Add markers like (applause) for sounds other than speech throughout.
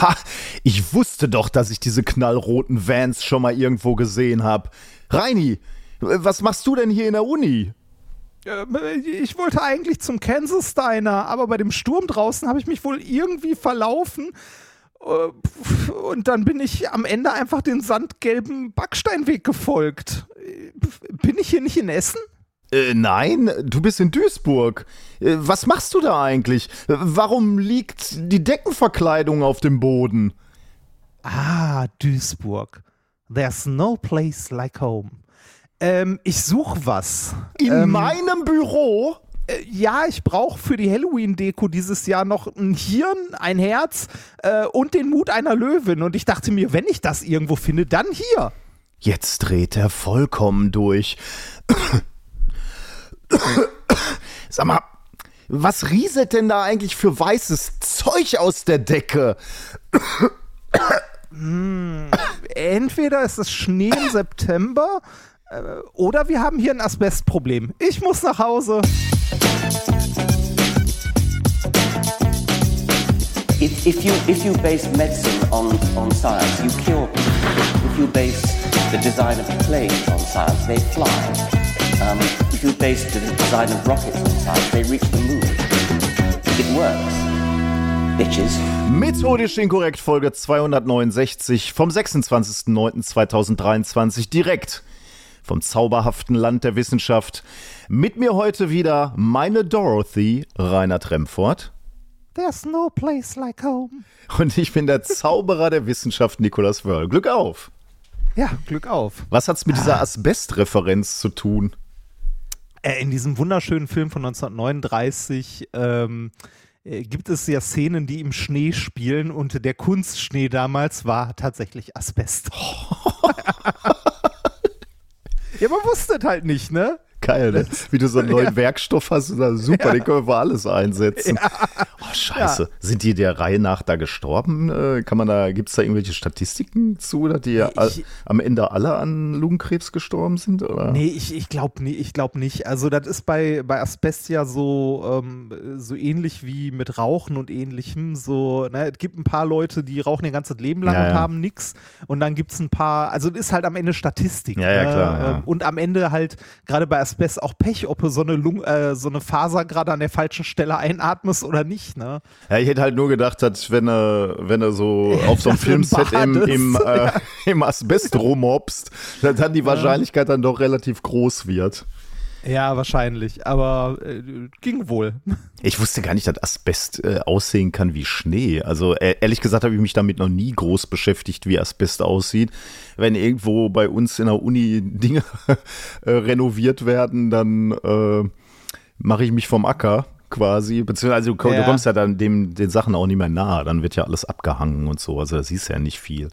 Ha, ich wusste doch, dass ich diese knallroten Vans schon mal irgendwo gesehen habe. Reini, was machst du denn hier in der Uni? Ähm, ich wollte eigentlich zum Kansas Diner, aber bei dem Sturm draußen habe ich mich wohl irgendwie verlaufen. Äh, und dann bin ich am Ende einfach den sandgelben Backsteinweg gefolgt. Bin ich hier nicht in Essen? Äh, nein, du bist in Duisburg. Äh, was machst du da eigentlich? Warum liegt die Deckenverkleidung auf dem Boden? Ah, Duisburg. There's no place like home. Ähm, ich suche was. In ähm, meinem Büro? Äh, ja, ich brauche für die Halloween-Deko dieses Jahr noch ein Hirn, ein Herz äh, und den Mut einer Löwin. Und ich dachte mir, wenn ich das irgendwo finde, dann hier. Jetzt dreht er vollkommen durch. (coughs) Sag mal, was rieselt denn da eigentlich für weißes Zeug aus der Decke? (coughs) hm, entweder ist es Schnee im September äh, oder wir haben hier ein Asbestproblem. Ich muss nach Hause. If, if, you, if you base medicine on, on science, you cure people. If you base the design of planes on science, they fly. Um, if you base the design of rockets on science, they reach the moon. It works. Bitches. Methodisch inkorrekt Folge 269 vom 26.09.2023 direkt vom zauberhaften Land der Wissenschaft. Mit mir heute wieder meine Dorothy, Rainer Tremfort. There's no place like home. Und ich bin der Zauberer der Wissenschaft, Nicolas Wörl. Glück auf! Ja, Glück auf. Was hat's mit ah. dieser Asbest-Referenz zu tun? Äh, in diesem wunderschönen Film von 1939 ähm, äh, gibt es ja Szenen, die im Schnee spielen und der Kunstschnee damals war tatsächlich Asbest. (laughs) Ja, man wusste es halt nicht, ne? Geil, ne? Wie du so einen neuen ja. Werkstoff hast, super, ja. den können wir für alles einsetzen. Ja. Oh, scheiße. Sind die der Reihe nach da gestorben? Äh, kann man da, gibt es da irgendwelche Statistiken zu, dass die ich, am Ende alle an Lungenkrebs gestorben sind? Oder? Nee, ich, ich glaube nie, glaub nicht. Also, das ist bei, bei Asbest ja so, ähm, so ähnlich wie mit Rauchen und ähnlichem. So, ne, es gibt ein paar Leute, die rauchen ihr ganzes Leben lang und haben nichts. Und dann gibt es ein paar, also, das ist halt am Ende Statistik. Ja, ja, klar. Ne? Und am Ende halt, gerade bei Asbest auch Pech, ob du so eine, Lung äh, so eine Faser gerade an der falschen Stelle einatmest oder nicht, ne? Ja, ich hätte halt nur gedacht, dass wenn er, wenn er so auf so einem Filmset im, im, äh, (laughs) im Asbest rumhopst, dann die Wahrscheinlichkeit dann doch relativ groß wird. Ja, wahrscheinlich, aber äh, ging wohl. (laughs) Ich wusste gar nicht, dass Asbest äh, aussehen kann wie Schnee. Also äh, ehrlich gesagt habe ich mich damit noch nie groß beschäftigt, wie Asbest aussieht. Wenn irgendwo bei uns in der Uni (laughs) Dinge äh, renoviert werden, dann äh, mache ich mich vom Acker quasi. Beziehungsweise du, ja. du kommst ja dann dem, den Sachen auch nicht mehr nahe. Dann wird ja alles abgehangen und so. Also da siehst du ja nicht viel.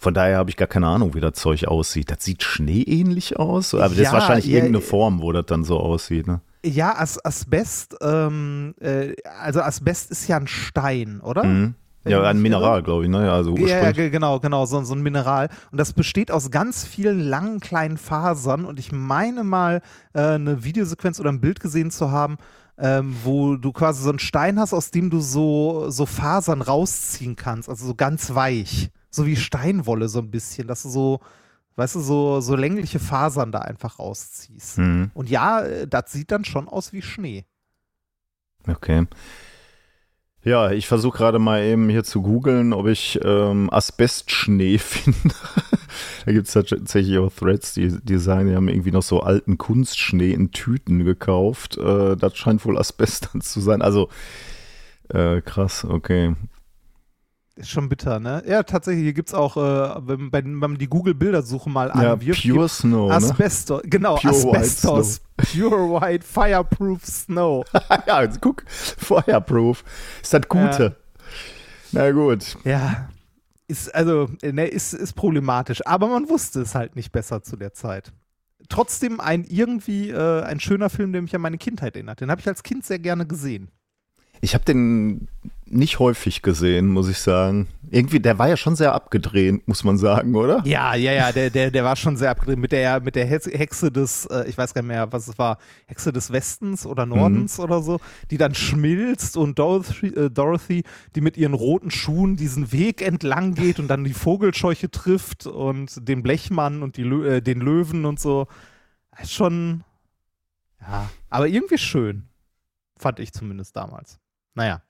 Von daher habe ich gar keine Ahnung, wie das Zeug aussieht. Das sieht schneeähnlich aus, aber das ja, ist wahrscheinlich ja, irgendeine Form, wo das dann so aussieht. Ne? Ja, As Asbest, ähm, äh, also Asbest ist ja ein Stein, oder? Mhm. Ja, ein Mineral, glaube ich, ne? Ja, also ja, genau, genau, so, so, ein Mineral. Und das besteht aus ganz vielen langen kleinen Fasern. Und ich meine mal, äh, eine Videosequenz oder ein Bild gesehen zu haben, ähm, wo du quasi so einen Stein hast, aus dem du so, so Fasern rausziehen kannst, also so ganz weich so wie Steinwolle so ein bisschen, dass du so, weißt du, so, so längliche Fasern da einfach rausziehst. Mhm. Und ja, äh, das sieht dann schon aus wie Schnee. Okay. Ja, ich versuche gerade mal eben hier zu googeln, ob ich ähm, Asbestschnee (laughs) finde. da gibt es tatsächlich auch Threads, die, die sagen, die haben irgendwie noch so alten Kunstschnee in Tüten gekauft. Äh, das scheint wohl Asbest dann zu sein. Also äh, krass, okay. Ist schon bitter, ne? Ja, tatsächlich, hier gibt es auch, äh, wenn, wenn, man die Google-Bildersuche mal ja, anwirft. Pure Snow. Asbestos, ne? genau, Pure Asbestos. White Pure White Fireproof Snow. (laughs) ja, guck, Fireproof. Ist das Gute. Ja. Na gut. Ja. Ist, also, ne, ist, ist problematisch. Aber man wusste es halt nicht besser zu der Zeit. Trotzdem ein irgendwie äh, ein schöner Film, der mich an meine Kindheit erinnert. Den habe ich als Kind sehr gerne gesehen. Ich habe den nicht häufig gesehen, muss ich sagen. Irgendwie, der war ja schon sehr abgedreht, muss man sagen, oder? Ja, ja, ja, der, der, der war schon sehr abgedreht mit der, mit der Hexe des, äh, ich weiß gar nicht mehr, was es war, Hexe des Westens oder Nordens mhm. oder so, die dann schmilzt und Dorothy, äh, Dorothy, die mit ihren roten Schuhen diesen Weg entlang geht und dann die Vogelscheuche trifft und den Blechmann und die, äh, den Löwen und so. Ist schon, ja, aber irgendwie schön. Fand ich zumindest damals. Naja.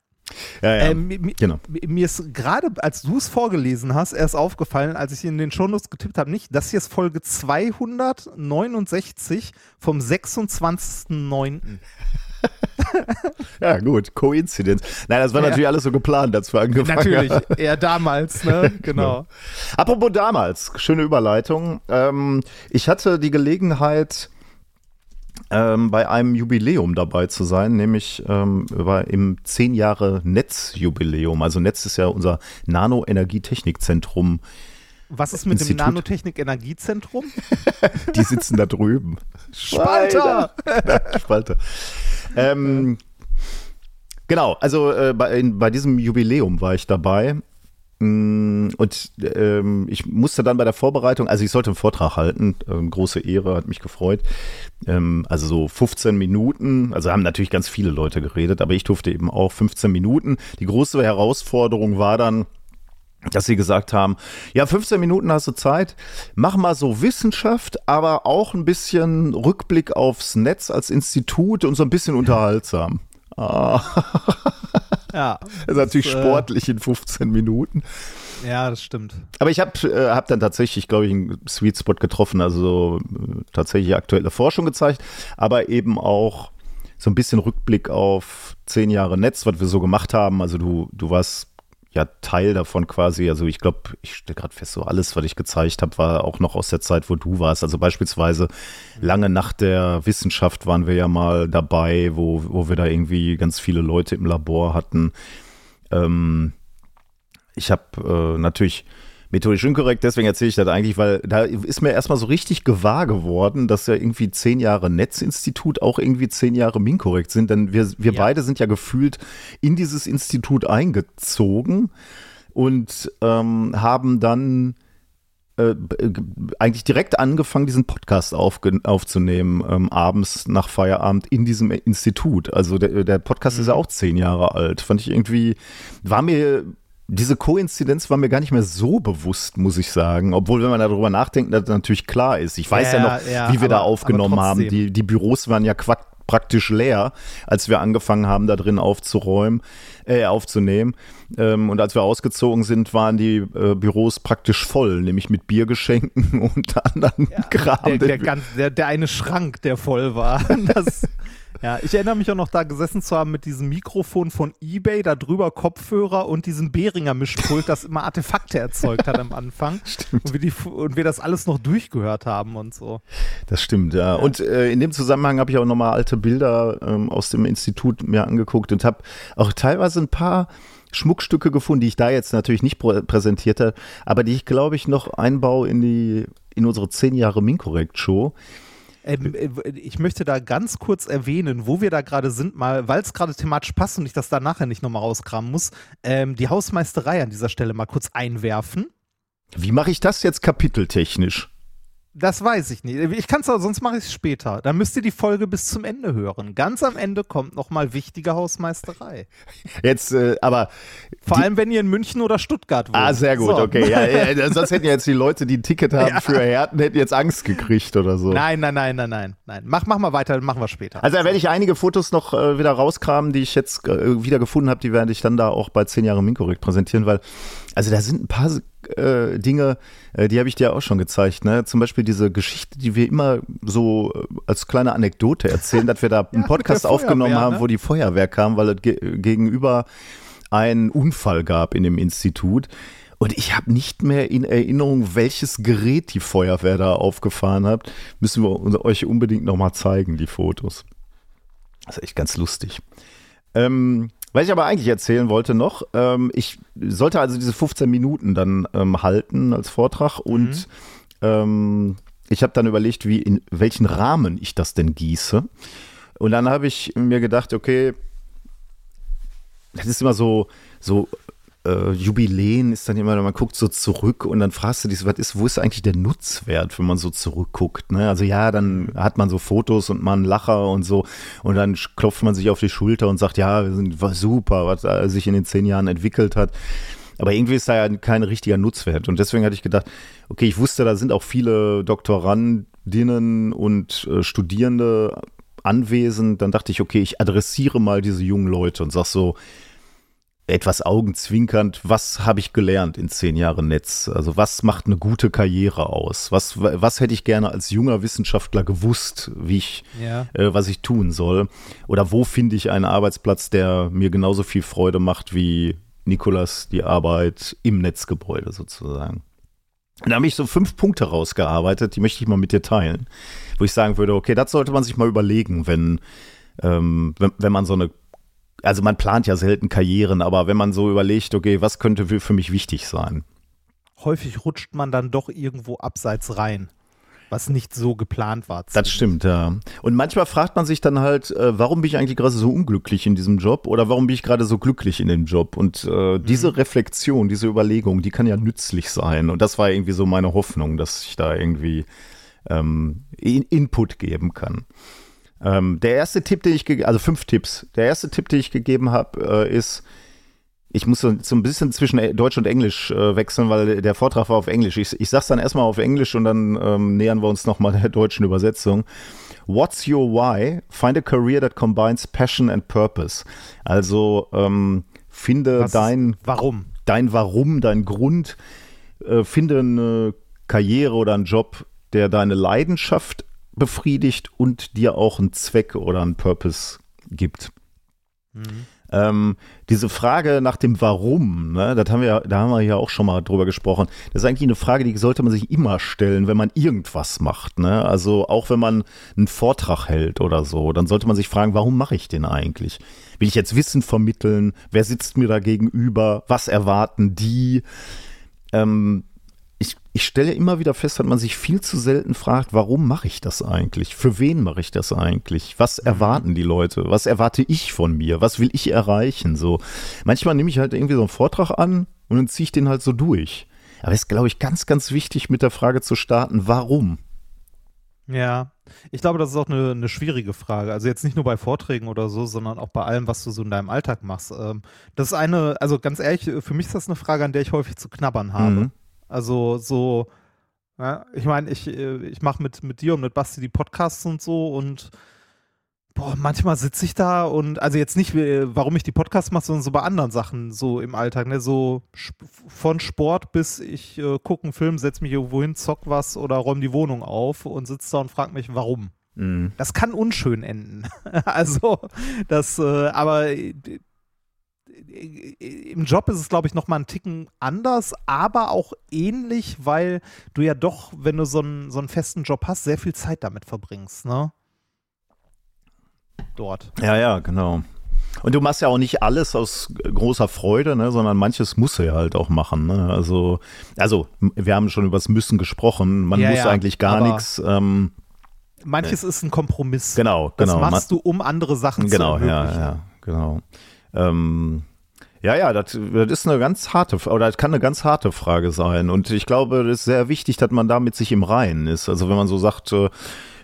Ja, ja. Ähm, mir, genau. mir ist gerade, als du es vorgelesen hast, erst aufgefallen, als ich in den Shownotes getippt habe, nicht, das hier ist Folge 269 vom 26.09. ja, gut, Koinzidenz. Nein, das war ja. natürlich alles so geplant, als wir angefangen Natürlich, eher damals, ne? (laughs) Genau. Apropos damals, schöne Überleitung. Ähm, ich hatte die Gelegenheit, ähm, bei einem Jubiläum dabei zu sein, nämlich ähm, im 10 Jahre Netzjubiläum. Also Netz ist ja unser Nano-Energietechnikzentrum. Was ist mit Institut. dem Nanotechnik-Energiezentrum? (laughs) Die sitzen da drüben. Spalter! (laughs) Spalter. Ähm, genau, also äh, bei, in, bei diesem Jubiläum war ich dabei und ähm, ich musste dann bei der Vorbereitung, also ich sollte einen Vortrag halten, ähm, große Ehre, hat mich gefreut. Ähm, also so 15 Minuten, also haben natürlich ganz viele Leute geredet, aber ich durfte eben auch 15 Minuten. Die große Herausforderung war dann, dass sie gesagt haben, ja, 15 Minuten hast du Zeit, mach mal so Wissenschaft, aber auch ein bisschen Rückblick aufs Netz als Institut und so ein bisschen unterhaltsam. Ah. (laughs) Ja. (laughs) Das ist natürlich das, äh, sportlich in 15 Minuten. Ja, das stimmt. Aber ich habe äh, hab dann tatsächlich, glaube ich, einen Sweet Spot getroffen, also äh, tatsächlich aktuelle Forschung gezeigt, aber eben auch so ein bisschen Rückblick auf zehn Jahre Netz, was wir so gemacht haben. Also du, du warst ja Teil davon quasi. Also ich glaube, ich stelle gerade fest, so alles, was ich gezeigt habe, war auch noch aus der Zeit, wo du warst. Also beispielsweise lange nach der Wissenschaft waren wir ja mal dabei, wo, wo wir da irgendwie ganz viele Leute im Labor hatten. Ähm, ich habe äh, natürlich methodisch inkorrekt, deswegen erzähle ich das eigentlich, weil da ist mir erstmal so richtig gewahr geworden, dass ja irgendwie zehn Jahre Netzinstitut auch irgendwie zehn Jahre Minkorrekt sind, denn wir, wir ja. beide sind ja gefühlt in dieses Institut eingezogen und ähm, haben dann äh, eigentlich direkt angefangen, diesen Podcast aufzunehmen, ähm, abends nach Feierabend in diesem Institut. Also der, der Podcast mhm. ist ja auch zehn Jahre alt. Fand ich irgendwie, war mir diese Koinzidenz war mir gar nicht mehr so bewusst, muss ich sagen. Obwohl, wenn man darüber nachdenkt, das natürlich klar ist. Ich weiß ja, ja noch, ja, wie wir aber, da aufgenommen haben. Die, die Büros waren ja praktisch leer, als wir angefangen haben, da drin aufzuräumen, äh, aufzunehmen. Ähm, und als wir ausgezogen sind, waren die äh, Büros praktisch voll, nämlich mit Biergeschenken (laughs) und anderen ja, Kram. Der, der, der, der, eine Schrank, der voll war. (laughs) Das, ja, ich erinnere mich auch noch da gesessen zu haben mit diesem Mikrofon von eBay, da drüber Kopfhörer und diesem Behringer Mischpult, das immer Artefakte erzeugt hat am Anfang. (laughs) Stimmt. Und wir, die, und wir das alles noch durchgehört haben und so. Das stimmt, ja. ja. Und äh, in dem Zusammenhang habe ich auch nochmal alte Bilder ähm, aus dem Institut mir angeguckt und habe auch teilweise ein paar Schmuckstücke gefunden, die ich da jetzt natürlich nicht prä präsentierte, aber die ich, glaube ich, noch einbaue in die in unsere zehn Jahre Minkorrekt-Show. Ähm, äh, ich möchte da ganz kurz erwähnen, wo wir da gerade sind, mal, weil es gerade thematisch passt und ich das da nachher nicht nochmal rauskramen muss, ähm, die Hausmeisterei an dieser Stelle mal kurz einwerfen. Wie mache ich das jetzt kapiteltechnisch? Das weiß ich nicht. Ich kann es aber, sonst mache ich es später. Dann müsst ihr die Folge bis zum Ende hören. Ganz am Ende kommt nochmal wichtige Hausmeisterei. Jetzt, äh, aber. Vor allem, wenn ihr in München oder Stuttgart wohnt. Ah, sehr gut, so. okay. Ja, ja, (laughs) sonst hätten jetzt die Leute, die ein Ticket haben ja. für Herten, hätten jetzt Angst gekriegt oder so. Nein, nein, nein, nein, nein. nein. Mach, mach mal weiter, machen wir später. Also, da werde ich einige Fotos noch äh, wieder rauskramen, die ich jetzt äh, wieder gefunden habe. Die werde ich dann da auch bei 10 Jahre Minkorrekt präsentieren, weil, also, da sind ein paar äh, Dinge, äh, die habe ich dir auch schon gezeigt. Ne? Zum Beispiel diese Geschichte, die wir immer so äh, als kleine Anekdote erzählen, dass wir da (laughs) einen Podcast aufgenommen haben, ne? wo die Feuerwehr kam, weil es ge gegenüber einen Unfall gab in dem Institut. Und ich habe nicht mehr in Erinnerung, welches Gerät die Feuerwehr da aufgefahren hat. Müssen wir euch unbedingt nochmal zeigen, die Fotos. Das ist echt ganz lustig. Ähm, was ich aber eigentlich erzählen wollte noch, ähm, ich sollte also diese 15 Minuten dann ähm, halten als Vortrag und mhm. ähm, ich habe dann überlegt, wie in welchen Rahmen ich das denn gieße. Und dann habe ich mir gedacht, okay, das ist immer so, so äh, Jubiläen ist dann immer, man guckt so zurück und dann fragst du dich, was ist, wo ist eigentlich der Nutzwert, wenn man so zurückguckt? Ne? Also ja, dann hat man so Fotos und einen Lacher und so und dann klopft man sich auf die Schulter und sagt, ja, wir sind war super, was äh, sich in den zehn Jahren entwickelt hat. Aber irgendwie ist da ja kein richtiger Nutzwert. Und deswegen hatte ich gedacht, okay, ich wusste, da sind auch viele Doktorandinnen und äh, Studierende anwesend. Dann dachte ich, okay, ich adressiere mal diese jungen Leute und sag so, etwas augenzwinkernd, was habe ich gelernt in zehn Jahren Netz? Also was macht eine gute Karriere aus? Was, was hätte ich gerne als junger Wissenschaftler gewusst, wie ich, ja. äh, was ich tun soll? Oder wo finde ich einen Arbeitsplatz, der mir genauso viel Freude macht wie Nikolas die Arbeit im Netzgebäude sozusagen? Und da habe ich so fünf Punkte rausgearbeitet, die möchte ich mal mit dir teilen, wo ich sagen würde, okay, das sollte man sich mal überlegen, wenn, ähm, wenn, wenn man so eine also man plant ja selten Karrieren, aber wenn man so überlegt, okay, was könnte für mich wichtig sein? Häufig rutscht man dann doch irgendwo abseits rein was nicht so geplant war. Das stimmt, ja. Und manchmal fragt man sich dann halt, äh, warum bin ich eigentlich gerade so unglücklich in diesem Job oder warum bin ich gerade so glücklich in dem Job? Und äh, mhm. diese Reflexion, diese Überlegung, die kann ja nützlich sein. Und das war irgendwie so meine Hoffnung, dass ich da irgendwie ähm, Input geben kann. Ähm, der erste Tipp, den ich, also fünf Tipps. Der erste Tipp, den ich gegeben habe, äh, ist, ich muss so, so, ein bisschen zwischen Deutsch und Englisch äh, wechseln, weil der Vortrag war auf Englisch. Ich, ich sag's dann erstmal auf Englisch und dann ähm, nähern wir uns nochmal der deutschen Übersetzung. What's your why? Find a career that combines passion and purpose. Also ähm, finde Was, dein Warum. Dein Warum, dein Grund. Äh, finde eine Karriere oder einen Job, der deine Leidenschaft befriedigt und dir auch einen Zweck oder einen Purpose gibt. Mhm. Ähm, diese Frage nach dem Warum, ne, das haben wir, da haben wir ja auch schon mal drüber gesprochen. Das ist eigentlich eine Frage, die sollte man sich immer stellen, wenn man irgendwas macht. Ne? Also auch wenn man einen Vortrag hält oder so, dann sollte man sich fragen, warum mache ich den eigentlich? Will ich jetzt Wissen vermitteln? Wer sitzt mir da gegenüber? Was erwarten die? Ähm, ich, ich stelle immer wieder fest, dass man sich viel zu selten fragt, warum mache ich das eigentlich? Für wen mache ich das eigentlich? Was mhm. erwarten die Leute? Was erwarte ich von mir? Was will ich erreichen? So, manchmal nehme ich halt irgendwie so einen Vortrag an und dann ziehe ich den halt so durch. Aber es ist, glaube ich, ganz, ganz wichtig, mit der Frage zu starten, warum? Ja, ich glaube, das ist auch eine, eine, schwierige Frage. Also jetzt nicht nur bei Vorträgen oder so, sondern auch bei allem, was du so in deinem Alltag machst. Ähm, das ist eine, also ganz ehrlich, für mich ist das eine Frage, an der ich häufig zu knabbern habe. Mhm. Also so, ja, ich meine, ich, äh, ich mache mit, mit dir und mit Basti die Podcasts und so und boah, manchmal sitze ich da und, also jetzt nicht, äh, warum ich die Podcasts mache, sondern so bei anderen Sachen so im Alltag, ne? So von Sport bis ich äh, gucke einen Film, setze mich irgendwo hin, zock was oder räume die Wohnung auf und sitze da und frage mich, warum. Mhm. Das kann unschön enden. (laughs) also, das, äh, aber im Job ist es, glaube ich, nochmal einen Ticken anders, aber auch ähnlich, weil du ja doch, wenn du so einen, so einen festen Job hast, sehr viel Zeit damit verbringst, ne? Dort. Ja, ja, genau. Und du machst ja auch nicht alles aus großer Freude, ne, sondern manches muss er ja halt auch machen. Ne? Also, also, wir haben schon über das Müssen gesprochen. Man ja, muss ja, eigentlich gar nichts. Ähm, manches äh, ist ein Kompromiss. Genau, genau. Das machst du, um andere Sachen genau, zu ermöglichen. Genau, ja, ja, genau. Ähm, ja, ja, das, das ist eine ganz harte, oder das kann eine ganz harte Frage sein. Und ich glaube, es ist sehr wichtig, dass man da mit sich im Reinen ist. Also wenn man so sagt, äh,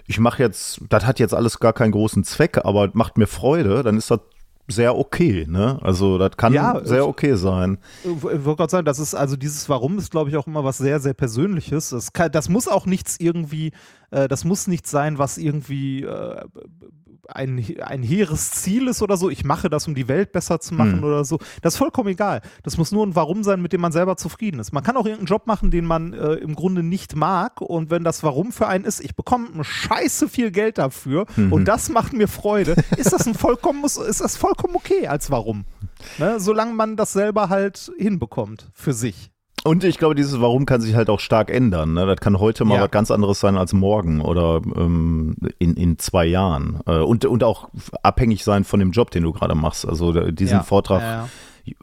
ich mache jetzt, das hat jetzt alles gar keinen großen Zweck, aber macht mir Freude, dann ist das sehr okay, ne? Also das kann ja, sehr okay sein. Ich wollte gerade sagen, das ist also dieses Warum ist, glaube ich, auch immer was sehr, sehr Persönliches. Das, kann, das muss auch nichts irgendwie, äh, das muss nichts sein, was irgendwie äh, ein, ein hehres Ziel ist oder so, ich mache das, um die Welt besser zu machen mhm. oder so. Das ist vollkommen egal. Das muss nur ein Warum sein, mit dem man selber zufrieden ist. Man kann auch irgendeinen Job machen, den man äh, im Grunde nicht mag und wenn das Warum für einen ist, ich bekomme scheiße viel Geld dafür mhm. und das macht mir Freude, ist das ein vollkommen, ist das vollkommen okay als Warum. Ne? Solange man das selber halt hinbekommt für sich. Und ich glaube, dieses Warum kann sich halt auch stark ändern. Ne? Das kann heute mal ja. was ganz anderes sein als morgen oder ähm, in, in zwei Jahren. Äh, und, und auch abhängig sein von dem Job, den du gerade machst. Also diesen ja. Vortrag ja,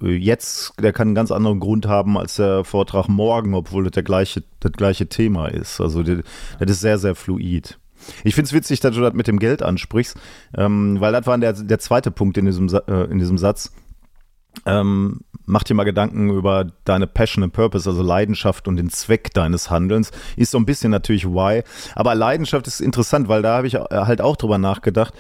jetzt, der kann einen ganz anderen Grund haben als der Vortrag morgen, obwohl das der gleiche, das gleiche Thema ist. Also das, das ist sehr, sehr fluid. Ich finde es witzig, dass du das mit dem Geld ansprichst, ähm, weil das war der, der zweite Punkt in diesem, äh, in diesem Satz ähm, mach dir mal Gedanken über deine Passion and Purpose, also Leidenschaft und den Zweck deines Handelns. Ist so ein bisschen natürlich why. Aber Leidenschaft ist interessant, weil da habe ich halt auch drüber nachgedacht.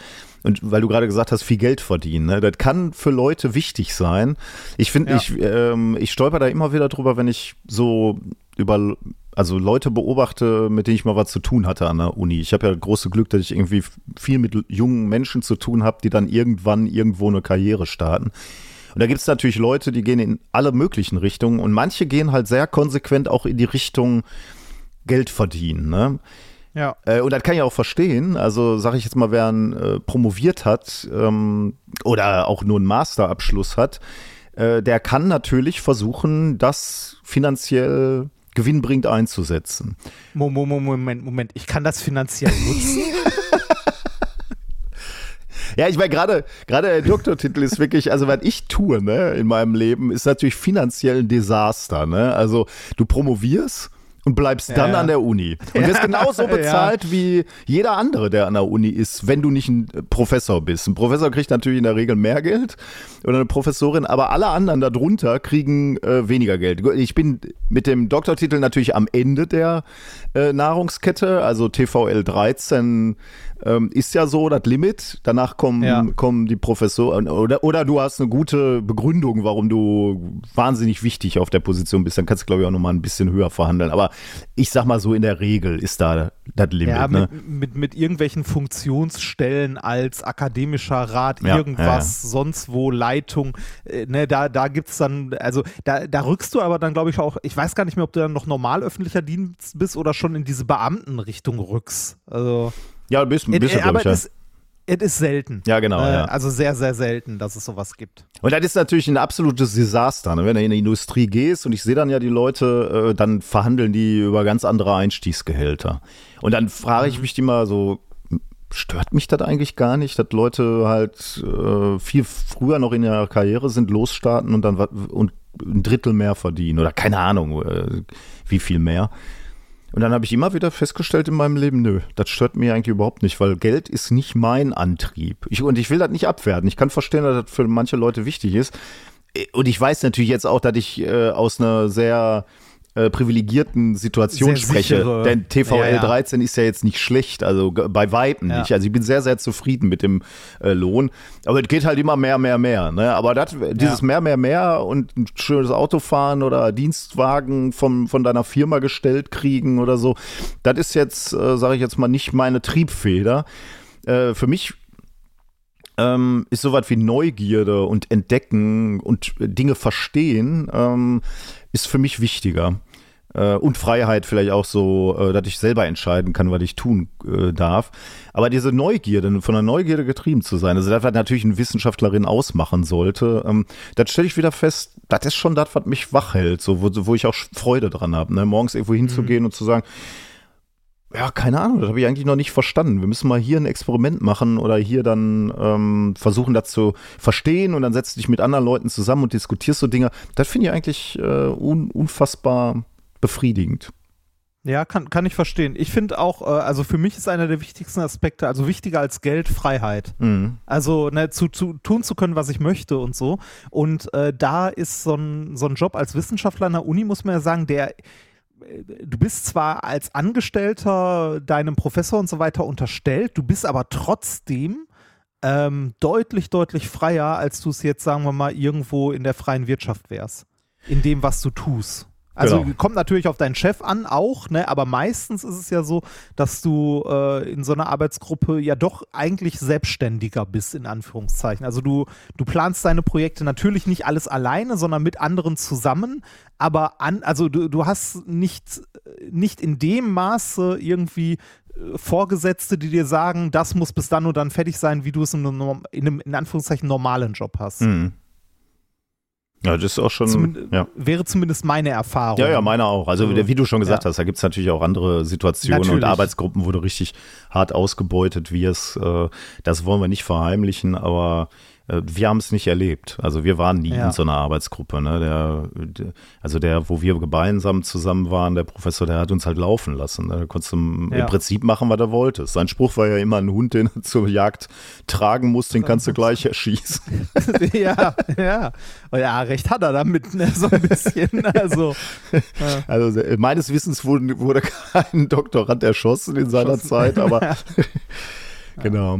Und weil du gerade gesagt hast, viel Geld verdienen, ne? das kann für Leute wichtig sein. Ich finde, Ja. ich, ähm, ich stolper da immer wieder drüber, wenn ich so über also Leute beobachte, mit denen ich mal was zu tun hatte an der Uni. Ich habe ja große Glück, dass ich irgendwie viel mit jungen Menschen zu tun habe, die dann irgendwann irgendwo eine Karriere starten. Und da gibt es natürlich Leute, die gehen in alle möglichen Richtungen und manche gehen halt sehr konsequent auch in die Richtung Geld verdienen. Ne? Ja. Äh, und das kann ich auch verstehen. Also sage ich jetzt mal, wer ein, äh, promoviert hat ähm, oder auch nur einen Masterabschluss hat, äh, der kann natürlich versuchen, das finanziell gewinnbringend einzusetzen. Mo- mo- mo- Moment, Moment. Ich kann das finanziell nutzen. (laughs) Ja, ich meine, gerade gerade der Doktortitel ist wirklich, also was ich tue, ne, in meinem Leben, ist natürlich finanziell ein Desaster, ne? Also du promovierst und bleibst dann Ja. an der Uni und wirst (laughs) genauso Ja. bezahlt wie jeder andere, der an der Uni ist, wenn du nicht ein Professor bist. Ein Professor kriegt natürlich in der Regel mehr Geld oder eine Professorin, aber alle anderen darunter kriegen äh, weniger Geld. Ich bin mit dem Doktortitel natürlich am Ende der äh, Nahrungskette, also TVL 13 ähm, ist ja so das Limit. Danach kommen, Ja. kommen die Professoren oder, oder du hast eine gute Begründung, warum du wahnsinnig wichtig auf der Position bist. Dann kannst du, glaube ich, auch nochmal ein bisschen höher verhandeln. Aber ich sag mal so, in der Regel ist da das Limit. ja, ne? mit, mit, mit irgendwelchen Funktionsstellen als akademischer Rat, Ja, irgendwas, sonst wo, Leitung, äh, ne, da, da gibt's dann, also da, da rückst du aber dann, glaube ich, auch, ich weiß gar nicht mehr, ob du dann noch normal öffentlicher Dienst bist oder schon in diese Beamtenrichtung rückst. Also, Ja, ein bisschen, ein bisschen äh, aber ich, es ist, es ist selten. Ja, genau, Äh, ja. Also sehr, sehr selten, dass es sowas gibt. Und das ist natürlich ein absolutes Desaster. Ne? Wenn du in die Industrie gehst und ich sehe dann ja die Leute, äh, dann verhandeln die über ganz andere Einstiegsgehälter. Und dann frage ich mich die mal so, stört mich das eigentlich gar nicht, dass Leute halt äh, viel früher noch in ihrer Karriere sind, losstarten und dann und ein Drittel mehr verdienen oder keine Ahnung, äh, wie viel mehr. Und dann habe ich immer wieder festgestellt in meinem Leben, nö, das stört mich eigentlich überhaupt nicht, weil Geld ist nicht mein Antrieb. Ich, und ich will das nicht abwerten. Ich kann verstehen, dass das für manche Leute wichtig ist. Und ich weiß natürlich jetzt auch, dass ich äh, aus einer sehr äh, privilegierten Situation Sehr spreche. sichere. Denn TVL Ja, ja. 13 ist ja jetzt nicht schlecht, also bei Weitem Ja. nicht. Also ich bin sehr, sehr zufrieden mit dem äh, Lohn. Aber es geht halt immer mehr, mehr, mehr. Ne? Aber das, dieses mehr, mehr, mehr und ein schönes Auto fahren oder Dienstwagen vom, von deiner Firma gestellt kriegen oder so, das ist jetzt, äh, sage ich jetzt mal, nicht meine Triebfeder. Äh, für mich ähm, ist sowas wie Neugierde und Entdecken und Dinge verstehen, ähm, ist für mich wichtiger. Äh, und Freiheit vielleicht auch so, äh, dass ich selber entscheiden kann, was ich tun äh, darf. Aber diese Neugierde, von der Neugierde getrieben zu sein, also das, was natürlich eine Wissenschaftlerin ausmachen sollte, ähm, das stelle ich wieder fest, das ist schon das, was mich wach hält, so, wo, wo ich auch Freude dran habe, ne? morgens irgendwo hinzugehen und zu sagen, ja, keine Ahnung, das habe ich eigentlich noch nicht verstanden. Wir müssen mal hier ein Experiment machen oder hier dann ähm, versuchen, das zu verstehen und dann setzt du dich mit anderen Leuten zusammen und diskutierst so Dinge. Das finde ich eigentlich äh, un unfassbar befriedigend. Ja, kann, kann ich verstehen. Ich finde auch, äh, also für mich ist einer der wichtigsten Aspekte, also wichtiger als Geld, Freiheit. Mhm. Also ne, zu, zu tun zu können, was ich möchte und so. Und äh, da ist so ein, so ein Job als Wissenschaftler an der Uni, muss man ja sagen, der du bist zwar als Angestellter deinem Professor und so weiter unterstellt, du bist aber trotzdem ähm, deutlich, deutlich freier, als du es jetzt, sagen wir mal, irgendwo in der freien Wirtschaft wärst. In dem, was du tust. Also Genau. kommt natürlich auf deinen Chef an auch, ne? aber meistens ist es ja so, dass du äh, in so einer Arbeitsgruppe ja doch eigentlich selbstständiger bist, in Anführungszeichen. Also du, du planst deine Projekte natürlich nicht alles alleine, sondern mit anderen zusammen, aber an, also du, du hast nicht, nicht in dem Maße irgendwie äh, Vorgesetzte, die dir sagen, das muss bis dann und dann fertig sein, wie du es in einem, in einem in Anführungszeichen normalen Job hast. Mhm. Ja, das ist auch schon. Zumin- ja. Wäre zumindest meine Erfahrung. Ja, ja, meine auch. Also, So. wie du schon gesagt Ja. hast, da gibt es natürlich auch andere Situationen und Natürlich. Arbeitsgruppen, wo du richtig hart ausgebeutet wirst. Äh, das wollen wir nicht verheimlichen, aber wir haben es nicht erlebt. Also wir waren nie Ja. in so einer Arbeitsgruppe. Ne? Der, der, also der, wo wir gemeinsam zusammen waren, der Professor, der hat uns halt laufen lassen. Ne? Da konntest du im, Ja. im Prinzip machen, was er wollte. Sein Spruch war ja immer, ein Hund, den du (laughs) zur Jagd tragen musst, den kannst du gleich erschießen. (laughs) ja, ja. Und ja, recht hat er damit, ne? so ein bisschen. Also, (laughs) Also äh, meines Wissens wurde, wurde kein Doktorand erschossen in seiner Erschossen. Zeit, aber genau.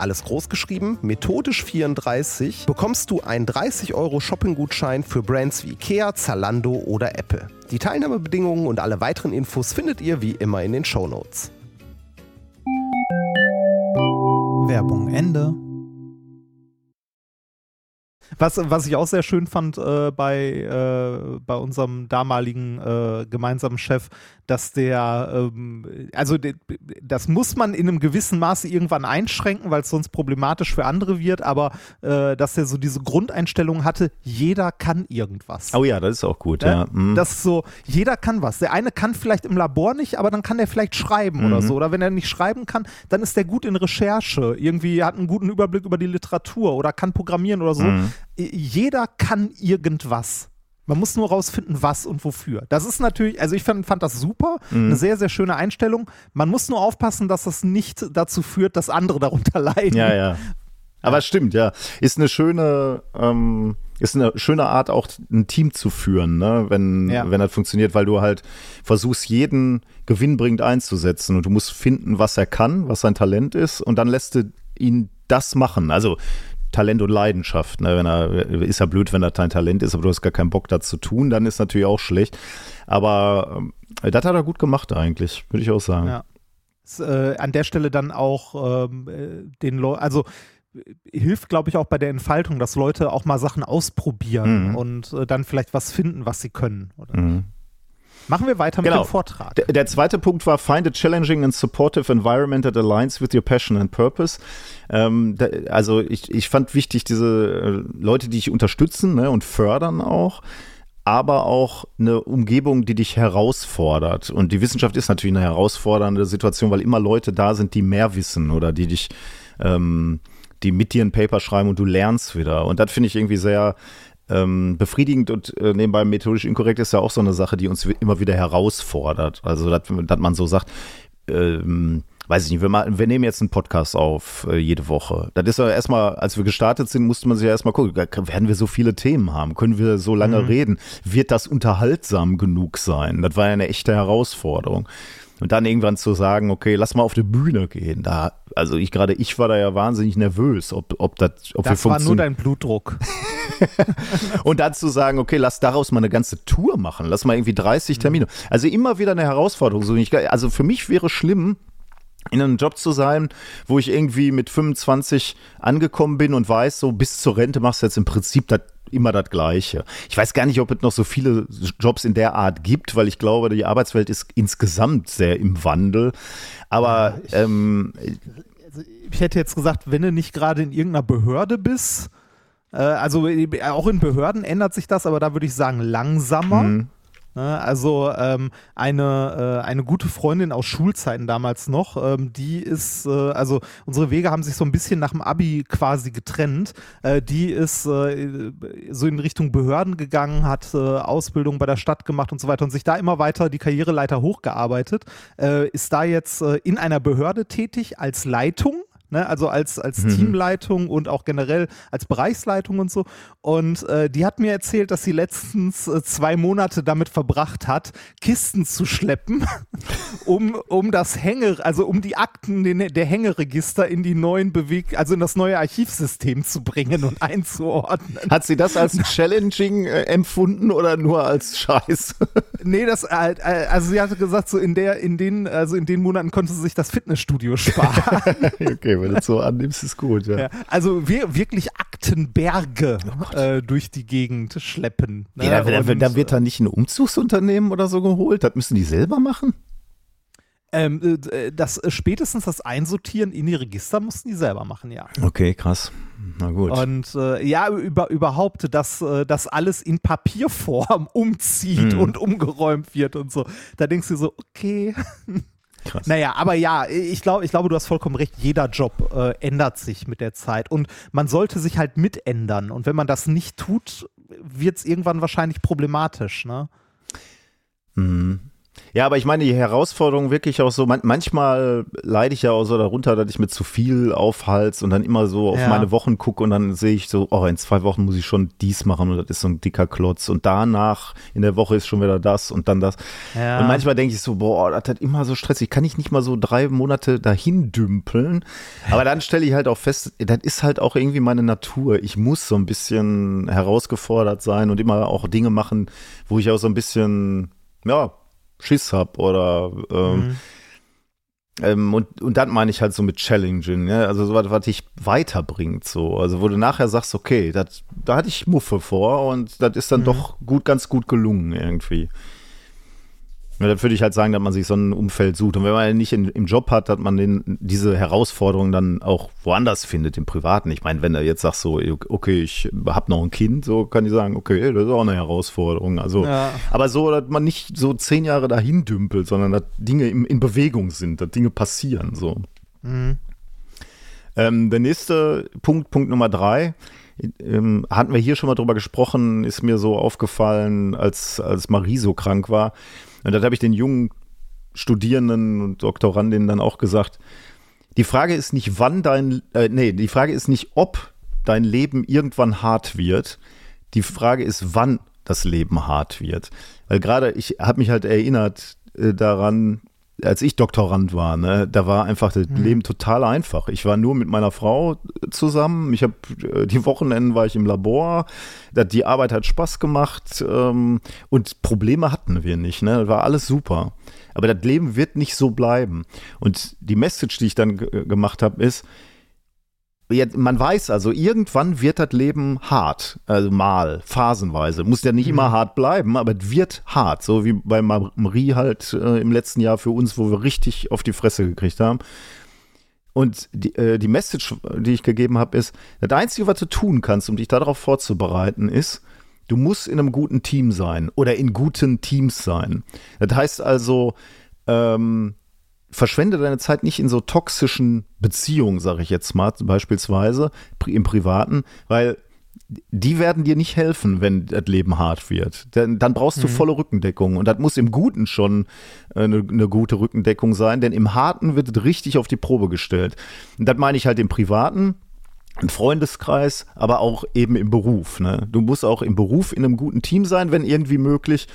alles groß geschrieben, methodisch 34, bekommst du einen 30 Euro Shopping-Gutschein für Brands wie Ikea, Zalando oder Apple. Die Teilnahmebedingungen und alle weiteren Infos findet ihr wie immer in den Shownotes. Werbung Ende. Was, was ich auch sehr schön fand äh, bei, äh, bei unserem damaligen äh, gemeinsamen Chef, dass der, ähm, also de, das muss man in einem gewissen Maße irgendwann einschränken, weil es sonst problematisch für andere wird, aber äh, dass der so diese Grundeinstellung hatte, jeder kann irgendwas. Oh ja, das ist auch gut, ja. Ja, Mhm. Das ist so, jeder kann was. Der eine kann vielleicht im Labor nicht, aber dann kann der vielleicht schreiben oder so. Oder wenn er nicht schreiben kann, dann ist der gut in Recherche. Irgendwie hat einen guten Überblick über die Literatur oder kann programmieren oder so. I- Jeder kann irgendwas. Man muss nur rausfinden, was und wofür. Das ist natürlich, also ich fand, fand das super, eine sehr, sehr schöne Einstellung. Man muss nur aufpassen, dass das nicht dazu führt, dass andere darunter (laughs) leiden. Ja, ja. Aber es stimmt, ja. Ist eine schöne, ähm, ist eine schöne Art, auch ein Team zu führen, ne? wenn, Ja. wenn das funktioniert, weil du halt versuchst, jeden gewinnbringend einzusetzen und du musst finden, was er kann, was sein Talent ist und dann lässt du ihn das machen. Also Talent und Leidenschaft. Ne? Wenn er, ist ja blöd, wenn er dein Talent ist, aber du hast gar keinen Bock da zu tun, dann ist natürlich auch schlecht. Aber ähm, das hat er gut gemacht eigentlich, würde ich auch sagen. Ja. Ist, äh, an der Stelle dann auch ähm, äh, den Leuten, also äh, hilft, glaube ich, auch bei der Entfaltung, dass Leute auch mal Sachen ausprobieren Mhm. und äh, dann vielleicht was finden, was sie können. Oder? Mhm. Machen wir weiter Genau. mit dem Vortrag. Der, der zweite Punkt war, find a challenging and supportive environment that aligns with your passion and purpose. Ähm, da, also ich, ich fand wichtig, diese äh, Leute, die dich unterstützen ne, und fördern auch, aber auch eine Umgebung, die dich herausfordert. Und die Wissenschaft ist natürlich eine herausfordernde Situation, weil immer Leute da sind, die mehr wissen oder die dich, ähm, die mit dir ein Paper schreiben und du lernst wieder. Und das finde ich irgendwie sehr ähm, befriedigend und äh, nebenbei methodisch inkorrekt ist ja auch so eine Sache, die uns immer wieder herausfordert. Also, dass, man so sagt, ähm, weiß ich nicht, wir, mal, wir nehmen jetzt einen Podcast auf äh, jede Woche. Das ist ja erstmal, als wir gestartet sind, musste man sich ja erstmal gucken, werden wir so viele Themen haben? Können wir so lange reden? Wird das unterhaltsam genug sein? Das war ja eine echte Herausforderung. Und dann irgendwann zu sagen, okay, lass mal auf die Bühne gehen. Da, also ich gerade, ich war da ja wahnsinnig nervös, ob, ob, das, ob wir Das war nur dein Blutdruck. (laughs) Und dann zu sagen, okay, lass daraus mal eine ganze Tour machen, lass mal irgendwie 30 Termine. Also immer wieder eine Herausforderung. So nicht, also für mich wäre schlimm, in einem Job zu sein, wo ich irgendwie mit 25 angekommen bin und weiß, so bis zur Rente machst du jetzt im Prinzip das immer das Gleiche. Ich weiß gar nicht, ob es noch so viele Jobs in der Art gibt, weil ich glaube, die Arbeitswelt ist insgesamt sehr im Wandel. Aber ähm, Also ich hätte jetzt gesagt, wenn du nicht gerade in irgendeiner Behörde bist, äh, also äh, auch in Behörden ändert sich das, aber da würde ich sagen langsamer. Ne, Also ähm, eine, äh, eine gute Freundin aus Schulzeiten damals noch, ähm, die ist, äh, also unsere Wege haben sich so ein bisschen nach dem Abi quasi getrennt. Äh, die ist äh, so in Richtung Behörden gegangen, hat äh, Ausbildung bei der Stadt gemacht und so weiter und sich da immer weiter die Karriereleiter hochgearbeitet, äh, ist da jetzt in einer Behörde tätig als Leitung. Ne, also als, als Mhm. Teamleitung und auch generell als Bereichsleitung und so. Und äh, die hat mir erzählt, dass sie letztens äh, zwei Monate damit verbracht hat, Kisten zu schleppen, (laughs) um, um das Hänge, also um die Akten den, der Hängeregister in die neuen Beweg, also in das neue Archivsystem zu bringen und einzuordnen. Hat sie das als challenging äh, empfunden oder nur als Scheiß? (laughs) Nee, das äh, äh, also sie hatte gesagt, so in der, in den, also in den Monaten konnte sie sich das Fitnessstudio sparen. (laughs) okay, wenn du es so annimmst, ist gut. Ja. Ja, also wir, wirklich Aktenberge äh, durch die Gegend schleppen. Ne? Ja, da, da, da wird da nicht ein Umzugsunternehmen oder so geholt. Das müssen die selber machen. ähm, äh, das äh, spätestens das Einsortieren in die Register mussten die selber machen, ja. Okay, krass. Na gut. Und äh, ja, über, überhaupt, dass äh, das alles in Papierform (laughs) umzieht Mhm. und umgeräumt wird und so. Da denkst du so, okay. (laughs) krass. Naja, aber ja, ich glaube, ich glaube, du hast vollkommen recht. Jeder Job äh, ändert sich mit der Zeit und man sollte sich halt mitändern. Und wenn man das nicht tut, wird es irgendwann wahrscheinlich problematisch. Ne? Mhm. Ja, aber ich meine, die Herausforderung wirklich auch so, man, manchmal leide ich ja auch so darunter, dass ich mir zu viel aufhals und dann immer so auf Ja. meine Wochen gucke und dann sehe ich so, oh, in zwei Wochen muss ich schon dies machen und das ist so ein dicker Klotz und danach in der Woche ist schon wieder das und dann das. Ja. Und manchmal denke ich so, boah, das hat immer so stressig, kann ich nicht mal so drei Monate dahin dümpeln. Aber dann stelle ich halt auch fest, das ist halt auch irgendwie meine Natur. Ich muss so ein bisschen herausgefordert sein und immer auch Dinge machen, wo ich auch so ein bisschen, ja, Schiss hab oder ähm, ähm, und, und dann meine ich halt so mit Challenging, ja? also so was, was dich weiterbringt, so. Also wo du nachher sagst, okay, das, da hatte ich Muffe vor und das ist dann doch gut, ganz gut gelungen irgendwie. Ja, dann würde ich halt sagen, dass man sich so ein Umfeld sucht. Und wenn man nicht in, im Job hat, dass man den, diese Herausforderungen dann auch woanders findet, im Privaten. Ich meine, wenn du jetzt sagst so, okay, ich habe noch ein Kind, so kann ich sagen, okay, das ist auch eine Herausforderung. Also, Ja. aber so, dass man nicht so zehn Jahre dahin dümpelt, sondern dass Dinge in, in Bewegung sind, dass Dinge passieren, so. Mhm. Ähm, der nächste Punkt, Punkt Nummer drei, ähm, hatten wir hier schon mal drüber gesprochen, ist mir so aufgefallen, als, als Marie so krank war. Und das habe ich den jungen Studierenden und Doktorandinnen dann auch gesagt. Die Frage ist nicht, wann dein, äh, nee, die Frage ist nicht, ob dein Leben irgendwann hart wird. Die Frage ist, wann das Leben hart wird. Weil gerade, ich habe mich halt erinnert äh, daran, als ich Doktorand war, ne, da war einfach das Leben total einfach. Ich war nur mit meiner Frau zusammen. Ich habe äh, die Wochenenden war ich im Labor. Die Arbeit hat Spaß gemacht ähm, und Probleme hatten wir nicht. Ne, das war alles super. Aber das Leben wird nicht so bleiben. Und die Message, die ich dann ge- gemacht habe, ist, ja, man weiß also, irgendwann wird das Leben hart. Also mal, phasenweise. Muss ja nicht immer hart bleiben, aber es wird hart. So wie bei Ma- Marie halt äh, im letzten Jahr für uns, wo wir richtig auf die Fresse gekriegt haben. Und die, äh, die Message, die ich gegeben habe, ist, das Einzige, was du tun kannst, um dich darauf vorzubereiten, ist, du musst in einem guten Team sein oder in guten Teams sein. Das heißt also, ähm, verschwende deine Zeit nicht in so toxischen Beziehungen, sage ich jetzt mal, beispielsweise im Privaten, weil die werden dir nicht helfen, wenn das Leben hart wird. Denn dann brauchst du volle Rückendeckung. Und das muss im Guten schon äh, eine, eine gute Rückendeckung sein, denn im Harten wird es richtig auf die Probe gestellt. Und das meine ich halt im Privaten, im Freundeskreis, aber auch eben im Beruf. Ne? Du musst auch im Beruf in einem guten Team sein, wenn irgendwie möglich.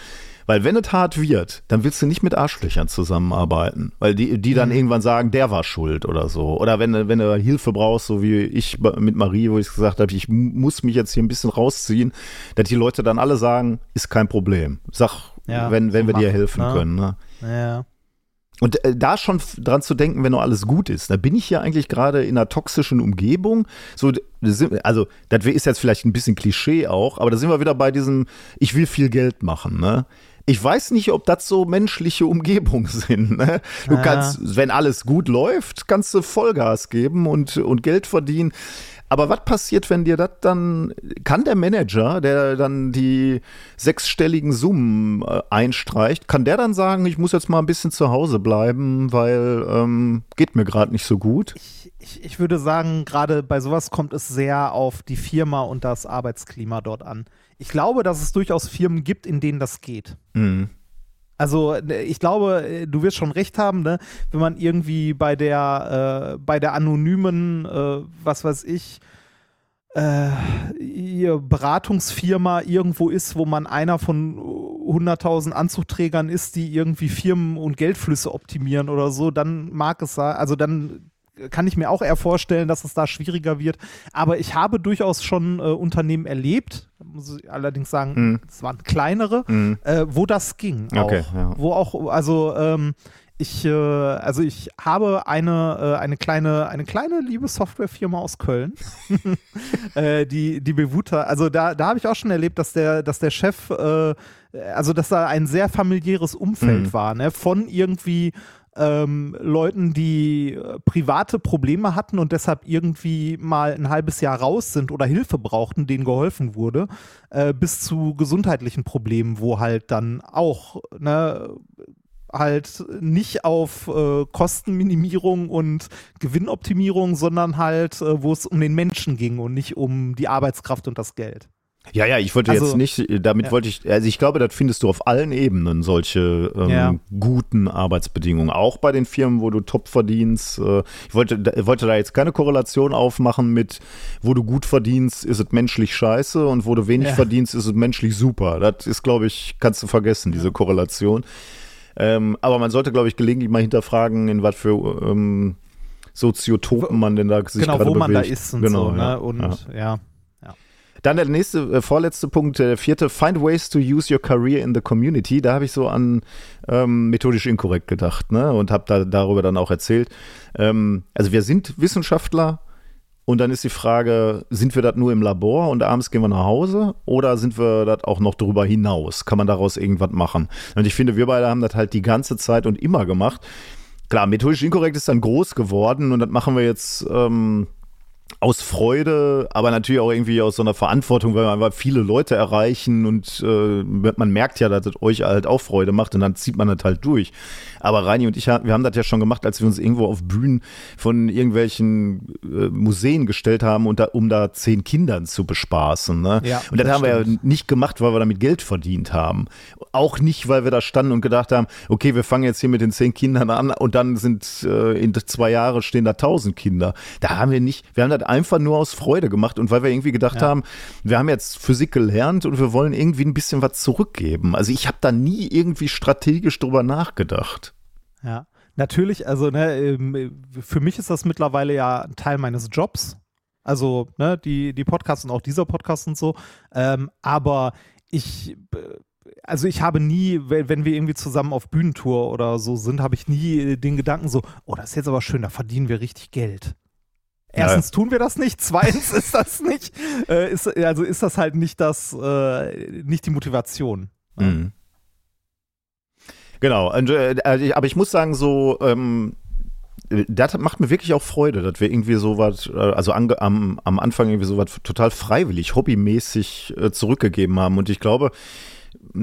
Weil wenn es hart wird, dann willst du nicht mit Arschlöchern zusammenarbeiten. Weil die, die dann irgendwann sagen, der war schuld oder so. Oder wenn, du- wenn du Hilfe brauchst, so wie ich mit Marie, wo ich gesagt habe, ich mu- muss mich jetzt hier ein bisschen rausziehen, dass die Leute dann alle sagen, ist kein Problem. Sag, Ja, wenn, wenn so wir dir machen, helfen ne? können. Ne? Ja. Und äh, da schon dran zu denken, wenn nur alles gut ist, da bin ich ja eigentlich gerade in einer toxischen Umgebung. So, also, das ist jetzt vielleicht ein bisschen Klischee auch, aber da sind wir wieder bei diesem, ich will viel Geld machen, ne? Ich weiß nicht, ob das so menschliche Umgebungen (laughs) sind. Ne? Du Ja. kannst, wenn alles gut läuft, kannst du Vollgas geben und, und Geld verdienen. Aber was passiert, wenn dir das dann, kann der Manager, der dann die sechsstelligen Summen äh, einstreicht, kann der dann sagen, ich muss jetzt mal ein bisschen zu Hause bleiben, weil ähm, geht mir gerade nicht so gut? Ich, ich würde sagen, gerade bei sowas kommt es sehr auf die Firma und das Arbeitsklima dort an. Ich glaube, dass es durchaus Firmen gibt, in denen das geht. Mhm. Also ne, ich glaube, äh, du wirst schon recht haben, ne? wenn man irgendwie bei der, äh, bei der anonymen, äh, was weiß ich, äh, Beratungsfirma irgendwo ist, wo man einer von 100.000 Anzugträgern ist, die irgendwie Firmen und Geldflüsse optimieren oder so, dann mag es sein, also dann kann ich mir auch eher vorstellen, dass es da schwieriger wird. Aber ich habe durchaus schon äh, Unternehmen erlebt, muss ich allerdings sagen, Mhm. es waren kleinere, äh, wo das ging. Auch. Okay, ja. Wo auch, also ähm, ich, äh, also ich habe eine, äh, eine kleine, eine kleine liebe Softwarefirma aus Köln, (laughs) äh, die, die Bevuta, also da, da habe ich auch schon erlebt, dass der, dass der Chef, äh, also dass da ein sehr familiäres Umfeld Mhm. war, ne? Von irgendwie ähm, Leuten, die äh, private Probleme hatten und deshalb irgendwie mal ein halbes Jahr raus sind oder Hilfe brauchten, denen geholfen wurde, äh, bis zu gesundheitlichen Problemen, wo halt dann auch ne, halt nicht auf äh, Kostenminimierung und Gewinnoptimierung, sondern halt, äh, wo es um den Menschen ging und nicht um die Arbeitskraft und das Geld. Ja, ja, ich wollte Also- jetzt nicht, damit Ja. wollte ich, also ich glaube, das findest du auf allen Ebenen, solche ähm, Ja. guten Arbeitsbedingungen. Auch bei den Firmen, wo du top verdienst. Äh, ich wollte, da- wollte da jetzt keine Korrelation aufmachen mit, wo du gut verdienst, ist es menschlich scheiße und wo du wenig Ja. verdienst, ist es menschlich super. Das ist, glaube ich, kannst du vergessen, diese Korrelation. Ähm, aber man sollte, glaube ich, gelegentlich mal hinterfragen, in was für ähm, Soziotopen man denn da sich genau, gerade wo man da bewegt. ist und genau, so. Ne? Und ja. Dann der nächste, äh, vorletzte Punkt, der vierte, find ways to use your career in the community. Da habe ich so an ähm, methodisch inkorrekt gedacht ne? und habe da, darüber dann auch erzählt. Ähm, also wir sind Wissenschaftler und dann ist die Frage, sind wir das nur im Labor und abends gehen wir nach Hause oder sind wir das auch noch darüber hinaus? Kann man daraus irgendwas machen? Und ich finde, wir beide haben das halt die ganze Zeit und immer gemacht. Klar, methodisch inkorrekt ist dann groß geworden und das machen wir jetzt ähm, aus Freude, aber natürlich auch irgendwie aus so einer Verantwortung, weil wir einfach viele Leute erreichen und äh, man merkt ja, dass es euch halt auch Freude macht und dann zieht man das halt durch. Aber Reini und ich, wir haben das ja schon gemacht, als wir uns irgendwo auf Bühnen von irgendwelchen äh, Museen gestellt haben, und da, um da zehn Kindern zu bespaßen. Ne? Ja, und das, das haben wir ja stimmt. nicht gemacht, weil wir damit Geld verdient haben. Auch nicht, weil wir da standen und gedacht haben, okay, wir fangen jetzt hier mit den zehn Kindern an und dann sind äh, in zwei Jahren stehen da tausend Kinder. Da haben wir nicht, wir haben das einfach nur aus Freude gemacht und weil wir irgendwie gedacht Ja. haben, wir haben jetzt Physik gelernt und wir wollen irgendwie ein bisschen was zurückgeben. Also ich habe da nie irgendwie strategisch drüber nachgedacht. Ja, natürlich, also ne, ähm, für mich ist das mittlerweile ja ein Teil meines Jobs. Also, ne, die, die Podcasts und auch dieser Podcast und so. Ähm, aber ich, äh, also ich habe nie, wenn wir irgendwie zusammen auf Bühnentour oder so sind, habe ich nie den Gedanken so, oh, das ist jetzt aber schön, da verdienen wir richtig Geld. Ja. Erstens tun wir das nicht, zweitens ist das nicht, äh, ist, also ist das halt nicht das, äh, nicht die Motivation. Ja. Mhm. Genau, äh, also aber ich muss sagen, so, ähm, äh, das macht mir wirklich auch Freude, dass wir irgendwie so was, äh, also am, am Anfang irgendwie so was total freiwillig, hobbymäßig äh, zurückgegeben haben. Und ich glaube,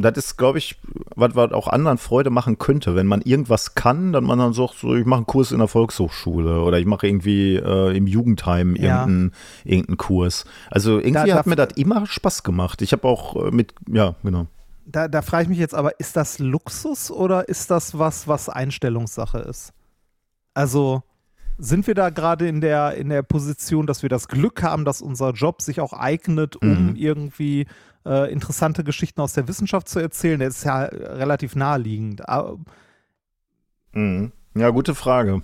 das ist, glaube ich, was, was auch anderen Freude machen könnte, wenn man irgendwas kann, dann man dann sagt, so, ich mache einen Kurs in der Volkshochschule oder ich mache irgendwie äh, im Jugendheim Ja. irgendeinen, irgendeinen Kurs. Also irgendwie Da- hat da- mir das immer Spaß gemacht. Ich habe auch äh, mit, ja, genau. Da, da frage ich mich jetzt aber, ist das Luxus oder ist das was, was Einstellungssache ist? Also sind wir da gerade in der, in der Position, dass wir das Glück haben, dass unser Job sich auch eignet, um Mhm. irgendwie äh, interessante Geschichten aus der Wissenschaft zu erzählen? Das ist ja relativ naheliegend. Aber- Mhm. Ja, gute Frage.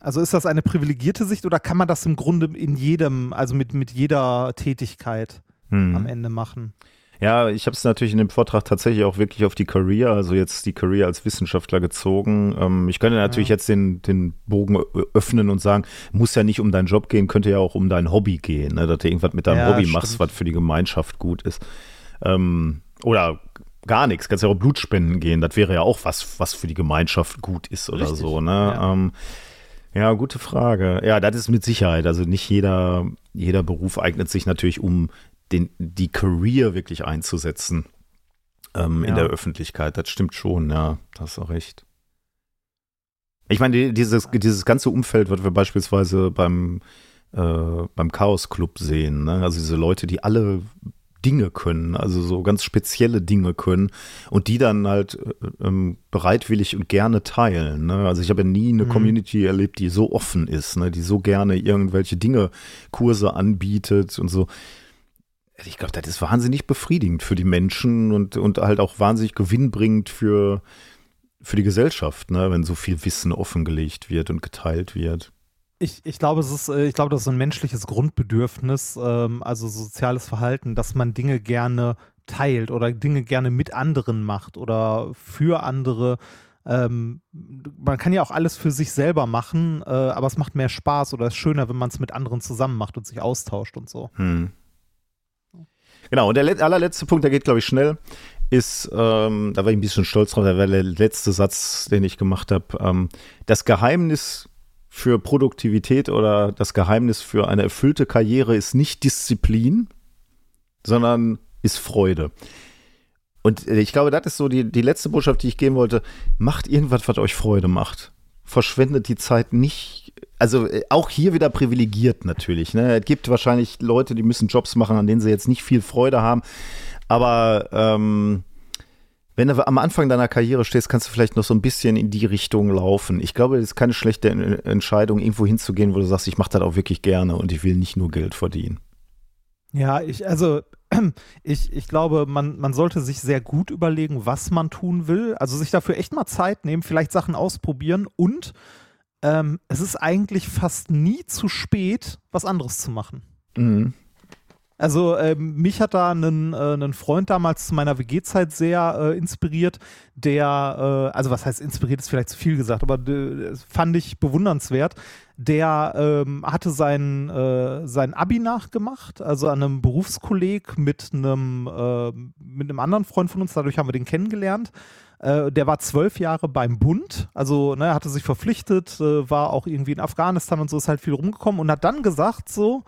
Also ist das eine privilegierte Sicht oder kann man das im Grunde in jedem, also mit, mit jeder Tätigkeit Mhm. am Ende machen? Ja, ich habe es natürlich in dem Vortrag tatsächlich auch wirklich auf die Career, also jetzt die Career als Wissenschaftler gezogen. Ähm, ich könnte natürlich jetzt den, den Bogen öffnen und sagen, muss ja nicht um deinen Job gehen, könnte ja auch um dein Hobby gehen, ne? dass du irgendwas mit deinem Ja, Hobby stimmt. machst, was für die Gemeinschaft gut ist. Ähm, oder gar nichts. Kannst ja auch Blutspenden gehen. Das wäre ja auch was, was für die Gemeinschaft gut ist oder Richtig, so. Ne? ja. Ähm, ja, gute Frage. Ja, das ist mit Sicherheit. Also nicht jeder, jeder Beruf eignet sich natürlich, um den, die Career wirklich einzusetzen ähm, in Ja. der Öffentlichkeit. Das stimmt schon, ja, da hast du recht. Ich meine, die- dieses, dieses ganze Umfeld, was wir beispielsweise beim, äh, beim Chaos Club sehen, ne? also diese Leute, die alle Dinge können, also so ganz spezielle Dinge können und die dann halt äh, ähm, bereitwillig und gerne teilen. Ne? Also ich habe ja nie eine Mhm. Community erlebt, die so offen ist, ne? die so gerne irgendwelche Dinge, Kurse anbietet und so. Ich glaube, das ist wahnsinnig befriedigend für die Menschen und, und halt auch wahnsinnig gewinnbringend für, für die Gesellschaft, ne? wenn so viel Wissen offengelegt wird und geteilt wird. Ich, ich glaube, es ist, äh, ich glaube, das ist ein menschliches Grundbedürfnis, ähm, also soziales Verhalten, dass man Dinge gerne teilt oder Dinge gerne mit anderen macht oder für andere. Ähm, man kann ja auch alles für sich selber machen, äh, aber es macht mehr Spaß oder ist schöner, wenn man es mit anderen zusammen macht und sich austauscht und so. Hm. Genau, und der let- allerletzte Punkt, der geht, glaube ich, schnell, ist, ähm, da war ich ein bisschen stolz drauf, der letzte Satz, den ich gemacht habe. Ähm, das Geheimnis für Produktivität oder das Geheimnis für eine erfüllte Karriere ist nicht Disziplin, sondern ist Freude. Und äh, ich glaube, das ist so die, die letzte Botschaft, die ich geben wollte. Macht irgendwas, was euch Freude macht. Verschwendet die Zeit nicht. Also äh, auch hier wieder privilegiert natürlich. Ne? Es gibt wahrscheinlich Leute, die müssen Jobs machen, an denen sie jetzt nicht viel Freude haben. Aber ähm, wenn du am Anfang deiner Karriere stehst, kannst du vielleicht noch so ein bisschen in die Richtung laufen. Ich glaube, es ist keine schlechte En- Entscheidung, irgendwo hinzugehen, wo du sagst, ich mache das auch wirklich gerne und ich will nicht nur Geld verdienen. Ja, ich, also (clears throat) ich, ich glaube, man, man sollte sich sehr gut überlegen, was man tun will. Also sich dafür echt mal Zeit nehmen, vielleicht Sachen ausprobieren und ähm, es ist eigentlich fast nie zu spät, was anderes zu machen. Mhm. Also ähm, mich hat da einen, äh, Freund damals zu meiner WG-Zeit sehr äh, inspiriert, der, äh, also was heißt inspiriert, ist vielleicht zu viel gesagt, aber äh, fand ich bewundernswert. Der ähm, hatte sein, äh, sein Abi nachgemacht, also an einem Berufskolleg mit einem, äh, mit einem anderen Freund von uns, dadurch haben wir den kennengelernt. Äh, der war zwölf Jahre beim Bund, also ne, hatte sich verpflichtet, äh, war auch irgendwie in Afghanistan und so, ist halt viel rumgekommen und hat dann gesagt so,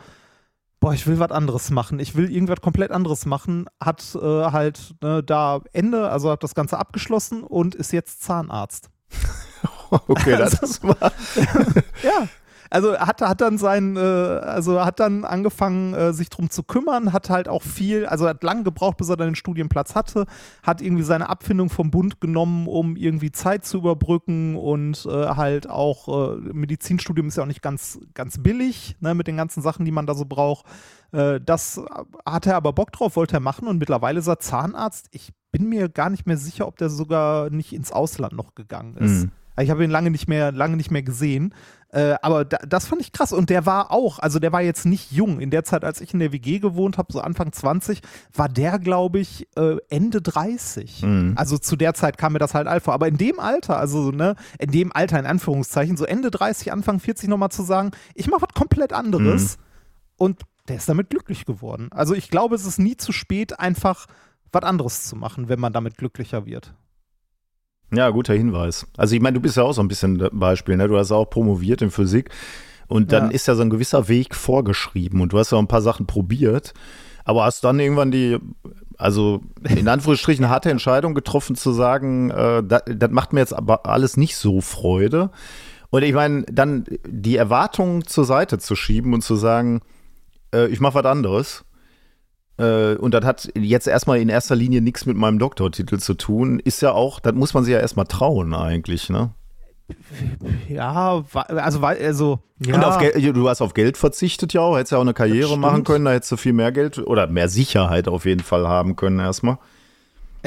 boah, ich will was anderes machen, ich will irgendwas komplett anderes machen, hat äh, halt ne, da Ende, also hat das Ganze abgeschlossen und ist jetzt Zahnarzt. (laughs) Okay, (laughs) das ist mal. (laughs) Ja. Also hat, hat dann sein, äh, also hat dann angefangen, äh, sich drum zu kümmern, hat halt auch viel, also hat lang gebraucht, bis er dann den Studienplatz hatte, hat irgendwie seine Abfindung vom Bund genommen, um irgendwie Zeit zu überbrücken und äh, halt auch äh, Medizinstudium ist ja auch nicht ganz, ganz billig, ne, mit den ganzen Sachen, die man da so braucht. Äh, das hat er aber Bock drauf, wollte er machen und mittlerweile ist er Zahnarzt. Ich bin mir gar nicht mehr sicher, ob der sogar nicht ins Ausland noch gegangen ist. Mhm. Ich habe ihn lange nicht mehr, lange nicht mehr gesehen. Äh, aber da, das fand ich krass. Und der war auch, also der war jetzt nicht jung. In der Zeit, als ich in der WG gewohnt habe, so Anfang 20, war der, glaube ich, äh, Ende 30. Mhm. Also zu der Zeit kam mir das halt alt vor. Aber in dem Alter, also ne, in dem Alter in Anführungszeichen, so Ende 30, Anfang 40 nochmal zu sagen, ich mache was komplett anderes. Und der ist damit glücklich geworden. Also ich glaube, es ist nie zu spät, einfach was anderes zu machen, wenn man damit glücklicher wird. Ja, guter Hinweis. Also ich meine, du bist ja auch so ein bisschen ein Beispiel, ne? Du hast auch promoviert in Physik und dann Ja. ist ja so ein gewisser Weg vorgeschrieben und du hast ja auch ein paar Sachen probiert, aber hast dann irgendwann die, also in Anführungsstrichen harte Entscheidung getroffen zu sagen, äh, das, das macht mir jetzt aber alles nicht so Freude. Und ich meine, dann die Erwartungen zur Seite zu schieben und zu sagen, äh, ich mache was anderes. Äh, und das hat jetzt erstmal in erster Linie nichts mit meinem Doktortitel zu tun. Ist ja auch, das muss man sich ja erstmal trauen eigentlich, ne? Ja, also, also ja. Und auf Geld, du hast auf Geld verzichtet ja auch, hättest ja auch eine Karriere machen können, da hättest du viel mehr Geld oder mehr Sicherheit auf jeden Fall haben können erstmal.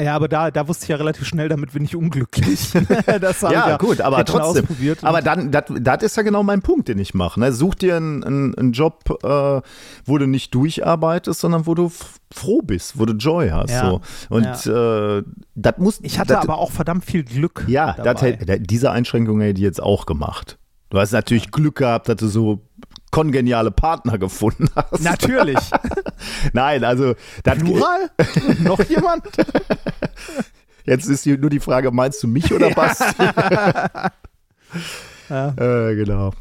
Ja, aber da, da wusste ich ja relativ schnell, damit bin ich unglücklich. (laughs) (laughs) das hab ich Ja, gut, aber trotzdem. Aber dann, das ist ja genau mein Punkt, den ich mache. Ne? Such dir einen, einen, Job, äh, wo du nicht durcharbeitest, sondern wo du froh bist, wo du Joy hast. Ja, So. Und äh, das muss. ich hatte das, aber auch verdammt viel Glück. Ja, dabei. hätte- diese Einschränkung hätte ich jetzt auch gemacht. Du hast natürlich Glück gehabt, dass du so kongeniale Partner gefunden hast. Natürlich. (laughs) Nein, also das Plural? (laughs) Noch jemand? Jetzt ist nur die Frage, meinst du mich oder Basti? (laughs) Ja. Äh, genau.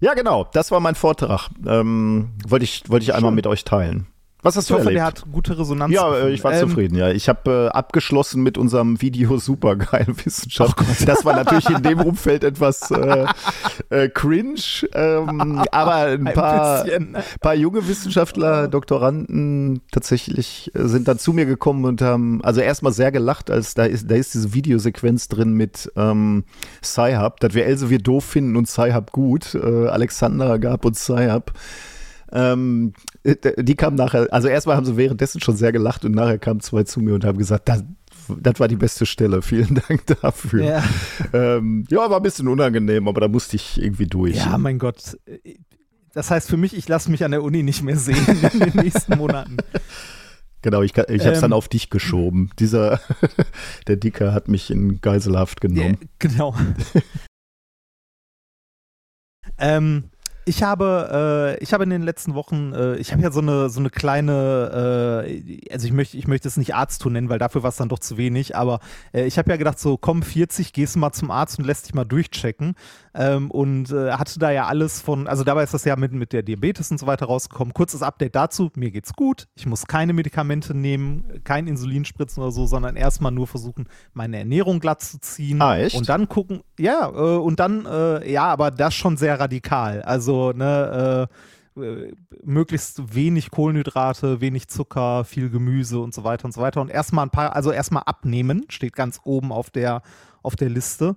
Ja, genau, das war mein Vortrag. Ähm, wollte ich, wollte ich einmal mit euch teilen. Was hast Ich du hoffe, erlebt? der hat gute Resonanz. ja, äh, gefunden. ich war Ähm, zufrieden, ja. Ich habe äh, abgeschlossen mit unserem Video Supergeil (laughs) Wissenschaft. das war natürlich in dem Umfeld etwas äh, äh, cringe, ähm, (laughs) aber ein Ein paar, bisschen. paar junge Wissenschaftler, Doktoranden tatsächlich äh, sind dann zu mir gekommen und haben also erstmal sehr gelacht, als da ist, da ist diese Videosequenz drin mit ähm, Sci-Hub, dass wir Else wir doof finden und Sci-Hub gut. Äh, Alexander gab uns Sci-Hub. Ähm, äh, die kamen nachher, also erstmal haben sie währenddessen schon sehr gelacht und nachher kamen zwei zu mir und haben gesagt, das, das war die beste Stelle. Vielen (laughs) Dank dafür. Ja. Ähm, ja, war ein bisschen unangenehm, aber da musste ich irgendwie durch. ja, mein Gott. Das heißt für mich, ich lasse mich an der Uni nicht mehr sehen in den (laughs) nächsten Monaten. Genau, ich, ich habe es Ähm. dann auf dich geschoben. Dieser, (laughs) der Dicker hat mich in Geiselhaft genommen. Ja, genau. ähm, ich habe, äh, ich habe in den letzten Wochen, äh, ich habe ja so eine, so eine kleine, äh, also ich möchte, ich möchte es nicht Arzttour nennen, weil dafür war es dann doch zu wenig, aber äh, ich habe ja gedacht, so komm 40, gehst du mal zum Arzt und lässt dich mal durchchecken ähm, und äh, hatte da ja alles von, also dabei ist das ja mit, mit der Diabetes und so weiter rausgekommen. Kurzes Update dazu, mir geht's gut, ich muss keine Medikamente nehmen, kein Insulin spritzen oder so, sondern erstmal nur versuchen, meine Ernährung glatt zu ziehen Ah, echt? und dann gucken, ja, äh, und dann, ja, aber das schon sehr radikal. Also, ne, äh, äh, möglichst wenig Kohlenhydrate, wenig Zucker, viel Gemüse und so weiter und so weiter. Und erstmal ein paar, also erstmal abnehmen, steht ganz oben auf der, auf der Liste.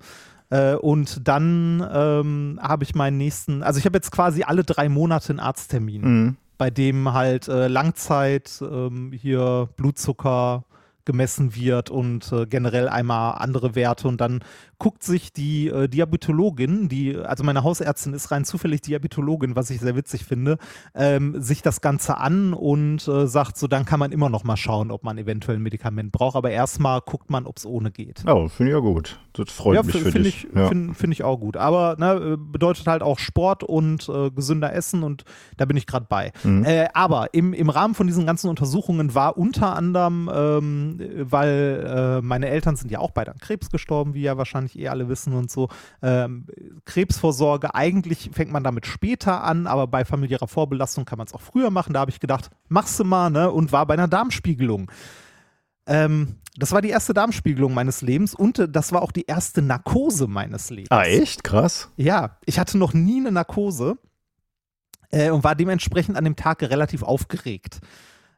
Äh, und dann ähm, habe ich meinen nächsten, also ich habe jetzt quasi alle drei Monate einen Arzttermin, Mhm. bei dem halt äh, Langzeit ähm, hier Blutzucker gemessen wird und äh, generell einmal andere Werte und dann guckt sich die äh, Diabetologin, die, also meine Hausärztin ist rein zufällig Diabetologin, was ich sehr witzig finde, ähm, sich das Ganze an und äh, sagt so, dann kann man immer noch mal schauen, ob man eventuell ein Medikament braucht, aber erstmal guckt man, ob es ohne geht. Ja, finde ich ja gut. Das freut ja, mich für finde dich. ich, ja. find, find ich auch gut. Aber ne, äh, bedeutet halt auch Sport und äh, gesünder Essen und da bin ich gerade bei. Mhm. Äh, aber im, im Rahmen von diesen ganzen Untersuchungen war unter anderem, ähm, weil äh, meine Eltern sind ja auch beide an Krebs gestorben, wie ja wahrscheinlich eh alle wissen und so. Ähm, Krebsvorsorge, eigentlich fängt man damit später an, aber bei familiärer Vorbelastung kann man es auch früher machen. Da habe ich gedacht, machst du mal, ne? Und war bei einer Darmspiegelung. Ähm, das war die erste Darmspiegelung meines Lebens und äh, das war auch die erste Narkose meines Lebens. ah, echt? Krass. Ja, ich hatte noch nie eine Narkose äh, und war dementsprechend an dem Tag relativ aufgeregt.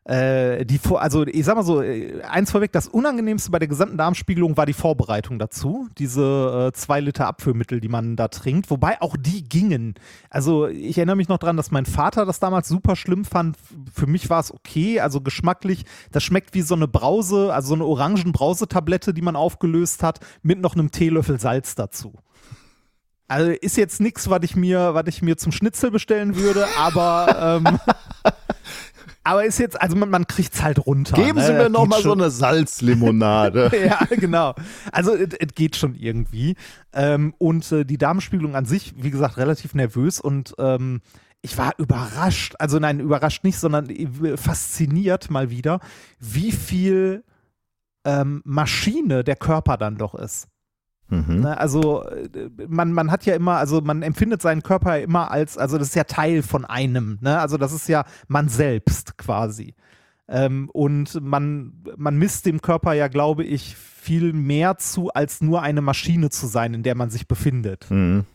Äh, die vor, also ich sag mal so, äh, eins vorweg, das Unangenehmste bei der gesamten Darmspiegelung war die Vorbereitung dazu. Diese äh, zwei Liter Abführmittel, die man da trinkt, wobei auch die gingen. Also ich erinnere mich noch dran, dass mein Vater das damals super schlimm fand. Für mich war es okay, also geschmacklich. Das schmeckt wie so eine Brause, also so eine Orangen-Brausetablette, die man aufgelöst hat, mit noch einem Teelöffel Salz dazu. Also ist jetzt nichts, was ich mir, was ich mir zum Schnitzel bestellen würde, aber ähm, (laughs) aber ist jetzt, also man, man kriegt es halt runter. Geben ne? Sie mir Das noch geht mal so eine Salzlimonade. (laughs) ja, genau. Also es es geht schon irgendwie. Ähm, und äh, die Darmspiegelung an sich, wie gesagt, relativ nervös und ähm, ich war überrascht, also nein, überrascht nicht, sondern äh, fasziniert mal wieder, wie viel ähm, Maschine der Körper dann doch ist. Mhm. Ne, also äh, man, man hat ja immer, also man empfindet seinen Körper ja immer als, also das ist ja Teil von einem, ne? Also das ist ja man selbst quasi. Ähm, und man, man misst dem Körper ja, glaube ich, viel mehr zu, als nur eine Maschine zu sein, in der man sich befindet. Mhm.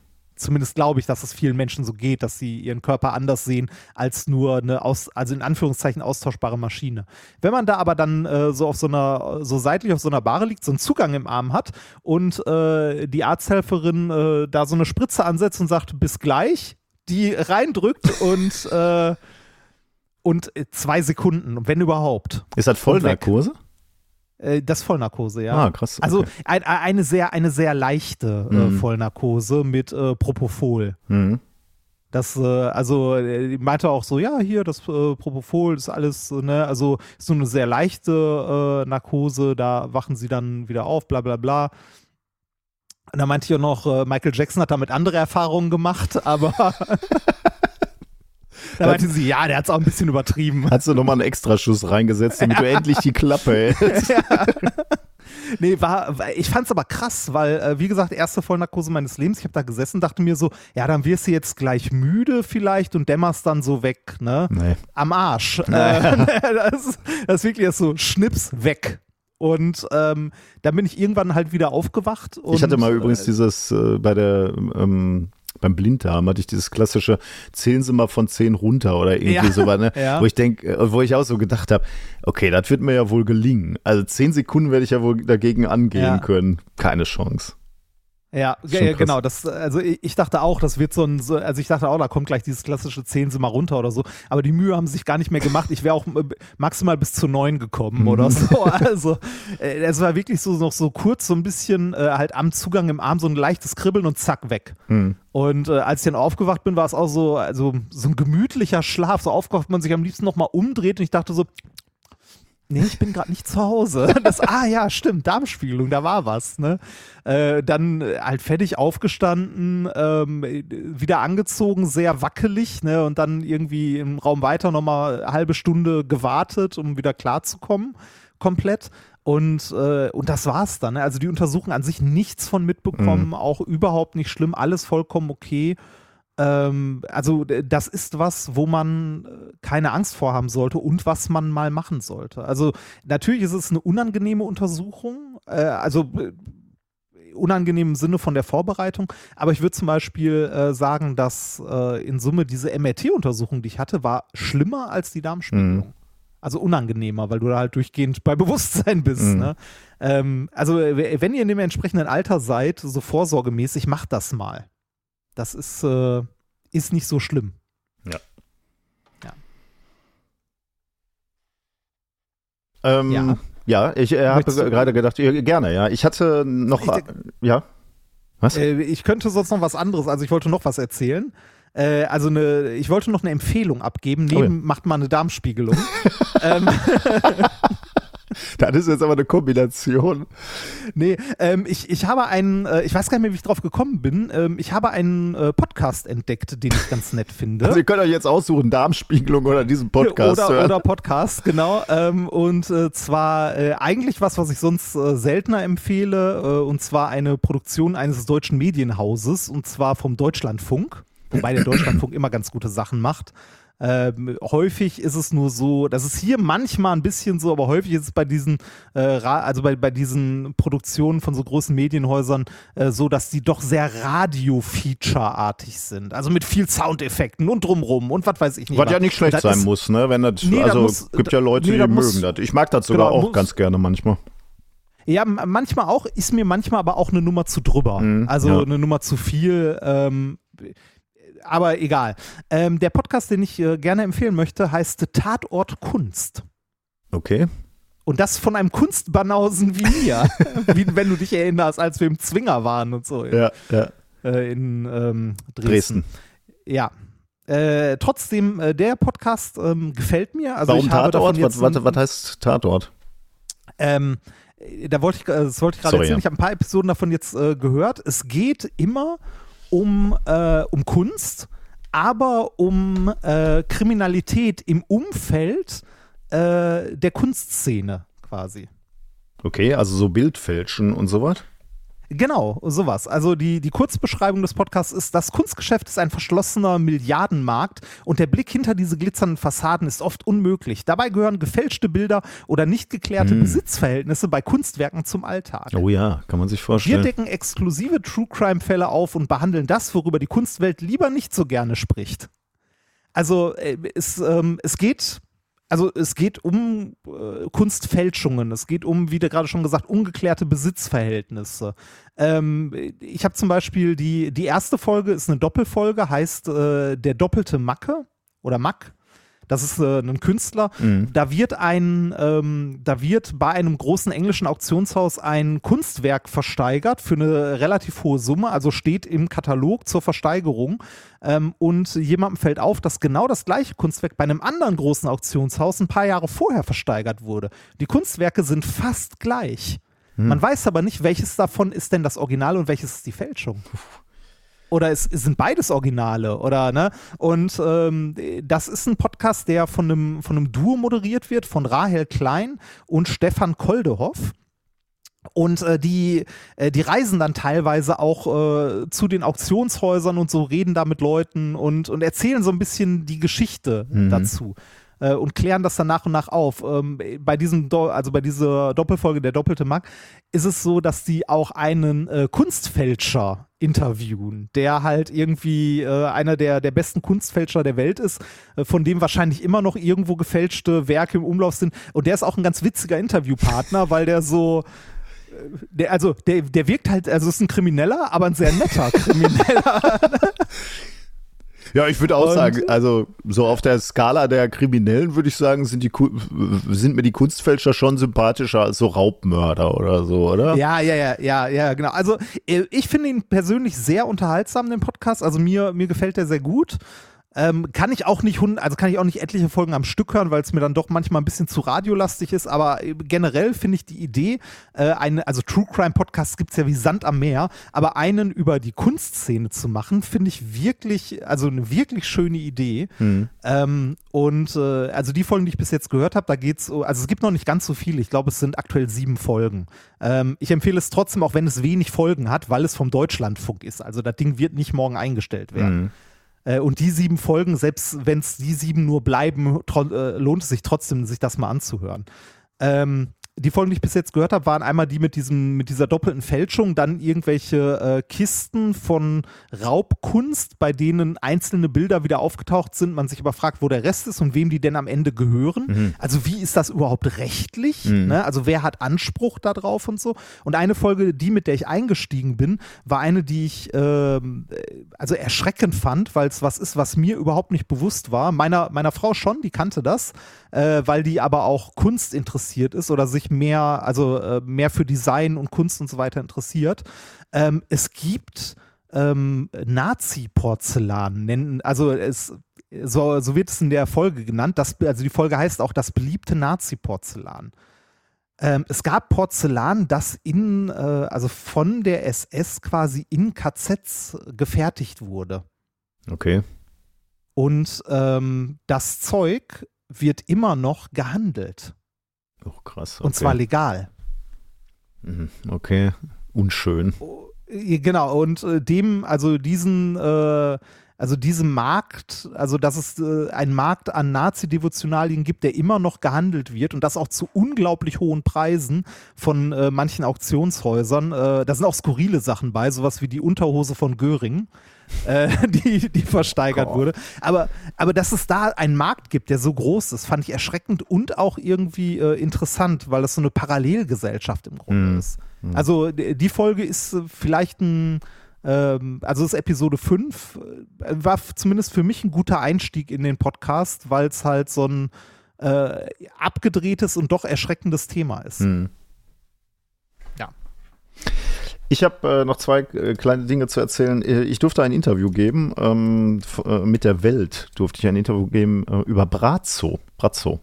Zumindest glaube ich, dass es vielen Menschen so geht, dass sie ihren Körper anders sehen als nur eine, aus, also in Anführungszeichen austauschbare Maschine. Wenn man da aber dann äh, so auf so einer, so seitlich auf so einer Bahre liegt, so einen Zugang im Arm hat und äh, die Arzthelferin äh, da so eine Spritze ansetzt und sagt, bis gleich, die reindrückt und, äh, und äh, zwei Sekunden, wenn überhaupt. Ist das Vollnarkose? Äh, das ist Vollnarkose, ja. Ah, krass. Also okay. ein, eine, sehr, eine sehr leichte äh, Mhm. Vollnarkose mit äh, Propofol. Mhm. Das, äh, also, äh, meinte auch so, ja, hier, das äh, Propofol ist alles, ne, also ist so eine sehr leichte äh, Narkose, da wachen sie dann wieder auf, bla bla bla. Und da meinte ich auch noch, Michael Jackson hat damit andere Erfahrungen gemacht, aber (laughs) (laughs) Da meinte sie, ja, der hat es auch ein bisschen übertrieben. (laughs) Hast du nochmal einen Extraschuss reingesetzt, damit du endlich die Klappe (laughs) hältst? Nee, war, ich fand's aber krass, weil, äh, wie gesagt, erste Vollnarkose meines Lebens. Ich habe da gesessen, dachte mir so, ja, dann wirst du jetzt gleich müde vielleicht und dämmerst dann so weg, ne? Nee. Am Arsch. Äh, (laughs) das, ist- das ist wirklich so Schnips weg. Und ähm, dann bin ich irgendwann halt wieder aufgewacht. Ich hatte mal übrigens äh, dieses äh, bei der ähm, beim Blinddarm hatte ich dieses klassische zählen Sie mal von 10 runter oder irgendwie Ja. so was, ne? (laughs) Ja. wo ich denke, wo ich auch so gedacht habe, okay, das wird mir ja wohl gelingen. Also 10 Sekunden werde ich ja wohl dagegen angehen Ja. können. Keine Chance. Ja, genau. Das, also ich, dachte auch, das wird so ein, so, also ich dachte auch, da kommt gleich dieses klassische 10 sie mal runter oder so. Aber die Mühe haben sich gar nicht mehr gemacht. Ich wäre auch äh, maximal bis zu 9 gekommen oder Mhm. so. (laughs) Also äh, es war wirklich so noch so kurz, so ein bisschen äh, halt am Zugang im Arm, so ein leichtes Kribbeln und zack, weg. Hm. Und äh, als ich dann aufgewacht bin, war es auch so, also so ein gemütlicher Schlaf. So aufgewacht, man sich am liebsten nochmal umdreht und ich dachte so, Nee, ich bin gerade nicht zu Hause. (laughs) Das, ah ja, stimmt, Darmspiegelung, da war was. Ne? Äh, dann äh, halt fertig aufgestanden, ähm, äh, wieder angezogen, sehr wackelig, ne? Und dann irgendwie im Raum weiter nochmal eine halbe Stunde gewartet, um wieder klarzukommen, komplett. Und, äh, und das war's dann. Ne? Also die Untersuchung an sich nichts von mitbekommen, auch überhaupt nicht schlimm, alles vollkommen okay. Ähm, also das ist was, wo man äh, keine Angst vorhaben sollte und was man mal machen sollte. Also natürlich ist es eine unangenehme Untersuchung, äh, also äh, unangenehm im Sinne von der Vorbereitung, aber ich würde zum Beispiel äh, sagen, dass äh, in Summe diese MRT-Untersuchung, die ich hatte, war schlimmer als die Darmspiegelung. Also unangenehmer, weil du da halt durchgehend bei Bewusstsein bist. Mhm. Ne? Ähm, also wenn ihr in dem entsprechenden Alter seid, so vorsorgemäßig, macht das mal. Das ist, äh, ist nicht so schlimm. Ähm, Ja. ja. ich äh, habe gerade gedacht, ja, gerne, ja. Ich hatte noch, Ich- äh, ja. Was? Äh, ich könnte sonst noch was anderes, also ich wollte noch was erzählen. Äh, also eine, ich wollte noch eine Empfehlung abgeben, Oh neben macht mal eine Darmspiegelung. (laughs) ähm, (laughs) Das ist jetzt aber eine Kombination. nee, ähm, ich, ich habe einen, äh, ich weiß gar nicht mehr, wie ich drauf gekommen bin, ähm, ich habe einen äh, Podcast entdeckt, den ich ganz nett finde. Also ihr könnt euch jetzt aussuchen, Darmspiegelung oder diesen Podcast oder, hören. oder Podcast, genau. Ähm, und äh, zwar äh, eigentlich was, was ich sonst äh, seltener empfehle, äh, und zwar eine Produktion eines deutschen Medienhauses, und zwar vom Deutschlandfunk, wobei der Deutschlandfunk immer ganz gute Sachen macht. Ähm, häufig ist es nur so, das ist hier manchmal ein bisschen so, aber häufig ist es bei diesen, äh, also bei, bei diesen Produktionen von so großen Medienhäusern äh, so, dass die doch sehr Radio-Feature-artig sind. Also mit viel Soundeffekten und drumrum und was weiß ich nicht. Was ja nicht schlecht sein ist- muss, ne? Wenn das, Nee, also muss- gibt ja Leute, nee, die muss- mögen das. Ich mag das sogar Genau, auch muss- ganz gerne manchmal. Ja, manchmal auch, ist mir manchmal aber auch eine Nummer zu drüber. Mhm, also ja. eine Nummer zu viel. Ähm, aber egal. Ähm, der Podcast, den ich äh, gerne empfehlen möchte, heißt Tatort Kunst. Okay. Und das von einem Kunstbanausen wie mir. (laughs) wie wenn du dich erinnerst, als wir im Zwinger waren und so Ja, ja. äh, in ähm, Dresden. Dresden. Ja. Äh, trotzdem, äh, der Podcast ähm, gefällt mir. Also Warum ich habe davon Tatort? Was, was, was heißt Tatort? Ähm, äh, da wollte ich, äh, das wollte ich gerade erzählen. ja. Ich habe ein paar Episoden davon jetzt äh, gehört. Es geht immer um, äh, um Kunst, aber um äh, Kriminalität im Umfeld äh, der Kunstszene quasi. Okay, also so Bildfälschen und sowas? Genau, sowas. Also die, die Kurzbeschreibung des Podcasts ist, das Kunstgeschäft ist ein verschlossener Milliardenmarkt und der Blick hinter diese glitzernden Fassaden ist oft unmöglich. Dabei gehören gefälschte Bilder oder nicht geklärte Hm. Besitzverhältnisse bei Kunstwerken zum Alltag. Oh ja, kann man sich Wir vorstellen. decken exklusive True Crime Fälle auf und behandeln das, worüber die Kunstwelt lieber nicht so gerne spricht. Also äh, es, ähm, es geht, also es geht um äh, Kunstfälschungen, es geht um, wie du gerade schon gesagt, ungeklärte Besitzverhältnisse. Ähm, ich habe zum Beispiel die, die erste Folge ist eine Doppelfolge, heißt äh, der doppelte Macke oder Mack. Das ist äh, ein Künstler. Da wird ein, ähm, da wird bei einem großen englischen Auktionshaus ein Kunstwerk versteigert für eine relativ hohe Summe, also steht im Katalog zur Versteigerung. Ähm, und jemandem fällt auf, dass genau das gleiche Kunstwerk bei einem anderen großen Auktionshaus ein paar Jahre vorher versteigert wurde. Die Kunstwerke sind fast gleich. Man weiß aber nicht, welches davon ist denn das Original und welches ist die Fälschung. Oder es, es sind beides Originale oder ne? Und ähm, das ist ein Podcast, der von einem, von einem Duo moderiert wird, von Rahel Klein und Stefan Koldehoff. Und äh, die, äh, die reisen dann teilweise auch äh, zu den Auktionshäusern und so, reden da mit Leuten und, und erzählen so ein bisschen die Geschichte Mhm. dazu äh, und klären das dann nach und nach auf. Ähm, bei diesem, Do also bei dieser Doppelfolge der doppelte Mark ist es so, dass die auch einen äh, Kunstfälscher interviewen, der halt irgendwie äh, einer der, der besten Kunstfälscher der Welt ist, äh, von dem wahrscheinlich immer noch irgendwo gefälschte Werke im Umlauf sind. Und der ist auch ein ganz witziger Interviewpartner, weil der so äh, der, also der, der wirkt halt, also ist ein Krimineller, aber ein sehr netter Krimineller. (laughs) Ja, ich würde auch Und- sagen, also so auf der Skala der Kriminellen würde ich sagen, sind, die, sind mir die Kunstfälscher schon sympathischer als so Raubmörder oder so, oder? Ja, ja, ja, ja, ja, genau. Also äh, ich finde ihn persönlich sehr unterhaltsam, den Podcast. Also mir, mir gefällt der sehr gut. Ähm, kann ich auch nicht also kann ich auch nicht etliche Folgen am Stück hören, weil es mir dann doch manchmal ein bisschen zu radiolastig ist. Aber äh, generell finde ich die Idee, äh, eine, also True Crime Podcasts gibt es ja wie Sand am Meer, aber einen über die Kunstszene zu machen, finde ich wirklich, also eine wirklich schöne Idee. Ähm, und äh, also die Folgen, die ich bis jetzt gehört habe, da geht's, also es gibt noch nicht ganz so viele. Ich glaube, es sind aktuell sieben Folgen. Ähm, ich empfehle es trotzdem, auch wenn es wenig Folgen hat, weil es vom Deutschlandfunk ist. Also das Ding wird nicht morgen eingestellt werden. Äh, und die sieben Folgen, selbst wenn es die sieben nur bleiben, äh, lohnt es sich trotzdem, sich das mal anzuhören. Ähm, die Folgen, die ich bis jetzt gehört habe, waren einmal die mit, diesem, mit dieser doppelten Fälschung, dann irgendwelche äh, Kisten von Raubkunst, bei denen einzelne Bilder wieder aufgetaucht sind, man sich aber fragt, wo der Rest ist und wem die denn am Ende gehören. Also wie ist das überhaupt rechtlich? Ne? Also wer hat Anspruch darauf und so? Und eine Folge, die mit der ich eingestiegen bin, war eine, die ich ähm, äh, also erschreckend fand, weil es was ist, was mir überhaupt nicht bewusst war. Meiner, meiner Frau schon, die kannte das, äh, weil die aber auch Kunst interessiert ist oder sich mehr, also äh, mehr für Design und Kunst und so weiter interessiert. Ähm, es gibt ähm, Nazi-Porzellan, nennen, also es, so, so wird es in der Folge genannt. Das, also die Folge heißt auch das beliebte Nazi-Porzellan. Ähm, es gab Porzellan, das in, äh, also von der SS quasi in KZs gefertigt wurde. Okay. Und ähm, das Zeug wird immer noch gehandelt. Oh, krass. Okay. Und zwar legal. Mhm, Okay. Unschön. Äh, Genau, und äh, dem, also diesen, äh, also diesem Markt, also dass es äh, einen Markt an Nazi-Devotionalien gibt, der immer noch gehandelt wird und das auch zu unglaublich hohen Preisen von äh, manchen Auktionshäusern. Da sind auch skurrile Sachen bei, sowas wie die Unterhose von Göring. Äh, (laughs) die, die versteigert Gott. wurde. Aber, aber dass es da einen Markt gibt, der so groß ist, fand ich erschreckend und auch irgendwie äh, interessant, weil das so eine Parallelgesellschaft im Grunde Mhm. ist. Also d- die Folge ist äh, vielleicht ein, ähm, also das ist Episode 5, äh, war zumindest für mich ein guter Einstieg in den Podcast, weil es halt so ein äh, abgedrehtes und doch erschreckendes Thema ist. Hm. Ich habe äh, noch zwei äh, kleine Dinge zu erzählen. Äh, Ich durfte ein Interview geben ähm, äh, mit der Welt. Durfte ich ein Interview geben äh, über Brazzo. Brazzo.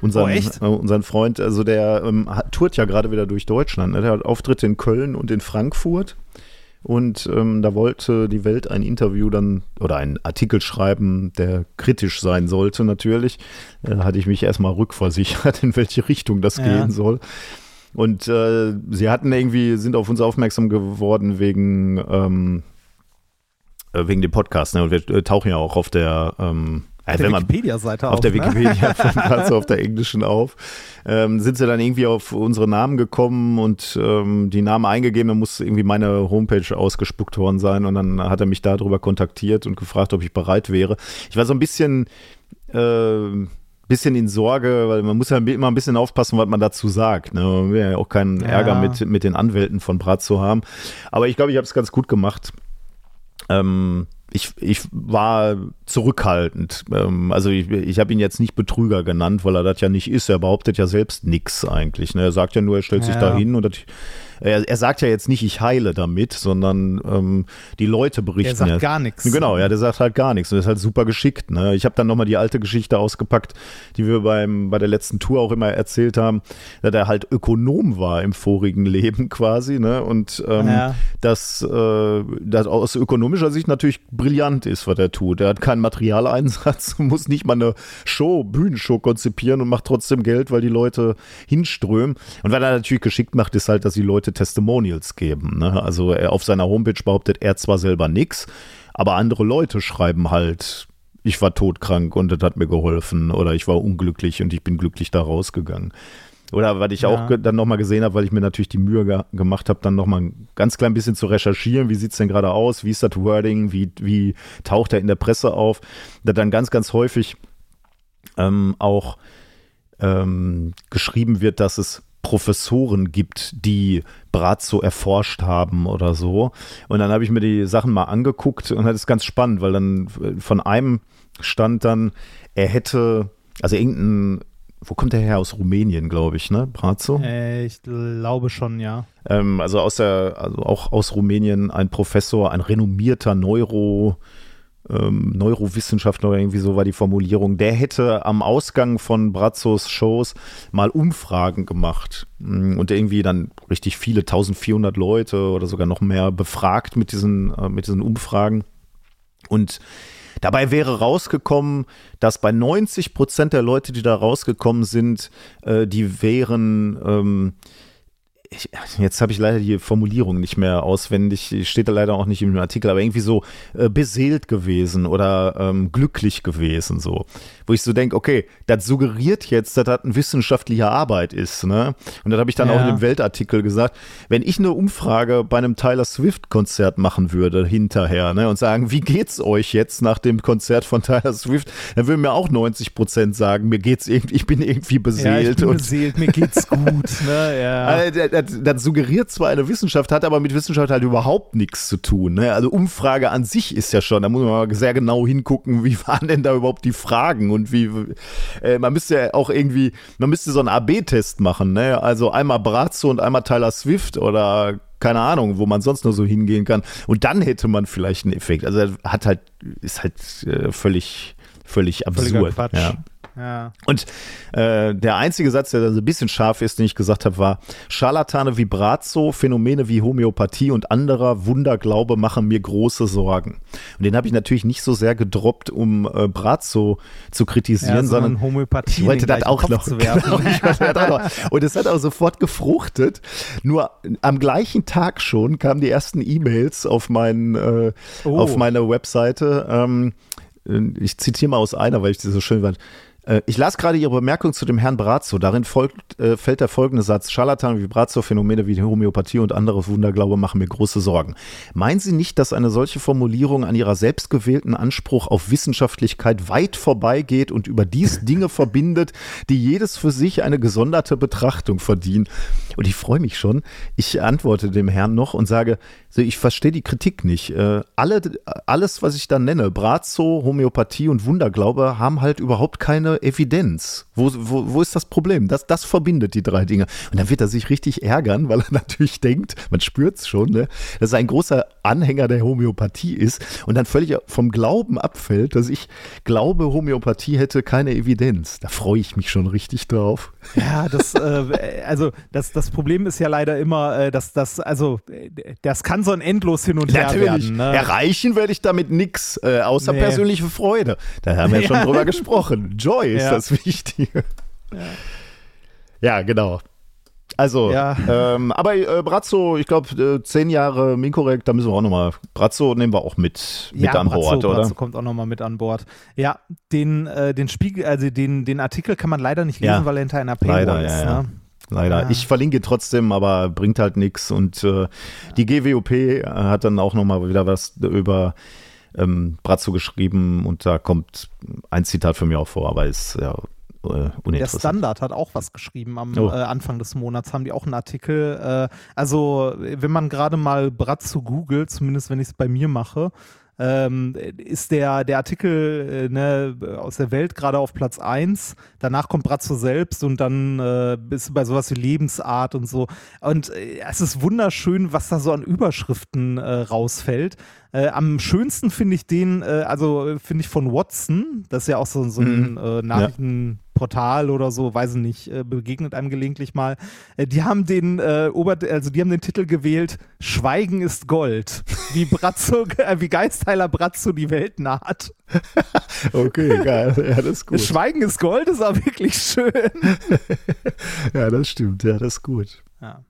Unseren, Oh, echt? Äh, unseren Freund, also der ähm, tourt ja gerade wieder durch Deutschland. Ne? Der hat Auftritte in Köln und in Frankfurt. Und ähm, da wollte die Welt ein Interview dann oder einen Artikel schreiben, der kritisch sein sollte natürlich. Da hatte ich mich erstmal rückversichert, (laughs) in welche Richtung das Ja. gehen soll. Und äh, sie hatten irgendwie, sind auf uns aufmerksam geworden wegen, ähm, äh, wegen dem Podcast. Ne? Und wir äh, tauchen ja auch auf der, ähm, äh, Der Wikipedia-Seite auf der ne? Wikipedia, also auf der englischen auf, ähm, sind sie dann irgendwie auf unsere Namen gekommen und ähm, die Namen eingegeben, dann muss irgendwie meine Homepage ausgespuckt worden sein und dann hat er mich darüber kontaktiert und gefragt, ob ich bereit wäre. Ich war so ein bisschen, äh, bisschen in Sorge, weil man muss ja immer ein bisschen aufpassen, was man dazu sagt. Ne? Man will ja auch keinen Ja. Ärger mit, mit den Anwälten von Brazzo haben. Aber ich glaube, ich habe es ganz gut gemacht. Ähm, ich, ich war zurückhaltend. Ähm, also ich, ich habe ihn jetzt nicht Betrüger genannt, weil er das ja nicht ist. Er behauptet ja selbst nichts eigentlich. Ne? Er sagt ja nur, er stellt sich Ja. da hin und das er, er sagt ja jetzt nicht, ich heile damit, sondern ähm, die Leute berichten. Der sagt ja. gar nichts. Genau, ja, der sagt halt gar nichts und ist halt super geschickt. Ne? Ich habe dann nochmal die alte Geschichte ausgepackt, die wir beim, bei der letzten Tour auch immer erzählt haben, dass er halt Ökonom war im vorigen (laughs) Leben quasi ne? und ähm, Ja. dass äh, das aus ökonomischer Sicht natürlich brillant ist, was er tut. Er hat keinen Materialeinsatz, (laughs) muss nicht mal eine Show, Bühnenshow konzipieren und macht trotzdem Geld, weil die Leute hinströmen. Und was er natürlich geschickt macht, ist halt, dass die Leute Testimonials geben. Ne? Also er auf seiner Homepage behauptet er zwar selber nichts, aber andere Leute schreiben halt, ich war todkrank und das hat mir geholfen oder ich war unglücklich und ich bin glücklich da rausgegangen. Oder was ich Ja. auch dann nochmal gesehen habe, weil ich mir natürlich die Mühe ge gemacht habe, dann nochmal ein ganz klein bisschen zu recherchieren, wie sieht es denn gerade aus, wie ist das Wording, wie, wie taucht er in der Presse auf, da dann ganz, ganz häufig ähm, auch ähm, geschrieben wird, dass es Professoren gibt, die Brazzo erforscht haben oder so. Und dann habe ich mir die Sachen mal angeguckt und das ist ganz spannend, weil dann äh, von einem stand dann, er hätte, also irgendein, wo kommt der her? Aus Rumänien, glaube ich, ne? Brazzo? Äh, ich glaube schon, ja. Ähm, also aus der, also auch aus Rumänien ein Professor, ein renommierter Neuro, ähm, Neurowissenschaftler oder irgendwie so war die Formulierung, der hätte am Ausgang von Brazzos Shows mal Umfragen gemacht Mm, und irgendwie dann richtig viele, 1400 Leute oder sogar noch mehr befragt mit diesen, äh, mit diesen Umfragen. Und dabei wäre rausgekommen, dass bei 90 Prozent der Leute, die da rausgekommen sind, äh, die wären, ähm, ich, jetzt habe ich leider die Formulierung nicht mehr auswendig, steht da leider auch nicht im Artikel, aber irgendwie so äh, beseelt gewesen oder ähm, glücklich gewesen, so. Wo ich so denke, okay, das suggeriert jetzt, dass das eine wissenschaftliche Arbeit ist, ne? Und das habe ich dann Ja. auch in dem Weltartikel gesagt, wenn ich eine Umfrage bei einem Tyler Swift-Konzert machen würde hinterher, ne, und sagen, wie geht's euch jetzt nach dem Konzert von Tyler Swift, dann würden mir auch 90 Prozent sagen, mir geht's irgendwie, ich bin irgendwie Ja, ich beseelt bin und beseelt, mir geht's (laughs) gut. ne? ja. also, das, suggeriert zwar eine Wissenschaft, hat aber mit Wissenschaft halt überhaupt nichts zu tun. Ne? Also Umfrage an sich ist ja schon, da muss man mal sehr genau hingucken, wie waren denn da überhaupt die Fragen und wie, äh, man müsste ja auch irgendwie, man müsste so einen AB-Test machen, ne? also einmal Brazzo und einmal Tyler Swift oder keine Ahnung, wo man sonst nur so hingehen kann und dann hätte man vielleicht einen Effekt. Also hat halt, ist halt äh, völlig, völlig absurd. Quatsch. Ja. Ja. Und äh, der einzige Satz, der da so ein bisschen scharf ist, den ich gesagt habe, war: Scharlatane wie Brazzo, Phänomene wie Homöopathie und anderer Wunderglaube machen mir große Sorgen. Und den habe ich natürlich nicht so sehr gedroppt, um äh, Brazzo zu kritisieren, Ja, sondern sondern Homöopathie (laughs) ich wollte das auch noch. Genau, das. Und es hat auch sofort gefruchtet. Nur am gleichen Tag schon kamen die ersten E-Mails auf, meinen, äh, Oh. auf meine Webseite. Ähm, ich zitiere mal aus einer, weil ich die so schön fand. Äh, Ich las gerade Ihre Bemerkung zu dem Herrn Brazzo. Darin folgt, äh, fällt der folgende Satz. Scharlatan wie Brazzo, Phänomene wie Homöopathie und andere Wunderglaube machen mir große Sorgen. Meinen Sie nicht, dass eine solche Formulierung an Ihrer selbstgewählten Anspruch auf Wissenschaftlichkeit weit vorbeigeht und überdies (laughs) Dinge verbindet, die jedes für sich eine gesonderte Betrachtung verdienen? Und ich freue mich schon. Ich antworte dem Herrn noch und sage, ich verstehe die Kritik nicht. Äh, alle, alles, was ich da nenne, Brazzo, Homöopathie und Wunderglaube, haben halt überhaupt keine Evidenz. Wo, wo, wo ist das Problem? Das, das verbindet die drei Dinge. Und dann wird er sich richtig ärgern, weil er (laughs) natürlich denkt, man spürt es schon, ne, dass er ein großer Anhänger der Homöopathie ist und dann völlig vom Glauben abfällt, dass ich glaube, Homöopathie hätte keine Evidenz. Da freue ich mich schon richtig drauf. Ja, das, äh, also das, das Problem ist ja leider immer, äh, dass das, also das kann so ein endlos hin und her Natürlich. werden. Ne? Erreichen werde ich damit nichts, äh, außer Nee. persönliche Freude. Da haben wir ja schon (laughs) drüber gesprochen. Joy ist Ja. das Wichtige. Ja, genau. Also, Ja. ähm, aber äh, Brazzo, ich glaube, äh, zehn Jahre Minkorrekt, da müssen wir auch nochmal. Brazzo nehmen wir auch mit, mit ja, an Brazzo, Bord, oder? Brazzo kommt auch nochmal mit an Bord. Ja, den, äh, den Spiegel, also den, den Artikel kann man leider nicht lesen, Ja. weil er hinter einer Paywall Leider, ist. ja, ja. Ne? Leider. Ja. Ich verlinke trotzdem, aber bringt halt nichts. Und äh, die GWOP hat dann auch nochmal wieder was über ähm, Brazzo geschrieben und da kommt ein Zitat von mir auch vor, aber ist ja äh, Der. Standard hat auch was geschrieben am Oh. äh, Anfang des Monats, haben die auch einen Artikel. Äh, also, wenn man gerade mal Bratzo googelt, zumindest wenn ich es bei mir mache, ähm, ist der, der Artikel äh, ne, aus der Welt gerade auf Platz 1. Danach kommt Brazzo selbst und dann äh, bist du bei sowas wie Lebensart und so. Und äh, es ist wunderschön, was da so an Überschriften äh, rausfällt. Äh, am schönsten finde ich den, äh, also finde ich von Watson, das ist ja auch so, so ein Mhm. äh, Nachrichtenportal oder so, weiß ich nicht, äh, begegnet einem gelegentlich mal. Äh, die haben den äh, Ober also die haben den Titel gewählt, Schweigen ist Gold. Wie Brazzo, (laughs) äh, wie Geistheiler Brazzo die Welt naht. (laughs) Okay, geil. Ja, das ist gut. Schweigen ist Gold ist auch wirklich schön. (laughs) Ja, das stimmt. Ja, das ist gut. Ja.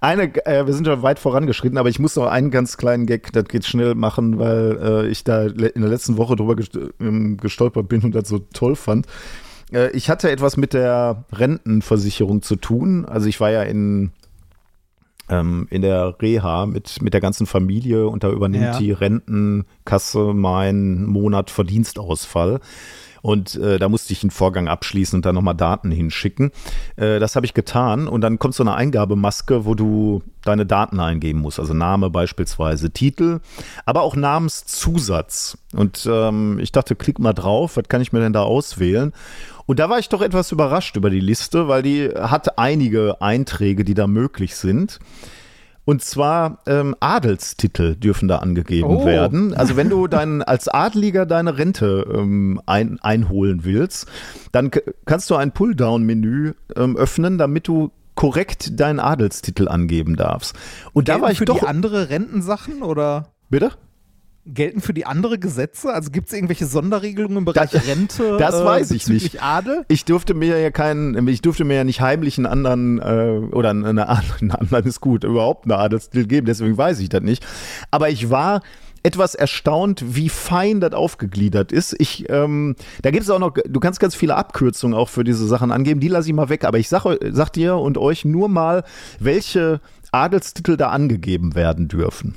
Eine, äh, wir sind schon weit vorangeschritten, aber ich muss noch einen ganz kleinen Gag, das geht schnell machen, weil äh, ich da in der letzten Woche drüber ähm, gestolpert bin und das so toll fand. Äh, ich hatte etwas mit der Rentenversicherung zu tun. Also ich war ja in, ähm, in der Reha mit, mit der ganzen Familie und da übernimmt Ja. die Rentenkasse meinen Monat Verdienstausfall. Und äh, da musste ich einen Vorgang abschließen und dann nochmal Daten hinschicken. Äh, das habe ich getan und dann kommt so eine Eingabemaske, wo du deine Daten eingeben musst. Also Name beispielsweise, Titel, aber auch Namenszusatz. Und ähm, ich dachte, klick mal drauf, was kann ich mir denn da auswählen? Und da war ich doch etwas überrascht über die Liste, weil die hat einige Einträge, die da möglich sind. Und zwar ähm, Adelstitel dürfen da angegeben Oh. werden. Also wenn du (laughs) dein, als Adliger deine Rente ähm, ein, einholen willst, dann kannst du ein Pulldown-Menü ähm, öffnen, damit du korrekt deinen Adelstitel angeben darfst. Und da Gelten war ich für doch. die andere Rentensachen oder Bitte? Gelten für die andere Gesetze? Also gibt es irgendwelche Sonderregelungen im Bereich Das- Rente? das weiß ich nicht. Adel? Ich durfte mir ja keinen, ich durfte mir ja nicht heimlich einen anderen äh, oder eine, eine (laughs) einen anderen ist gut, überhaupt einen Adelstitel geben, deswegen weiß ich das nicht. Aber ich war etwas erstaunt, wie fein das aufgegliedert ist. Ich, ähm, da gibt es auch noch, du kannst ganz viele Abkürzungen auch für diese Sachen angeben, die lasse ich mal weg. Aber ich sag, eu- sag dir und euch nur mal, welche Adelstitel da angegeben werden dürfen.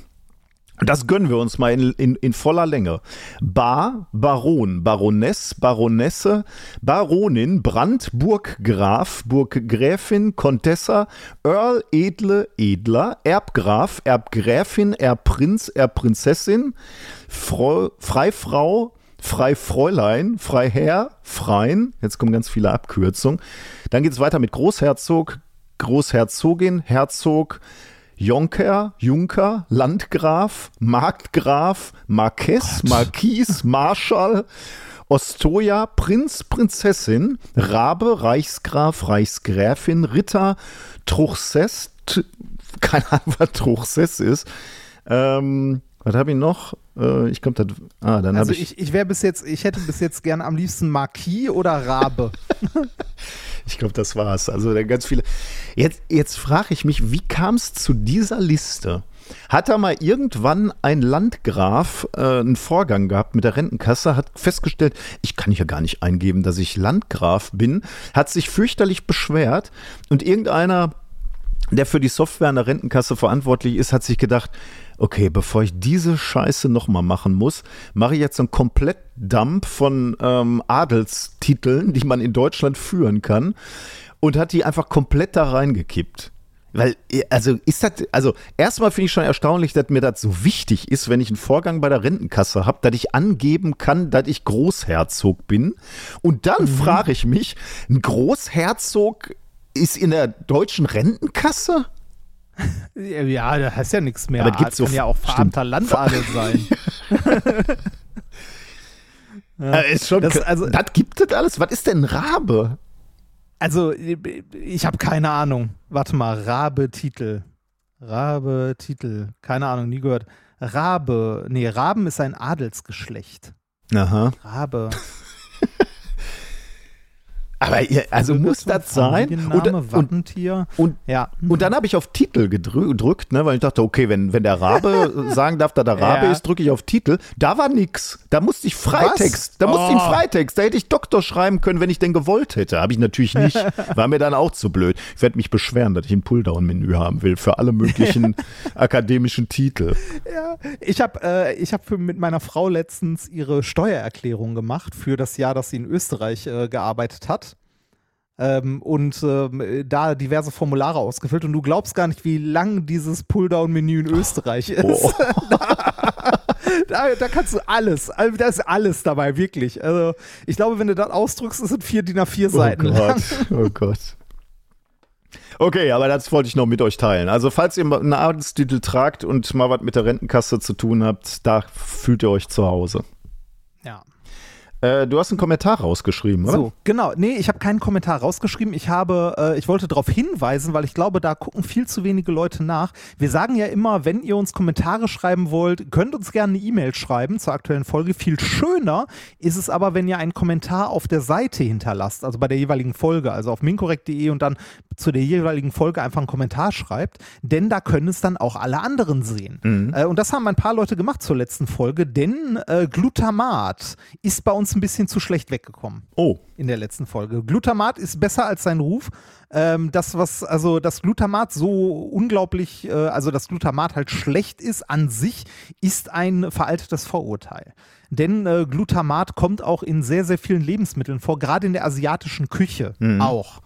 Das gönnen wir uns mal in, in, in voller Länge. Bar, Baron, Baroness, Baronesse, Baronin, Brand, Burggraf, Burggräfin, Contessa, Earl, Edle, Edler, Erbgraf, Erbgräfin, Erbprinz, Erbprinzessin, Frau, Freifrau, Freifräulein, Freiherr, Freien, jetzt kommen ganz viele Abkürzungen. Dann geht es weiter mit Großherzog, Großherzogin, Herzog, Jonker, Junker, Landgraf, Markgraf, Marquess, Marquis, Marschall, Ostoja, Prinz, Prinzessin, Rabe, Reichsgraf, Reichsgräfin, Ritter, Truchsess, (laughs) keine Ahnung, was Truchsess ist. Ähm, was habe ich noch? Äh, ich glaube, das. Ah, dann Also habe ich. ich, ich wäre bis jetzt, ich hätte bis jetzt gerne am liebsten Marquis oder Rabe. (laughs) Ich glaube, das war's. Also ganz viele. Jetzt, jetzt frage ich mich, wie kam es zu dieser Liste? Hat da mal irgendwann ein Landgraf äh, einen Vorgang gehabt mit der Rentenkasse, hat festgestellt, ich kann hier gar nicht eingeben, dass ich Landgraf bin, hat sich fürchterlich beschwert und irgendeiner, der für die Software an der Rentenkasse verantwortlich ist, hat sich gedacht, okay, bevor ich diese Scheiße nochmal machen muss, mache ich jetzt so einen Komplettdump von ähm, Adelstiteln, die man in Deutschland führen kann und hat die einfach komplett da reingekippt. Weil, äh, also ist das, also erstmal finde ich schon erstaunlich, dass mir das so wichtig ist, wenn ich einen Vorgang bei der Rentenkasse habe, dass ich angeben kann, dass ich Großherzog bin. Und dann frage ich mich, ein Großherzog ist in der deutschen Rentenkasse? Ja, da heißt ja nichts mehr. Aber es gibt kann so- ja auch verarmter Landadel sein. (laughs) Äh, ist schon, Das- das, also- das gibt es alles. Was ist denn Rabe? Also, ich habe keine Ahnung. Warte mal, Rabe-Titel. Rabe-Titel. Keine Ahnung, nie gehört. Rabe. Nee, Raben ist ein Adelsgeschlecht. Aha. Rabe. Aber ihr, also muss das sein? Und, und, und, ja. und dann habe ich auf Titel gedrü- gedrückt, ne, weil ich dachte, okay, wenn, wenn der Rabe (laughs) sagen darf, dass der Rabe Ja. ist, drücke ich auf Titel. Da war nix. Da musste ich Freitext. Da musste ich Oh. einen Freitext. Da hätte ich Doktor schreiben können, wenn ich denn gewollt hätte. Habe ich natürlich nicht. (laughs) War mir dann auch zu blöd. Ich werde mich beschweren, dass ich ein Pulldown-Menü haben will für alle möglichen (laughs) akademischen Titel. Ja, ich habe äh, ich hab mit meiner Frau letztens ihre Steuererklärung gemacht für das Jahr, das sie in Österreich äh, gearbeitet hat. Ähm, und ähm, da diverse Formulare ausgefüllt. Und du glaubst gar nicht, wie lang dieses Pulldown-Menü in Österreich ist. Oh. (laughs) Da, da kannst du alles, also da ist alles dabei, wirklich. Also ich glaube, wenn du das ausdrückst, ist es vier DIN A4 Seiten oh lang. Gott, oh Gott. Okay, aber das wollte ich noch mit euch teilen. Also, falls ihr einen Adelstitel tragt und mal was mit der Rentenkasse zu tun habt, da fühlt ihr euch zu Hause. Äh, du hast einen Kommentar rausgeschrieben, oder? So, genau. Nee, ich habe keinen Kommentar rausgeschrieben. Ich habe, äh, ich wollte darauf hinweisen, weil ich glaube, da gucken viel zu wenige Leute nach. Wir sagen ja immer, wenn ihr uns Kommentare schreiben wollt, könnt uns gerne eine E-Mail schreiben zur aktuellen Folge. Viel schöner ist es aber, wenn ihr einen Kommentar auf der Seite hinterlasst, also bei der jeweiligen Folge, also auf minkorrekt.de und dann zu der jeweiligen Folge einfach einen Kommentar schreibt, denn da können es dann auch alle anderen sehen. Äh, und das haben ein paar Leute gemacht zur letzten Folge, denn äh, Glutamat ist bei uns ein bisschen zu schlecht weggekommen Oh, in der letzten Folge. Glutamat ist besser als sein Ruf. Ähm, das, was, also das Glutamat so unglaublich, äh, also das Glutamat halt schlecht ist an sich, ist ein veraltetes Vorurteil. Denn äh, Glutamat kommt auch in sehr, sehr vielen Lebensmitteln vor, gerade in der asiatischen Küche auch.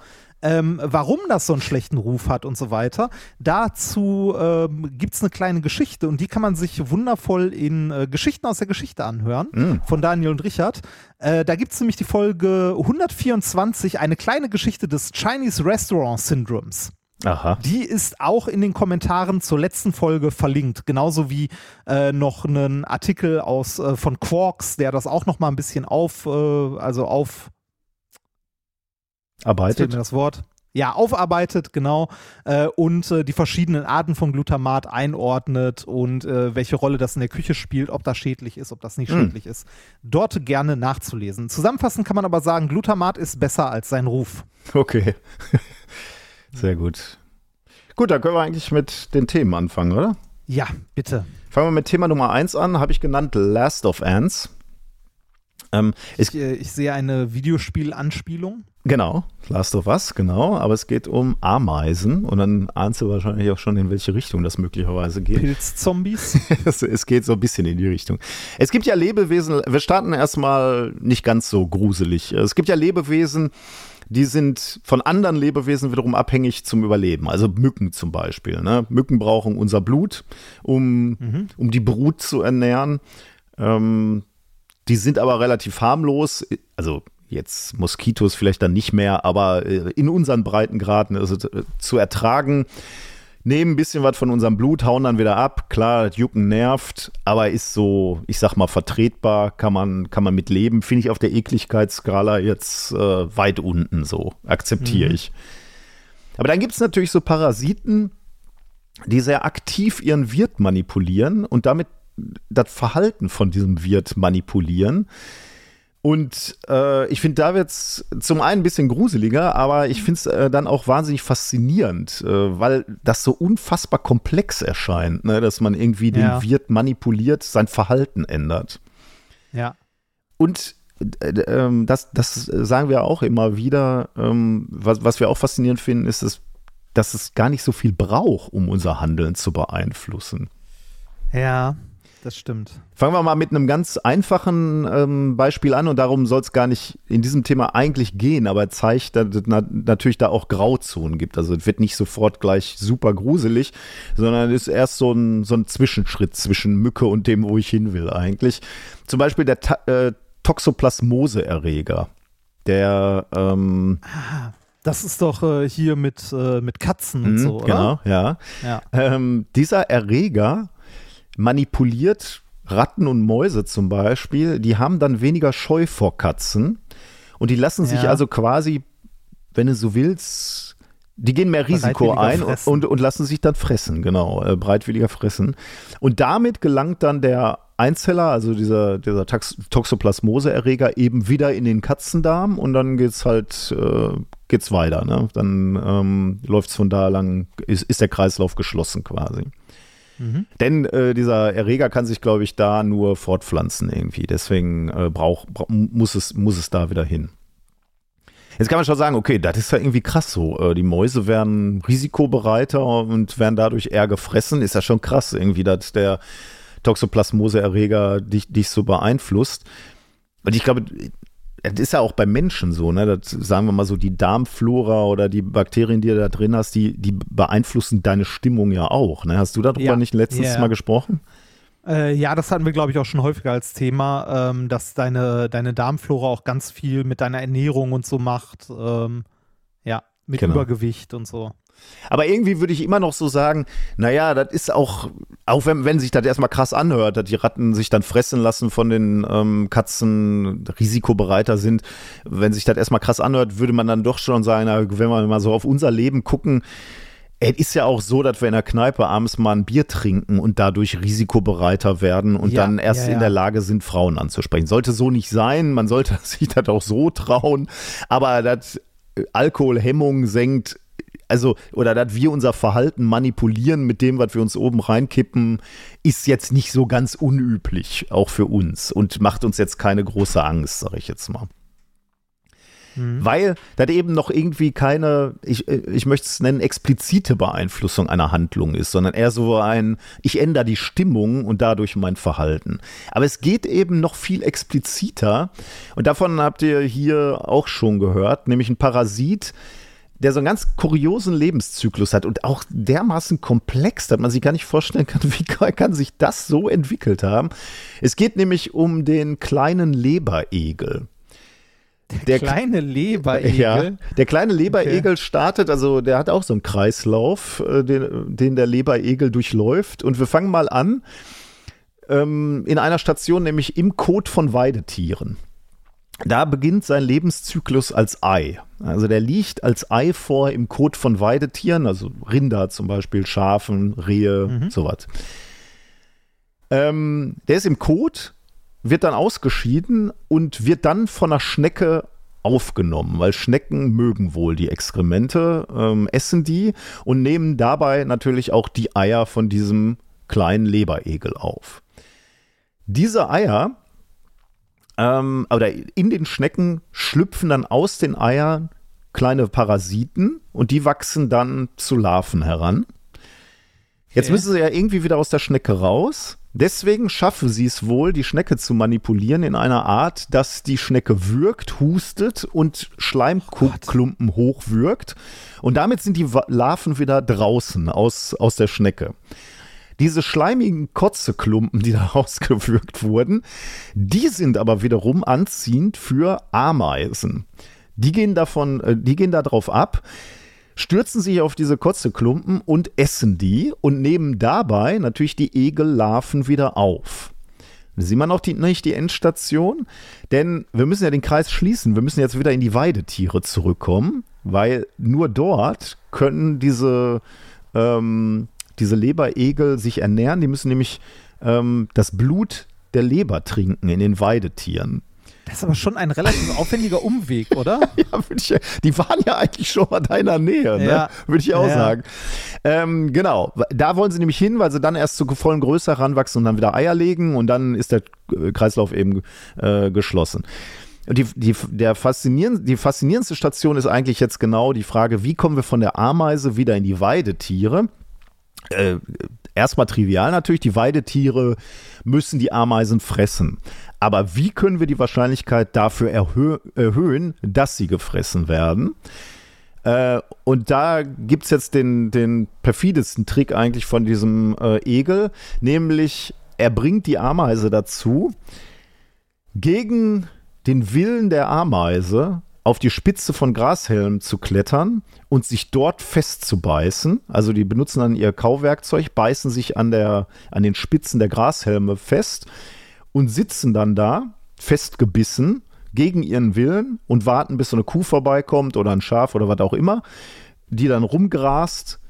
Ähm, warum das so einen schlechten Ruf hat und so weiter. Dazu ähm, gibt es eine kleine Geschichte und die kann man sich wundervoll in äh, Geschichten aus der Geschichte anhören von Daniel und Richard. Äh, da gibt es nämlich die Folge 124, eine kleine Geschichte des Chinese Restaurant Syndroms. aha. Die ist auch in den Kommentaren zur letzten Folge verlinkt, genauso wie äh, noch einen Artikel aus äh, von Quarks, der das auch noch mal ein bisschen auf, äh, also auf Jetzt Arbeitet. mir das Wort. Ja, aufarbeitet, genau, äh, und äh, die verschiedenen Arten von Glutamat einordnet und äh, welche Rolle das in der Küche spielt, ob das schädlich ist, ob das nicht Hm. schädlich ist. Dort gerne nachzulesen. Zusammenfassend kann man aber sagen, Glutamat ist besser als sein Ruf. Okay. (laughs) Sehr gut. Gut, dann können wir eigentlich mit den Themen anfangen, oder? Ja, bitte. Fangen wir mit Thema Nummer 1 an, habe ich genannt Last of Ants. Ähm, Ich, äh, ich sehe eine Videospiel-Anspielung. genau, Last of Us, genau, aber es geht um Ameisen und dann ahnst du wahrscheinlich auch schon, in welche Richtung das möglicherweise geht. Pilzzombies. Es, (laughs) es geht so ein bisschen in die Richtung. Es gibt ja Lebewesen, wir starten erstmal nicht ganz so gruselig. Es gibt ja Lebewesen, die sind von anderen Lebewesen wiederum abhängig zum Überleben. Also Mücken zum Beispiel. Ne? Mücken brauchen unser Blut, um, um die Brut zu ernähren. Ähm, die sind aber relativ harmlos. Also jetzt Moskitos vielleicht dann nicht mehr, aber äh, in unseren Breitengraden also, äh, zu ertragen nehmen ein bisschen was von unserem Blut, hauen dann wieder ab. Klar, das Jucken nervt, aber ist so, ich sag mal, vertretbar, kann man, kann man mit leben. Finde ich auf der Ekligkeitsskala jetzt äh, weit unten so. Akzeptiere ich. Aber dann gibt es natürlich so Parasiten, die sehr aktiv ihren Wirt manipulieren und damit das Verhalten von diesem Wirt manipulieren. Und äh, ich finde, da wird es zum einen ein bisschen gruseliger, aber ich finde es äh, dann auch wahnsinnig faszinierend, äh, weil das so unfassbar komplex erscheint, ne? dass man irgendwie Ja. den Wirt manipuliert, sein Verhalten ändert. ja. Und äh, ähm, das, das sagen wir auch immer wieder, ähm, was, was wir auch faszinierend finden, ist, dass, dass es gar nicht so viel braucht, um unser Handeln zu beeinflussen. Ja, das stimmt. Fangen wir mal mit einem ganz einfachen ähm, Beispiel an und darum soll es gar nicht in diesem Thema eigentlich gehen, aber er zeigt, dass es na natürlich da auch Grauzonen gibt. Also es wird nicht sofort gleich super gruselig, sondern es ist erst so ein, so ein Zwischenschritt zwischen Mücke und dem, wo ich hin will eigentlich. Zum Beispiel der Ta äh, Toxoplasmose-Erreger. Der, ähm, Das ist doch äh, hier mit, äh, mit Katzen und mh, so, oder? genau, ja. Ja. Ähm, dieser Erreger manipuliert Ratten und Mäuse zum Beispiel, die haben dann weniger Scheu vor Katzen und die lassen sich Ja. also quasi, wenn du so willst, die gehen mehr Risiko ein und, fressen. und, und lassen sich dann fressen, genau, äh, breitwilliger fressen. Und damit gelangt dann der Einzeller, also dieser, dieser Tax Toxoplasmose-Erreger, eben wieder in den Katzendarm und dann geht's halt, äh, geht's weiter. Ne? Dann ähm, läuft's von da lang, ist, ist der Kreislauf geschlossen quasi. Denn äh, dieser Erreger kann sich, glaube ich, da nur fortpflanzen irgendwie. Deswegen äh, brauch, bra muss, es, muss es da wieder hin. Jetzt kann man schon sagen, okay, das ist ja irgendwie krass so. Äh, die Mäuse werden risikobereiter und werden dadurch eher gefressen. Ist ja schon krass irgendwie, dass der Toxoplasmose-Erreger dich, dich so beeinflusst. Und ich glaube, das ist ja auch bei Menschen so, ne? Das, sagen wir mal so, die Darmflora oder die Bakterien, die du da drin hast, die, die beeinflussen deine Stimmung ja auch. Ne? Hast du darüber Ja. nicht letztens Ja. mal gesprochen? Äh, ja, das hatten wir, glaube ich, auch schon häufiger als Thema, ähm, dass deine, deine Darmflora auch ganz viel mit deiner Ernährung und so macht. Ähm, ja, mit Genau. Übergewicht und so. Aber irgendwie würde ich immer noch so sagen, naja, das ist auch, auch wenn, wenn sich das erstmal krass anhört, dass die Ratten sich dann fressen lassen von den ähm, Katzen, risikobereiter sind, wenn sich das erstmal krass anhört, würde man dann doch schon sagen, na, wenn wir mal so auf unser Leben gucken, es ist ja auch so, dass wir in der Kneipe abends mal ein Bier trinken und dadurch risikobereiter werden und Ja, dann erst ja, ja. in der Lage sind, Frauen anzusprechen. Sollte so nicht sein, man sollte (laughs) sich das auch so trauen, aber das äh, Alkoholhemmung senkt, also, oder dass wir unser Verhalten manipulieren mit dem, was wir uns oben reinkippen, ist jetzt nicht so ganz unüblich, auch für uns und macht uns jetzt keine große Angst, sage ich jetzt mal. Weil das eben noch irgendwie keine, ich, ich möchte es nennen, explizite Beeinflussung einer Handlung ist, sondern eher so ein, ich ändere die Stimmung und dadurch mein Verhalten. Aber es geht eben noch viel expliziter und davon habt ihr hier auch schon gehört, nämlich ein Parasit, der so einen ganz kuriosen Lebenszyklus hat und auch dermaßen komplex, dass man sich gar nicht vorstellen kann, (laughs) wie kann, sich das so entwickelt haben. Es geht nämlich um den kleinen Leberegel. Der Kleine Leberegel. Ja, der kleine Leberegel startet, also der hat auch so einen Kreislauf, äh, den, den der Leberegel durchläuft. Und wir fangen mal an ähm, in einer Station, nämlich im Kot von Weidetieren. Da beginnt sein Lebenszyklus als Ei. Also der liegt als Ei vor im Kot von Weidetieren, also Rinder zum Beispiel, Schafen, Rehe, sowas. Ähm, der ist im Kot, wird dann ausgeschieden und wird dann von einer Schnecke aufgenommen, weil Schnecken mögen wohl die Exkremente, ähm, essen die und nehmen dabei natürlich auch die Eier von diesem kleinen Leberegel auf. Diese Eier ähm, oder in den Schnecken schlüpfen dann aus den Eiern kleine Parasiten und die wachsen dann zu Larven heran. Jetzt müssen sie ja irgendwie wieder aus der Schnecke raus. Deswegen schaffen sie es wohl, die Schnecke zu manipulieren in einer Art, dass die Schnecke würgt, hustet und Schleimklumpen hochwürgt. Und damit sind die Larven wieder draußen aus, aus der Schnecke. Diese schleimigen Kotzeklumpen, die da (laughs) rausgewürgt wurden, die sind aber wiederum anziehend für Ameisen. Die gehen davon, äh, die gehen da drauf ab, stürzen sich auf diese Kotzeklumpen und essen die und nehmen dabei natürlich die Egellarven wieder auf. Sieht man noch die, nicht die Endstation, denn wir müssen ja den Kreis schließen. Wir müssen jetzt wieder in die Weidetiere zurückkommen, weil nur dort können diese, ähm, diese Leberegel sich ernähren. Die müssen nämlich ähm, das Blut der Leber trinken in den Weidetieren. Das ist aber schon ein relativ aufwendiger Umweg, (laughs) oder? Ja, ich, die waren ja eigentlich schon mal deiner Nähe, ne? Ja. würde ich auch Ja. sagen. Ähm, genau, da wollen sie nämlich hin, weil sie dann erst zu vollen Größe heranwachsen und dann wieder Eier legen und dann ist der äh, Kreislauf eben äh, geschlossen. Und die, die, der faszinieren, die faszinierendste Station ist eigentlich jetzt genau die Frage, wie kommen wir von der Ameise wieder in die Weidetiere? Äh, erstmal trivial natürlich, die Weidetiere müssen die Ameisen fressen. Aber wie können wir die Wahrscheinlichkeit dafür erhö erhöhen, dass sie gefressen werden? Äh, und da gibt es jetzt den, den perfidesten Trick eigentlich von diesem äh, Egel, nämlich er bringt die Ameise dazu, gegen den Willen der Ameise auf die Spitze von Grashelm zu klettern und sich dort festzubeißen. Also die benutzen dann ihr Kauwerkzeug, beißen sich an, der, an den Spitzen der Grashelme fest und sitzen dann da festgebissen gegen ihren Willen und warten, bis so eine Kuh vorbeikommt oder ein Schaf oder was auch immer, die dann rumgrast,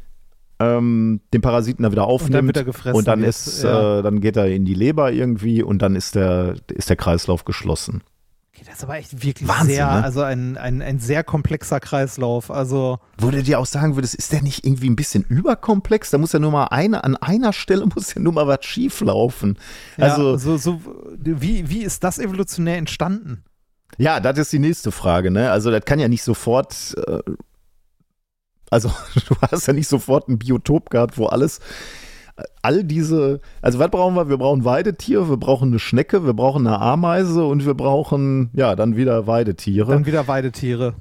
ähm, den Parasiten dann wieder aufnimmt er gefressen und dann ist, ja. äh, dann geht er in die Leber irgendwie und dann ist der, ist der Kreislauf geschlossen. Das ist aber echt wirklich Wahnsinn, sehr, ne? also ein, ein, ein sehr komplexer Kreislauf. Also, Wo du dir auch sagen würdest, ist der nicht irgendwie ein bisschen überkomplex? Da muss ja nur mal eine, an einer Stelle (laughs) muss ja nur mal was schief laufen. Also, ja, so, so, wie, wie ist das evolutionär entstanden? Ja, das ist die nächste Frage, ne? Also, das kann ja nicht sofort, äh, also, (laughs) du hast ja nicht sofort ein Biotop gehabt, wo alles, all diese, also, was brauchen wir? Wir brauchen Weidetiere, wir brauchen eine Schnecke, wir brauchen eine Ameise und wir brauchen, ja, dann wieder Weidetiere. Dann wieder Weidetiere.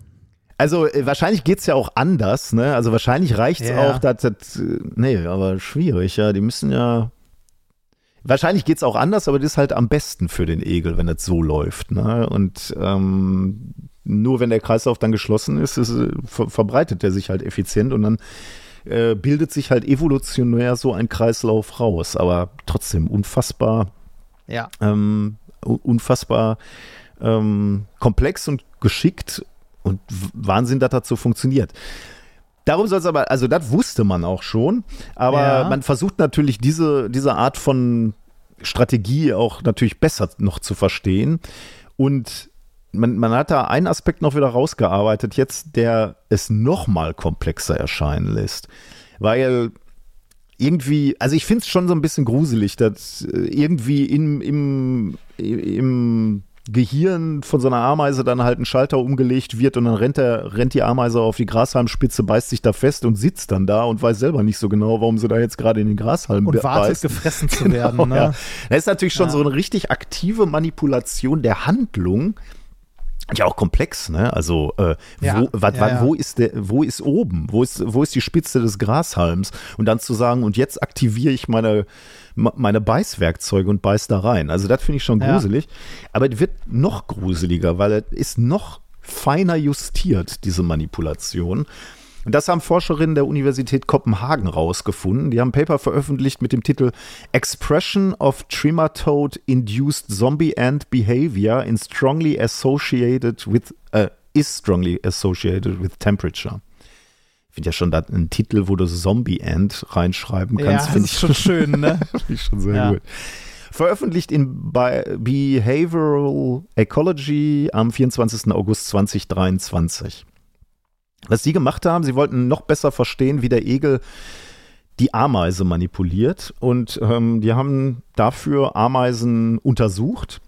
Also äh, wahrscheinlich geht's ja auch anders, ne? Also wahrscheinlich reicht's Ja. auch, dass das, äh, nee, aber schwierig, ja. Die müssen ja, Wahrscheinlich geht es auch anders, aber das ist halt am besten für den Egel, wenn das so läuft. Ne? Und ähm, nur wenn der Kreislauf dann geschlossen ist, ist ver verbreitet der sich halt effizient und dann äh, bildet sich halt evolutionär so ein Kreislauf raus. Aber trotzdem unfassbar, Ja. ähm, unfassbar ähm, komplex und geschickt und Wahnsinn, dass das so funktioniert. Darum soll es aber, also das wusste man auch schon, aber Ja. man versucht natürlich diese, diese Art von Strategie auch natürlich besser noch zu verstehen. Und man, man hat da einen Aspekt noch wieder rausgearbeitet, jetzt, der es noch mal komplexer erscheinen lässt. Weil irgendwie, also ich finde es schon so ein bisschen gruselig, dass äh, irgendwie im, im, im Gehirn von so einer Ameise dann halt ein Schalter umgelegt wird und dann rennt, der, rennt die Ameise auf die Grashalmspitze, beißt sich da fest und sitzt dann da und weiß selber nicht so genau, warum sie da jetzt gerade in den Grashalm Und wartet, beißt. gefressen zu (laughs) werden. Genau, ne? ja. Das ist natürlich schon Ja. so eine richtig aktive Manipulation der Handlung. Ja, auch komplex, ne? Also, äh, Ja, wo, wat, ja, ja. wo ist der, wo ist oben? Wo ist, wo ist die Spitze des Grashalms? Und dann zu sagen, und jetzt aktiviere ich meine, meine Beißwerkzeuge und beiß da rein. Also, das finde ich schon gruselig. Aber es wird noch gruseliger, weil es ist noch feiner justiert, diese Manipulation. Und das haben Forscherinnen der Universität Kopenhagen rausgefunden. Die haben ein Paper veröffentlicht mit dem Titel Expression of Trematode-Induced Zombie Ant Behavior in strongly associated with, äh, is strongly associated with temperature. Ich finde ja schon da einen Titel, wo du Zombie Ant reinschreiben Ja, kannst, das finde ich schon schön, ne? (laughs) Finde ich schon sehr Ja. gut. Veröffentlicht in Behavioral Ecology am 24. August 2023. Was sie gemacht haben, sie wollten noch besser verstehen, wie der Egel die Ameise manipuliert. Und ähm, die haben dafür Ameisen untersucht.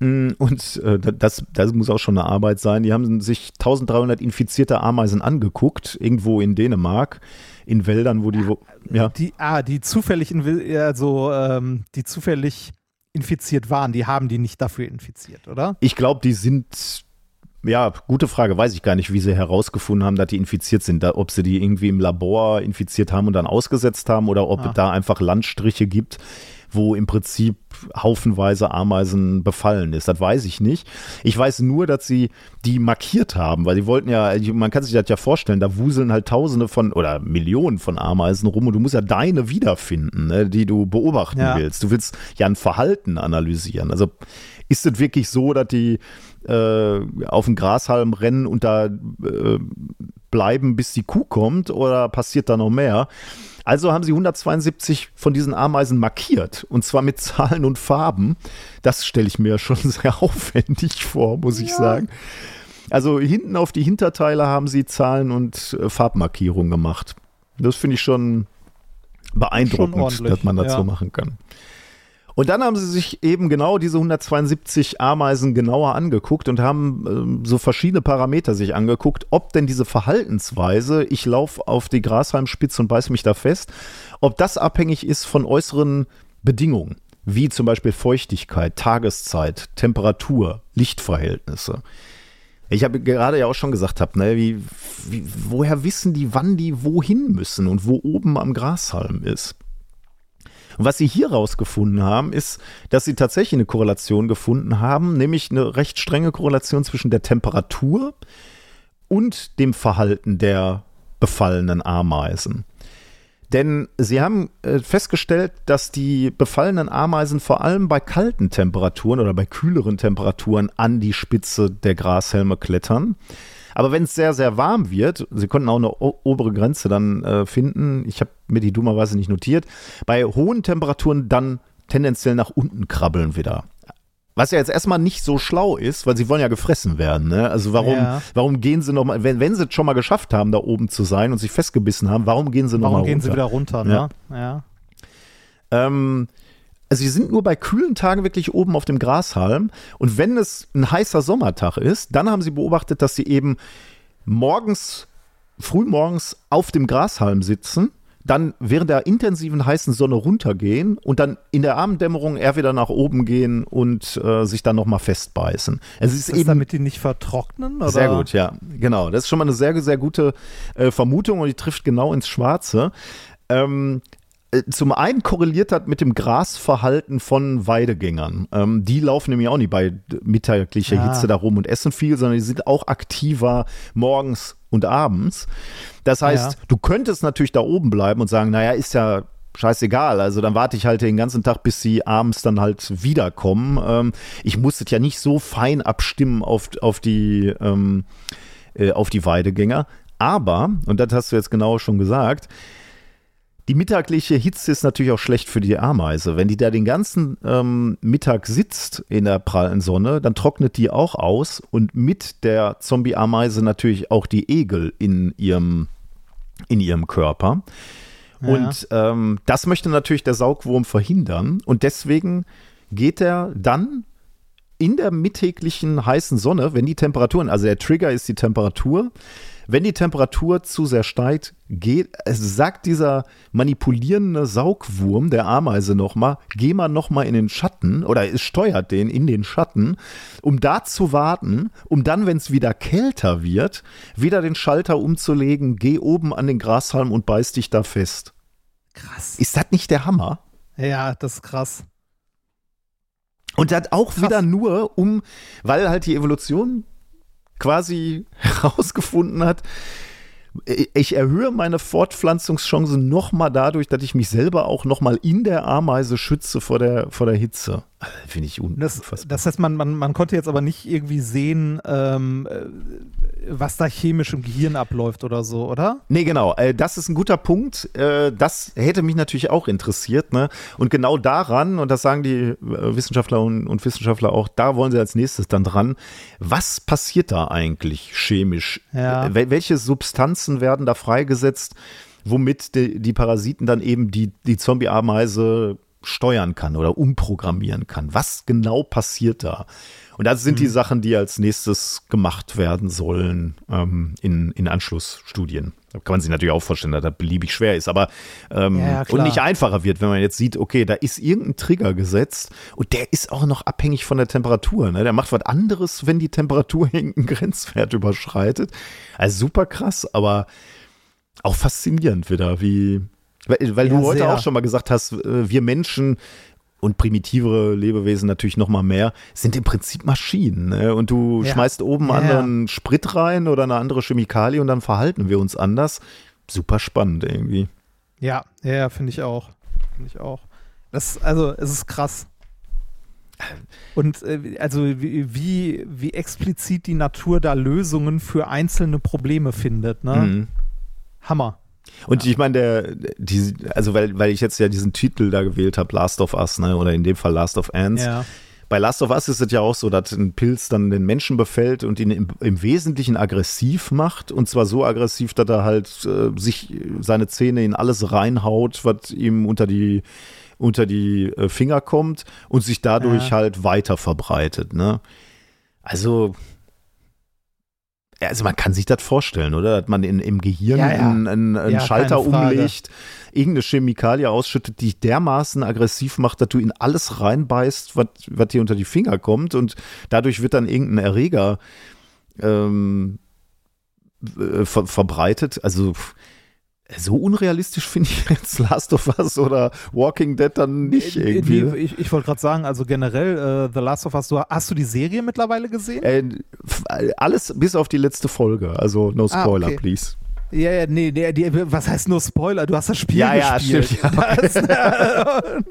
Mm, Und äh, das, das muss auch schon eine Arbeit sein. Die haben sich 1300 infizierte Ameisen angeguckt, irgendwo in Dänemark, in Wäldern, wo die, wo, ja. Die, ah, die zufällig, invi- also, ähm, die zufällig infiziert waren, die haben die nicht dafür infiziert, oder? Ich glaube, die sind, ja, gute Frage, weiß ich gar nicht, wie sie herausgefunden haben, dass die infiziert sind. Da, ob sie die irgendwie im Labor infiziert haben und dann ausgesetzt haben oder ob Ah. es da einfach Landstriche gibt, wo im Prinzip haufenweise Ameisen befallen ist. Das weiß ich nicht. Ich weiß nur, dass sie die markiert haben, weil die wollten ja, man kann sich das ja vorstellen, da wuseln halt Tausende von oder Millionen von Ameisen rum und du musst ja deine wiederfinden, ne, die du beobachten Ja. willst. Du willst ja ein Verhalten analysieren. Also ist es wirklich so, dass die äh, auf den Grashalm rennen und da äh, bleiben, bis die Kuh kommt oder passiert da noch mehr? Also haben sie 172 von diesen Ameisen markiert und zwar mit Zahlen und Farben. Das stelle ich mir schon (laughs) sehr aufwendig vor, muss ich sagen. Also hinten auf die Hinterteile haben sie Zahlen und äh, Farbmarkierungen gemacht. Das finde ich schon beeindruckend, ordentlich, dass man das ja. so machen kann. Und dann haben sie sich eben genau diese 172 Ameisen genauer angeguckt und haben ähm, so verschiedene Parameter sich angeguckt, ob denn diese Verhaltensweise, ich laufe auf die Grashalmspitze und beiß mich da fest, ob das abhängig ist von äußeren Bedingungen, wie zum Beispiel Feuchtigkeit, Tageszeit, Temperatur, Lichtverhältnisse. Ich habe gerade ja auch schon gesagt, hab, ne, wie, wie, woher wissen die, wann die wohin müssen und wo oben am Grashalm ist? Und was sie hier rausgefunden haben, ist, dass sie tatsächlich eine Korrelation gefunden haben, nämlich eine recht strenge Korrelation zwischen der Temperatur und dem Verhalten der befallenen Ameisen. Denn sie haben äh, festgestellt, dass die befallenen Ameisen vor allem bei kalten Temperaturen oder bei kühleren Temperaturen an die Spitze der Grashelme klettern. Aber wenn es sehr, sehr warm wird, sie konnten auch eine obere Grenze dann äh, finden, ich habe mir die dummerweise nicht notiert, bei hohen Temperaturen dann tendenziell nach unten krabbeln wieder. Was ja jetzt erstmal nicht so schlau ist, weil sie wollen ja gefressen werden. Ne? Also warum, Ja. warum gehen sie nochmal, wenn, wenn sie es schon mal geschafft haben, da oben zu sein und sich festgebissen haben, warum gehen sie nochmal Warum runter? gehen sie wieder runter, ne? Ja. Ähm, also sie sind nur bei kühlen Tagen wirklich oben auf dem Grashalm. Und wenn es ein heißer Sommertag ist, dann haben sie beobachtet, dass sie eben morgens, frühmorgens auf dem Grashalm sitzen, dann während der intensiven heißen Sonne runtergehen und dann in der Abenddämmerung eher wieder nach oben gehen und äh, sich dann nochmal festbeißen. Es ist, Ist das eben damit die nicht vertrocknen? Oder? sehr gut, ja. Genau. Das ist schon mal eine sehr, sehr gute äh, Vermutung und die trifft genau ins Schwarze. Ähm, äh, zum einen korreliert das mit dem Grasverhalten von Weidegängern. Ähm, die laufen nämlich auch nicht bei mittaglicher Ja. Hitze da rum und essen viel, sondern die sind auch aktiver morgens und abends. Das heißt, Ja. du könntest natürlich da oben bleiben und sagen, naja, ist ja scheißegal. Also dann warte ich halt den ganzen Tag, bis sie abends dann halt wiederkommen. Ähm, ich muss es ja nicht so fein abstimmen auf, auf die ähm, äh, auf die Weidegänger. Aber, und das hast du jetzt genau schon gesagt, die mittagliche Hitze ist natürlich auch schlecht für die Ameise. Wenn die da den ganzen ähm, Mittag sitzt in der prallen Sonne, dann trocknet die auch aus und mit der Zombie-Ameise natürlich auch die Egel in ihrem, in ihrem Körper. Und ähm, das möchte natürlich der Saugwurm verhindern. Und deswegen geht er dann in der mittäglichen heißen Sonne, wenn die Temperaturen, also der Trigger ist die Temperatur, wenn die Temperatur zu sehr steigt, geht, es sagt dieser manipulierende Saugwurm der Ameise nochmal, geh mal nochmal in den Schatten oder es steuert den in den Schatten, um da zu warten, um dann, wenn es wieder kälter wird, wieder den Schalter umzulegen, geh oben an den Grashalm und beiß dich da fest. Krass. Ist das nicht der Hammer? Ja, das ist krass. Und das auch Krass. wieder nur um, weil halt die Evolution quasi (laughs) herausgefunden hat, ich erhöhe meine Fortpflanzungschancen nochmal dadurch, dass ich mich selber auch nochmal in der Ameise schütze vor der, vor der Hitze. Finde ich un Das, unfassbar. das heißt, man, man, man konnte jetzt aber nicht irgendwie sehen, ähm, äh, was da chemisch im Gehirn abläuft oder so, oder? Nee, genau. Äh, das ist ein guter Punkt. Äh, das hätte mich natürlich auch interessiert. Ne? Und genau daran, und das sagen die Wissenschaftler und, und Wissenschaftler auch, da wollen sie als nächstes dann dran. Was passiert da eigentlich chemisch? Ja. Wel- welche Substanzen werden da freigesetzt, womit die, die Parasiten dann eben die, die Zombie-Ameise steuern kann oder umprogrammieren kann? Was genau passiert da? Und das sind die Sachen, die als nächstes gemacht werden sollen ähm, in, in Anschlussstudien. Da kann man sich natürlich auch vorstellen, dass das beliebig schwer ist, aber ähm, Ja, und nicht einfacher wird, wenn man jetzt sieht, okay, da ist irgendein Trigger gesetzt und der ist auch noch abhängig von der Temperatur. Ne? Der macht was anderes, wenn die Temperatur (laughs) irgendeinen Grenzwert überschreitet. Also super krass, aber auch faszinierend wieder, wie, weil, weil Ja, du heute sehr. auch schon mal gesagt hast, äh, wir Menschen und primitivere Lebewesen natürlich noch mal mehr, sind im Prinzip Maschinen. Ne? Und du Ja. schmeißt oben Ja, anderen Sprit rein oder eine andere Chemikalie und dann verhalten wir uns anders. Super spannend irgendwie. Ja, ja, finde ich auch. Finde ich auch. Das, also, es ist krass. Und äh, also wie, wie, wie explizit die Natur da Lösungen für einzelne Probleme findet, ne? Mhm. Hammer. Und ich meine, der, die, also weil, weil ich jetzt ja diesen Titel da gewählt habe, Last of Us, ne, oder in dem Fall Last of Ants. Ja. Bei Last of Us ist es ja auch so, dass ein Pilz dann den Menschen befällt und ihn im, im Wesentlichen aggressiv macht. Und zwar so aggressiv, dass er halt äh, sich seine Zähne in alles reinhaut, was ihm unter die, unter die äh, Finger kommt und sich dadurch Ja. halt weiter verbreitet. Ne? Also. Also man kann sich das vorstellen, oder? Dass man in, im Gehirn Ja, ja. einen, einen, einen Ja, Schalter umlegt, irgendeine Chemikalie ausschüttet, die dich dermaßen aggressiv macht, dass du in alles reinbeißt, was, dir unter die Finger kommt und dadurch wird dann irgendein Erreger ähm, äh, ver verbreitet. Also so unrealistisch (laughs) finde ich jetzt Last of Us oder Walking Dead dann nicht Äh, irgendwie. nee, ich ich wollte gerade sagen, also generell, äh, The Last of Us, du, hast du die Serie mittlerweile gesehen? Äh, alles bis auf die letzte Folge. Also no Ah, spoiler, okay. please. Ja, ja, nee, nee, die, was heißt nur Spoiler? Du hast das Spiel Ja, ja, gespielt. stimmt, ja. (laughs) Das, (laughs)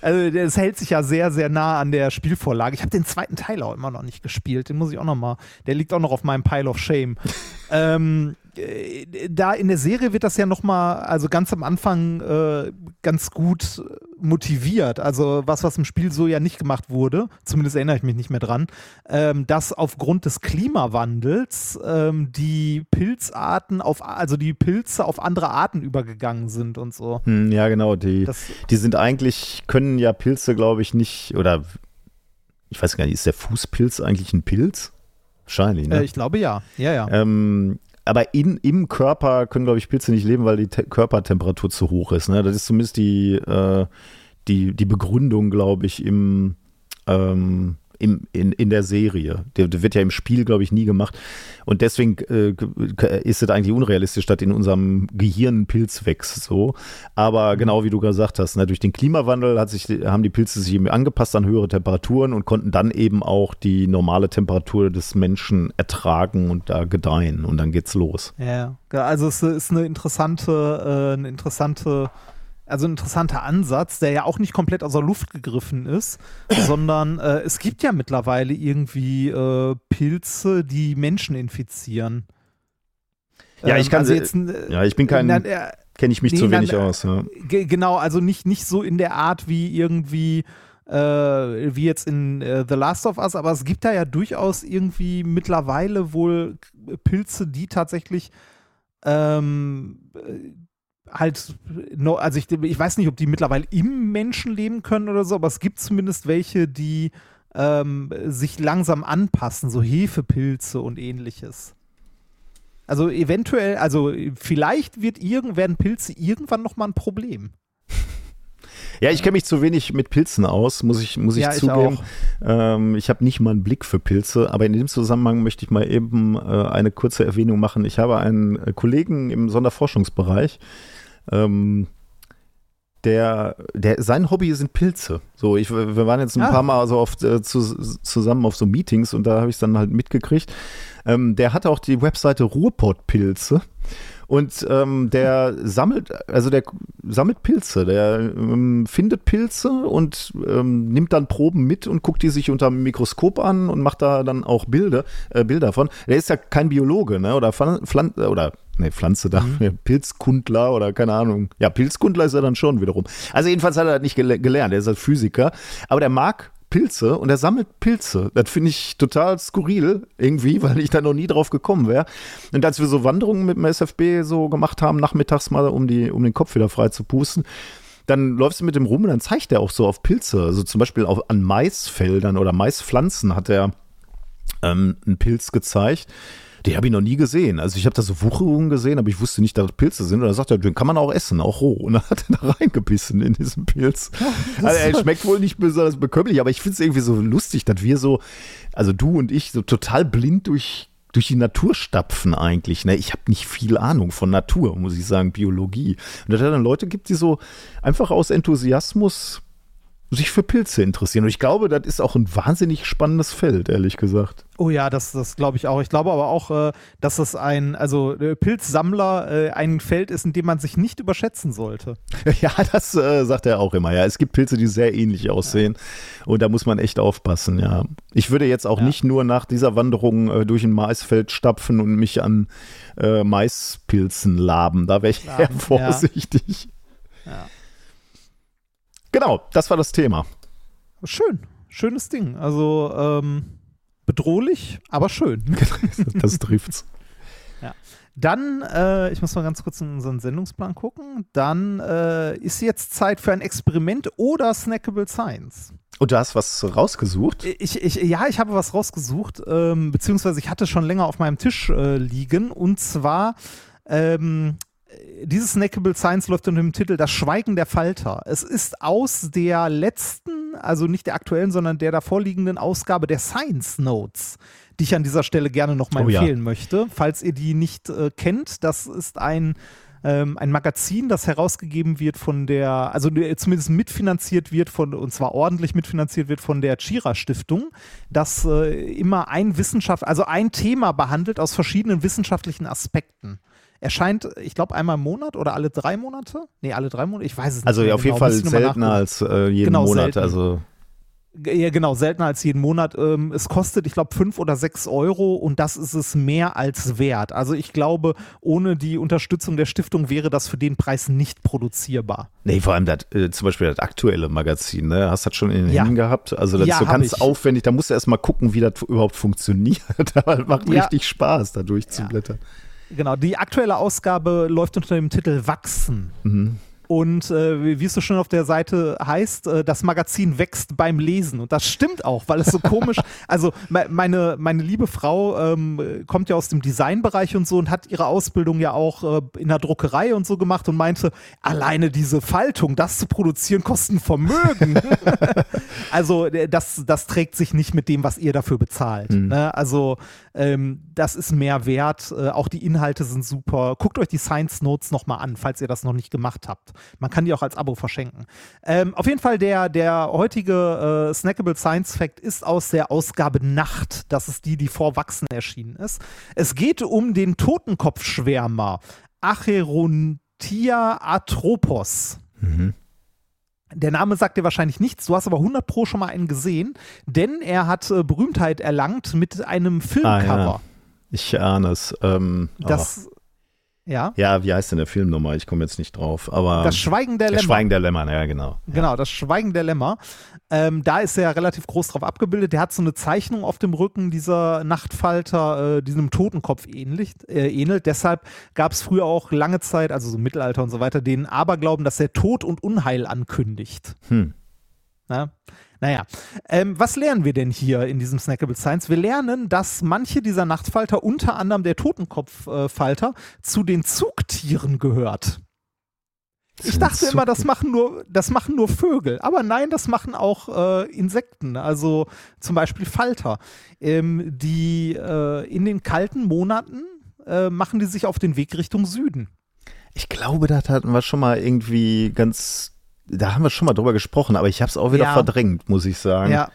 also, es hält sich ja sehr, sehr nah an der Spielvorlage. Ich habe den zweiten Teil auch immer noch nicht gespielt. Den muss ich auch noch mal. Der liegt auch noch auf meinem Pile of Shame. (laughs) ähm, äh, da in der Serie wird das ja noch mal, also ganz am Anfang äh, ganz gut motiviert. Also was, was im Spiel so ja nicht gemacht wurde, zumindest erinnere ich mich nicht mehr dran, ähm, dass aufgrund des Klimawandels ähm, die Pilzarten auf, also die Pilze auf andere Arten übergegangen sind und so. Hm, ja, genau. Die, Das, die sind eigentlich, können ja Pilze, glaube ich, nicht, oder ich weiß gar nicht, ist der Fußpilz eigentlich ein Pilz? Wahrscheinlich, ne? äh, ich glaube ja. Ja, ja. Ähm, aber in, im Körper können, glaube ich, Pilze nicht leben, weil die Te Körpertemperatur zu hoch ist. Ne? Das ist zumindest die, äh, die, die Begründung, glaube ich, im, ähm, im, in, in der Serie. Der, der wird ja im Spiel, glaube ich, nie gemacht. Und deswegen äh, ist es eigentlich unrealistisch, dass in unserem Gehirn Pilz wächst. So. Aber genau wie du gesagt hast, ne, durch den Klimawandel hat sich, haben die Pilze sich eben angepasst an höhere Temperaturen und konnten dann eben auch die normale Temperatur des Menschen ertragen und da gedeihen. Und dann geht's los. Ja, also es ist eine interessante, äh, eine interessante also ein interessanter Ansatz, der ja auch nicht komplett aus der Luft gegriffen ist, (coughs) sondern äh, es gibt ja mittlerweile irgendwie äh, Pilze, die Menschen infizieren. Ja, ich ähm, kann also jetzt, äh, ja, ich bin kein, kenne ich mich nee, zu wenig dann, aus. Ja. Genau, also nicht, nicht so in der Art wie irgendwie äh, wie jetzt in äh, The Last of Us, aber es gibt da ja durchaus irgendwie mittlerweile wohl Pilze, die tatsächlich ähm, halt, also ich, ich weiß nicht, ob die mittlerweile im Menschen leben können oder so, aber es gibt zumindest welche, die ähm, sich langsam anpassen, so Hefepilze und ähnliches. Also eventuell, also vielleicht wird irgend, werden Pilze irgendwann nochmal ein Problem. (laughs) Ja, ich kenne mich zu wenig mit Pilzen aus, muss ich, muss ich ja, zugeben. Ich, ähm, ich habe nicht mal einen Blick für Pilze, aber in dem Zusammenhang möchte ich mal eben äh, eine kurze Erwähnung machen. Ich habe einen äh, Kollegen im Sonderforschungsbereich, ähm, der, der, sein Hobby sind Pilze. So, ich, wir waren jetzt ein ah. paar Mal so oft äh, zu, zusammen auf so Meetings und da habe ich es dann halt mitgekriegt. Ähm, der hat auch die Webseite Ruhrpott-Pilze. Und ähm, der sammelt, also der sammelt Pilze, der ähm, findet Pilze und ähm, nimmt dann Proben mit und guckt die sich unter dem Mikroskop an und macht da dann auch Bilder, äh, Bilder von. Der ist ja kein Biologe, ne? Oder Pflanze, oder ne, Pflanze da, mhm. (laughs) Pilzkundler oder keine Ahnung. Ja, Pilzkundler ist er dann schon wiederum. Also jedenfalls hat er das nicht gelernt, er ist halt Physiker, aber der mag Pilze und er sammelt Pilze. Das finde ich total skurril irgendwie, (laughs) weil ich da noch nie drauf gekommen wäre. Und als wir so Wanderungen mit dem SFB so gemacht haben, nachmittags mal, um, die, um den Kopf wieder frei zu pusten, dann läufst du mit dem rum und dann zeigt er auch so auf Pilze. Also zum Beispiel auf, an Maisfeldern oder Maispflanzen hat er ähm, einen Pilz gezeigt. Die habe ich noch nie gesehen. Also ich habe da so Wucherungen gesehen, aber ich wusste nicht, dass das Pilze sind. Und da sagt er, den kann man auch essen, auch roh. Und dann hat er da reingebissen in diesen Pilz. (laughs) Also er schmeckt wohl nicht besonders bekömmlich, aber ich finde es irgendwie so lustig, dass wir so, also du und ich, so total blind durch durch die Natur stapfen eigentlich. Ne? Ich habe nicht viel Ahnung von Natur, muss ich sagen, Biologie. Und dass es dann Leute gibt, die so einfach aus Enthusiasmus sich für Pilze interessieren. Und ich glaube, das ist auch ein wahnsinnig spannendes Feld, ehrlich gesagt. Oh ja, das, das glaube ich auch. Ich glaube aber auch, äh, dass es ein, also äh, Pilzsammler äh, ein Feld ist, in dem man sich nicht überschätzen sollte. (laughs) Ja, das äh, sagt er auch immer. Ja, es gibt Pilze, die sehr ähnlich aussehen. Ja. Und da muss man echt aufpassen, ja. Ich würde jetzt auch ja. nicht nur nach dieser Wanderung äh, durch ein Maisfeld stapfen und mich an äh, Maispilzen laben. Da wäre ich (laughs) eher vorsichtig. ja. Genau, das war das Thema. Schön, schönes Ding. Also ähm, bedrohlich, aber schön. (laughs) das trifft's. Ja. Dann, äh, ich muss mal ganz kurz in unseren Sendungsplan gucken. Dann äh, ist jetzt Zeit für ein Experiment oder Snackable Science. Und du hast was rausgesucht? Ich, ich, ja, ich habe was rausgesucht, ähm, beziehungsweise ich hatte schon länger auf meinem Tisch äh, liegen. Und zwar ähm, dieses Snackable Science läuft unter dem Titel Das Schweigen der Falter. Es ist aus der letzten, also nicht der aktuellen, sondern der davorliegenden Ausgabe der Science Notes, die ich an dieser Stelle gerne nochmal oh, empfehlen ja. möchte. Falls ihr die nicht äh, kennt, das ist ein ähm, ein Magazin, das herausgegeben wird von der, also zumindest mitfinanziert wird von, und zwar ordentlich mitfinanziert wird von der Chira Stiftung, das äh, immer ein Wissenschaft, also ein Thema behandelt aus verschiedenen wissenschaftlichen Aspekten erscheint, ich glaube, einmal im Monat oder alle drei Monate? Nee, alle drei Monate, ich weiß es nicht. Also auf genau. jeden Fall seltener als äh, jeden genau, Monat. Selten. Also ja, genau, seltener als jeden Monat. Ähm, es kostet, ich glaube, fünf oder sechs Euro und das ist es mehr als wert. Also ich glaube, ohne die Unterstützung der Stiftung wäre das für den Preis nicht produzierbar. Nee, vor allem das, äh, zum Beispiel das aktuelle Magazin, ne? Hast du das schon in den ja. Händen gehabt? Also das ja, ist so ganz ich. aufwendig, da musst du erstmal gucken, wie das überhaupt funktioniert. (laughs) das macht ja. richtig Spaß, da durchzublättern. Genau, die aktuelle Ausgabe läuft unter dem Titel Wachsen. Mhm. Und äh, wie es so schön auf der Seite heißt, äh, das Magazin wächst beim Lesen. Und das stimmt auch, weil es so komisch, (laughs) also me meine, meine liebe Frau ähm, kommt ja aus dem Designbereich und so und hat ihre Ausbildung ja auch äh, in der Druckerei und so gemacht und meinte, alleine diese Faltung, das zu produzieren, kostet ein Vermögen. (laughs) also äh, das, das trägt sich nicht mit dem, was ihr dafür bezahlt. Ne? Also ähm, das ist mehr wert. Äh, auch die Inhalte sind super. Guckt euch die Science Notes nochmal an, falls ihr das noch nicht gemacht habt. Man kann die auch als Abo verschenken. Ähm, auf jeden Fall, der, der heutige äh, Snackable Science Fact ist aus der Ausgabe Nacht. Das ist die, die vor Wachsen erschienen ist. Es geht um den Totenkopfschwärmer Acherontia atropos. Der Name sagt dir wahrscheinlich nichts, du hast aber 100 Pro schon mal einen gesehen, denn er hat äh, Berühmtheit erlangt mit einem Filmcover. Ich ahne es. Ähm. Das, ja, Ja, wie heißt denn der Film nochmal? Ich komme jetzt nicht drauf. Aber das Schweigen der Lämmer. Schweigen der Lämmer, ja, genau. Genau, das Schweigen der Lämmer. Ähm, da ist er relativ groß drauf abgebildet. Der hat so eine Zeichnung auf dem Rücken dieser Nachtfalter, äh, diesem Totenkopf ähnlich, äh, ähnelt. Deshalb gab es früher auch lange Zeit, also so Mittelalter und so weiter, den Aberglauben, dass er Tod und Unheil ankündigt. Hm. Na? Naja, ähm, was lernen wir denn hier in diesem Snackable Science? Wir lernen, dass manche dieser Nachtfalter, unter anderem der Totenkopffalter, zu den Zugtieren gehört. Ich dachte immer, das machen nur, das machen nur Vögel, aber nein, das machen auch äh, Insekten, also zum Beispiel Falter. Ähm, die äh, in den kalten Monaten äh, machen die sich auf den Weg Richtung Süden. Ich glaube, das hatten wir schon mal irgendwie ganz, da haben wir schon mal drüber gesprochen, aber ich habe es auch wieder Ja. verdrängt, muss ich sagen. Ja,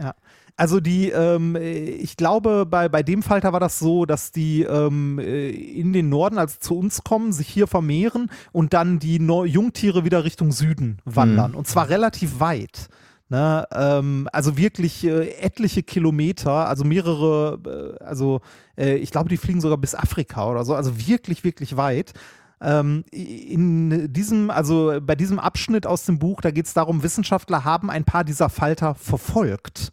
ja. Also die, ähm, ich glaube, bei, bei dem Falter war das so, dass die ähm, äh, in den Norden, also zu uns kommen, sich hier vermehren und dann die Neu Jungtiere wieder Richtung Süden wandern. Und zwar relativ weit. Ne? Ähm, also wirklich äh, etliche Kilometer, also mehrere, äh, also äh, ich glaube, die fliegen sogar bis Afrika oder so, also wirklich, wirklich weit. Ähm, in diesem, also bei diesem Abschnitt aus dem Buch, da geht es darum, Wissenschaftler haben ein paar dieser Falter verfolgt.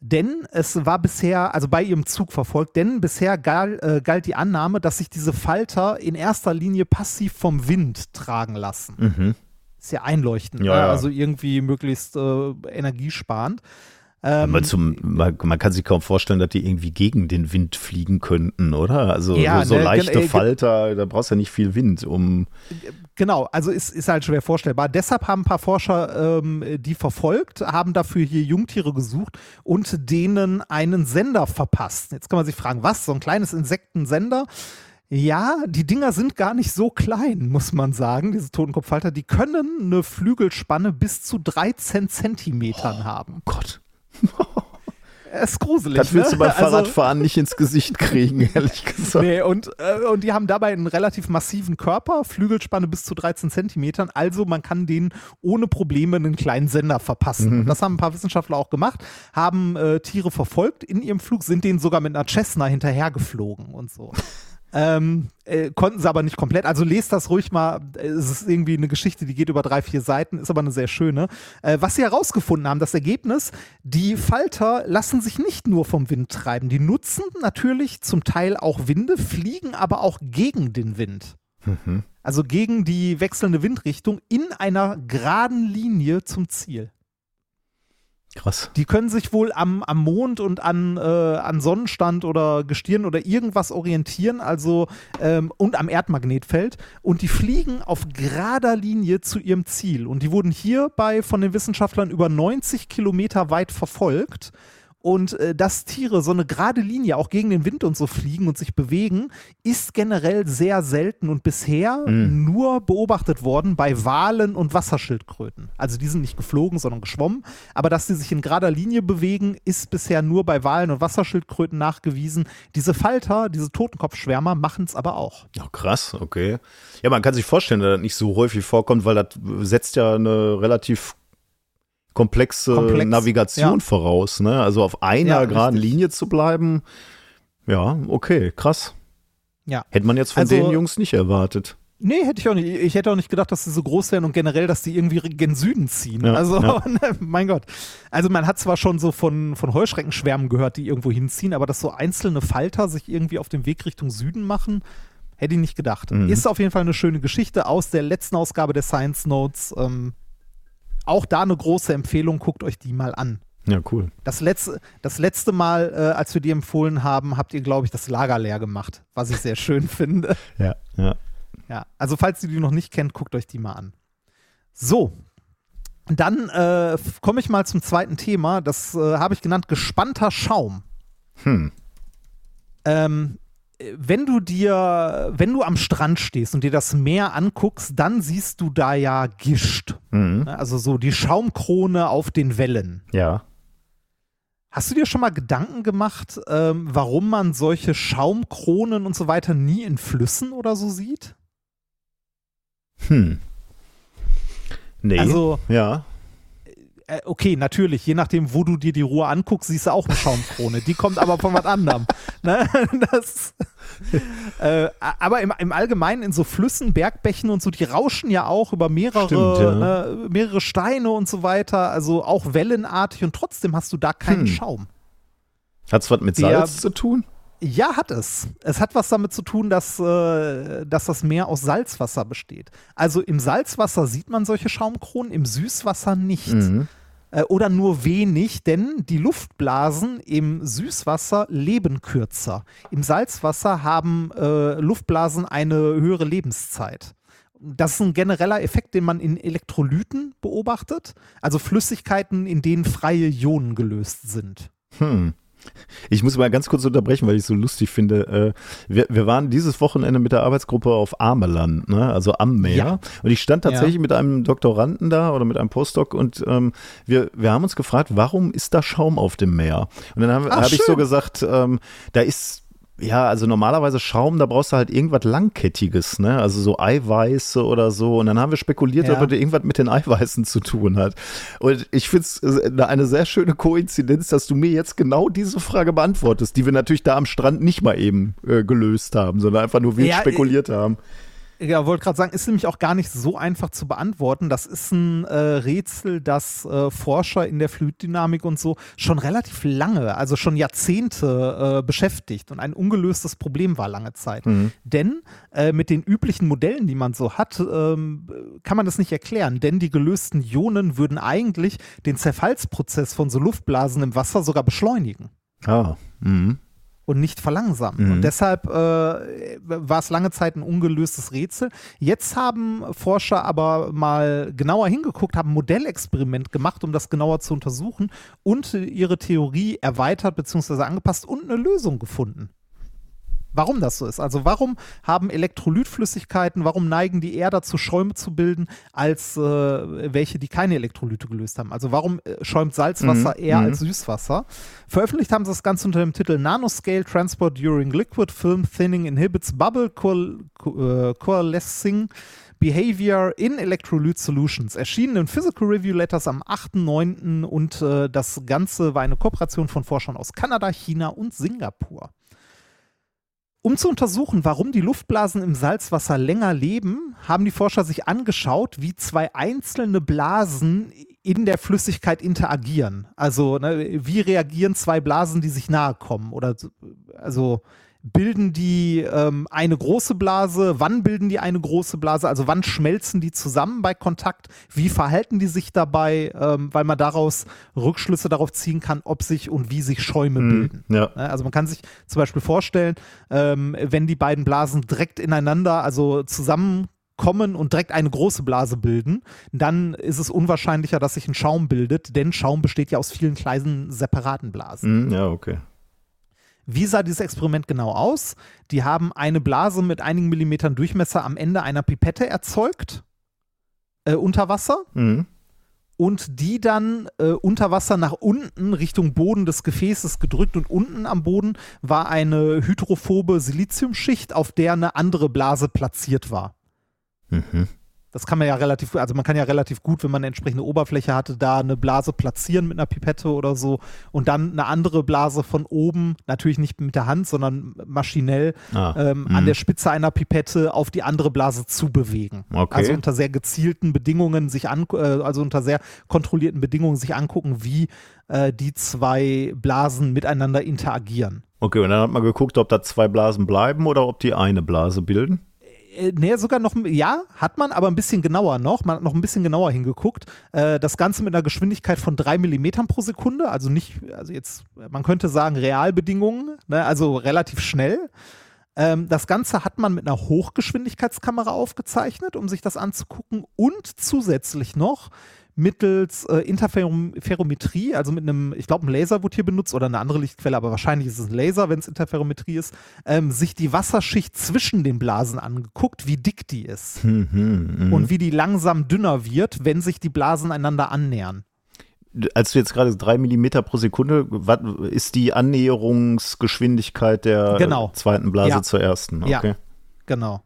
Denn es war bisher, also bei ihrem Zug verfolgt, denn bisher gal, äh, galt die Annahme, dass sich diese Falter in erster Linie passiv vom Wind tragen lassen. Mhm. Ist ja einleuchtend, Ja, ne? ja. also irgendwie möglichst äh, energiesparend. Ähm, Aber zum, man, man kann sich kaum vorstellen, dass die irgendwie gegen den Wind fliegen könnten, oder? Also Ja, so, so ne, leichte äh, Falter, da brauchst du ja nicht viel Wind, um. Genau, also ist, ist halt schwer vorstellbar. Deshalb haben ein paar Forscher ähm, die verfolgt, haben dafür hier Jungtiere gesucht und denen einen Sender verpasst. Jetzt kann man sich fragen, was? So ein kleines Insektensender? Ja, die Dinger sind gar nicht so klein, muss man sagen, diese Totenkopffalter. Die können eine Flügelspanne bis zu 13 Zentimetern haben. Gott. Das (laughs) ist gruselig. Das willst ne? du beim Also- Fahrradfahren nicht ins Gesicht kriegen, (laughs) ehrlich gesagt. Nee, und, äh, und die haben dabei einen relativ massiven Körper, Flügelspanne bis zu 13 Zentimetern. Also man kann denen ohne Probleme einen kleinen Sender verpassen. Und das haben ein paar Wissenschaftler auch gemacht, haben äh, Tiere verfolgt in ihrem Flug, sind denen sogar mit einer Cessna hinterhergeflogen und so. Ähm, äh, konnten sie aber nicht komplett. Also lest das ruhig mal. Es ist irgendwie eine Geschichte, die geht über drei, vier Seiten, ist aber eine sehr schöne. Äh, was sie herausgefunden haben, das Ergebnis, die Falter lassen sich nicht nur vom Wind treiben. Die nutzen natürlich zum Teil auch Winde, fliegen aber auch gegen den Wind. Also gegen die wechselnde Windrichtung in einer geraden Linie zum Ziel. Krass. Die können sich wohl am, am Mond und an, äh, an Sonnenstand oder Gestirn oder irgendwas orientieren, also ähm, und am Erdmagnetfeld. Und die fliegen auf gerader Linie zu ihrem Ziel. Und die wurden hierbei von den Wissenschaftlern über 90 Kilometer weit verfolgt. Und äh, dass Tiere so eine gerade Linie auch gegen den Wind und so fliegen und sich bewegen, ist generell sehr selten und bisher nur beobachtet worden bei Walen und Wasserschildkröten. Also die sind nicht geflogen, sondern geschwommen. Aber dass sie sich in gerader Linie bewegen, ist bisher nur bei Walen und Wasserschildkröten nachgewiesen. Diese Falter, diese Totenkopfschwärmer machen es aber auch. Ja, krass, okay. Ja, man kann sich vorstellen, dass das nicht so häufig vorkommt, weil das setzt ja eine relativ komplexe Komplex, Navigation ja. voraus, ne? Also auf einer Ja, geraden richtig. Linie zu bapten. Ja, okay, krass. Ja. Hätte man jetzt von Also- den Jungs nicht erwartet. Nee, hätte ich auch nicht. Ich hätte auch nicht gedacht, dass sie so groß wären und generell, dass die irgendwie gen Süden ziehen. Ja, also, ja. (laughs) mein Gott. Also man hat zwar schon so von, von Heuschreckenschwärmen gehört, die irgendwo hinziehen, aber dass so einzelne Falter sich irgendwie auf dem Weg Richtung Süden machen, Hätte ich nicht gedacht. Mhm. Ist auf jeden Fall eine schöne Geschichte aus der letzten Ausgabe der Science Notes. Ähm, auch da eine große Empfehlung, guckt euch die mal an. Ja, cool. Das letzte, das letzte Mal, äh, als wir die empfohlen haben, habt ihr, glaube ich, das Lager leer gemacht, was ich sehr schön (laughs) finde. Ja, ja. Ja, also falls ihr die noch nicht kennt, guckt euch die mal an. So, dann äh, komme ich mal zum zweiten Thema. Das äh, habe ich genannt gespannter Schaum. Hm. Ähm, wenn du dir, wenn du am Strand stehst und dir das Meer anguckst, dann siehst du da ja Gischt. Mhm. Ne? Also so die Schaumkrone auf den Wellen. Ja. Hast du dir schon mal Gedanken gemacht, ähm, warum man solche Schaumkronen und so weiter nie in Flüssen oder so sieht? Hm. Nee. Also, ja. Äh, okay, natürlich, je nachdem, wo du dir die Ruhr anguckst, siehst du auch eine Schaumkrone. Die kommt aber von was anderem. (laughs) Ne? Das, äh, aber im, im Allgemeinen in so Flüssen, Bergbächen und so, die rauschen ja auch über mehrere, Stimmt, ja. ne, mehrere Steine und so weiter, also auch wellenartig und trotzdem hast du da keinen Hm. Schaum. Hat's was mit. Salz zu tun? Ja, hat es. Es hat was damit zu tun, dass, äh, dass das Meer aus Salzwasser besteht. Also im Salzwasser sieht man solche Schaumkronen, im Süßwasser nicht. Mhm. Äh, oder nur wenig, denn die Luftblasen im Süßwasser leben kürzer. Im Salzwasser haben äh, Luftblasen eine höhere Lebenszeit. Das ist ein genereller Effekt, den man in Elektrolyten beobachtet, also Flüssigkeiten, in denen freie Ionen gelöst sind. Hm. Ich muss mal ganz kurz unterbrechen, weil ich es so lustig finde. Äh, Wir, wir waren dieses Wochenende mit der Arbeitsgruppe auf Ameland, ne? also am Meer. Ja. Und ich stand tatsächlich mit einem Doktoranden da oder mit einem Postdoc und ähm, wir, wir haben uns gefragt, warum ist da Schaum auf dem Meer? Und dann habe hab ich so gesagt, ähm, da ist ja, also normalerweise Schaum, da brauchst du halt irgendwas Langkettiges, ne? Also so Eiweiße oder so. Und dann haben wir spekuliert, Ja. ob das irgendwas mit den Eiweißen zu tun hat. Und ich finde es eine sehr schöne Koinzidenz, dass du mir jetzt genau diese Frage beantwortest, die wir natürlich da am Strand nicht mal eben äh, gelöst haben, sondern einfach nur wild Ja, spekuliert haben. Ja, wollte gerade sagen, ist nämlich auch gar nicht so einfach zu beantworten. Das ist ein äh, Rätsel, das äh, Forscher in der Fluiddynamik und so schon relativ lange, also schon Jahrzehnte äh, beschäftigt und ein ungelöstes Problem war lange Zeit. Denn äh, mit den üblichen Modellen, die man so hat, ähm, kann man das nicht erklären. Denn die gelösten Ionen würden eigentlich den Zerfallsprozess von so Luftblasen im Wasser sogar beschleunigen Ah, mhm. Und nicht verlangsamen. Mhm. Und deshalb äh, war es lange Zeit ein ungelöstes Rätsel. Jetzt haben Forscher aber mal genauer hingeguckt, haben ein Modellexperiment gemacht, um das genauer zu untersuchen und ihre Theorie erweitert bzw. angepasst und eine Lösung gefunden. Warum das so ist. Also warum haben Elektrolytflüssigkeiten, warum neigen die eher dazu, Schäume zu bilden, als äh, welche, die keine Elektrolyte gelöst haben? Also warum äh, schäumt Salzwasser Mhm, eher mhm. als Süßwasser? Veröffentlicht haben sie das Ganze unter dem Titel Nanoscale Transport During Liquid Film Thinning Inhibits Bubble Coal Co äh, Coalescing Behavior in Electrolyte Solutions. Erschienen in Physical Review Letters am 8.9. und äh, das Ganze war eine Kooperation von Forschern aus Kanada, China und Singapur. Um zu untersuchen, warum die Luftblasen im Salzwasser länger leben, haben die Forscher sich angeschaut, wie zwei einzelne Blasen in der Flüssigkeit interagieren. Also ne, wie reagieren zwei Blasen, die sich nahe kommen? Oder so- also bilden die ähm, eine große Blase? Wann bilden die eine große Blase? Also wann schmelzen die zusammen bei Kontakt? Wie verhalten die sich dabei? Ähm, weil man daraus Rückschlüsse darauf ziehen kann, ob sich und wie sich Schäume bilden. Ja. Ne, Also man kann sich zum Beispiel vorstellen, ähm, wenn die beiden Blasen direkt ineinander, also zusammenkommen und direkt eine große Blase bilden, dann ist es unwahrscheinlicher, dass sich ein Schaum bildet, denn Schaum besteht ja aus vielen kleinen separaten Blasen. Mhm, ja, okay. Wie sah dieses Experiment genau aus? Die haben eine Blase mit einigen Millimetern Durchmesser am Ende einer Pipette erzeugt, äh, unter Wasser Mhm. und die dann äh, unter Wasser nach unten Richtung Boden des Gefäßes gedrückt und unten am Boden war eine hydrophobe Siliziumschicht, auf der eine andere Blase platziert war. Mhm. Das kann man ja relativ, also man kann ja relativ gut, wenn man eine entsprechende Oberfläche hatte, da eine Blase platzieren mit einer Pipette oder so und dann eine andere Blase von oben, natürlich nicht mit der Hand, sondern maschinell Ah, ähm, mhm. an der Spitze einer Pipette auf die andere Blase zu bewegen. Okay. Also unter sehr gezielten Bedingungen sich an, äh, also unter sehr kontrollierten Bedingungen sich angucken, wie äh, die zwei Blasen miteinander interagieren. Okay, und dann hat man geguckt, ob da zwei Blasen bleiben oder ob die eine Blase bilden. Äh, nee, sogar noch, ja, hat man, aber ein bisschen genauer noch. Man hat noch ein bisschen genauer hingeguckt. Äh, das Ganze mit einer Geschwindigkeit von drei Millimetern pro Sekunde, also nicht, also jetzt, man könnte sagen Realbedingungen, ne, also relativ schnell. Ähm, das Ganze hat man mit einer Hochgeschwindigkeitskamera aufgezeichnet, um sich das anzugucken und zusätzlich noch mittels äh, Interferometrie, also mit einem, ich glaube, ein Laser wurde hier benutzt oder eine andere Lichtquelle, aber wahrscheinlich ist es ein Laser, wenn es Interferometrie ist, ähm, sich die Wasserschicht zwischen den Blasen angeguckt, wie dick die ist (laughs) Mhm, und wie die langsam dünner wird, wenn sich die Blasen einander annähern. Als du jetzt gerade drei Millimeter pro Sekunde, was ist die Annäherungsgeschwindigkeit der Genau. zweiten Blase Ja. zur ersten? Ja. Okay. Genau.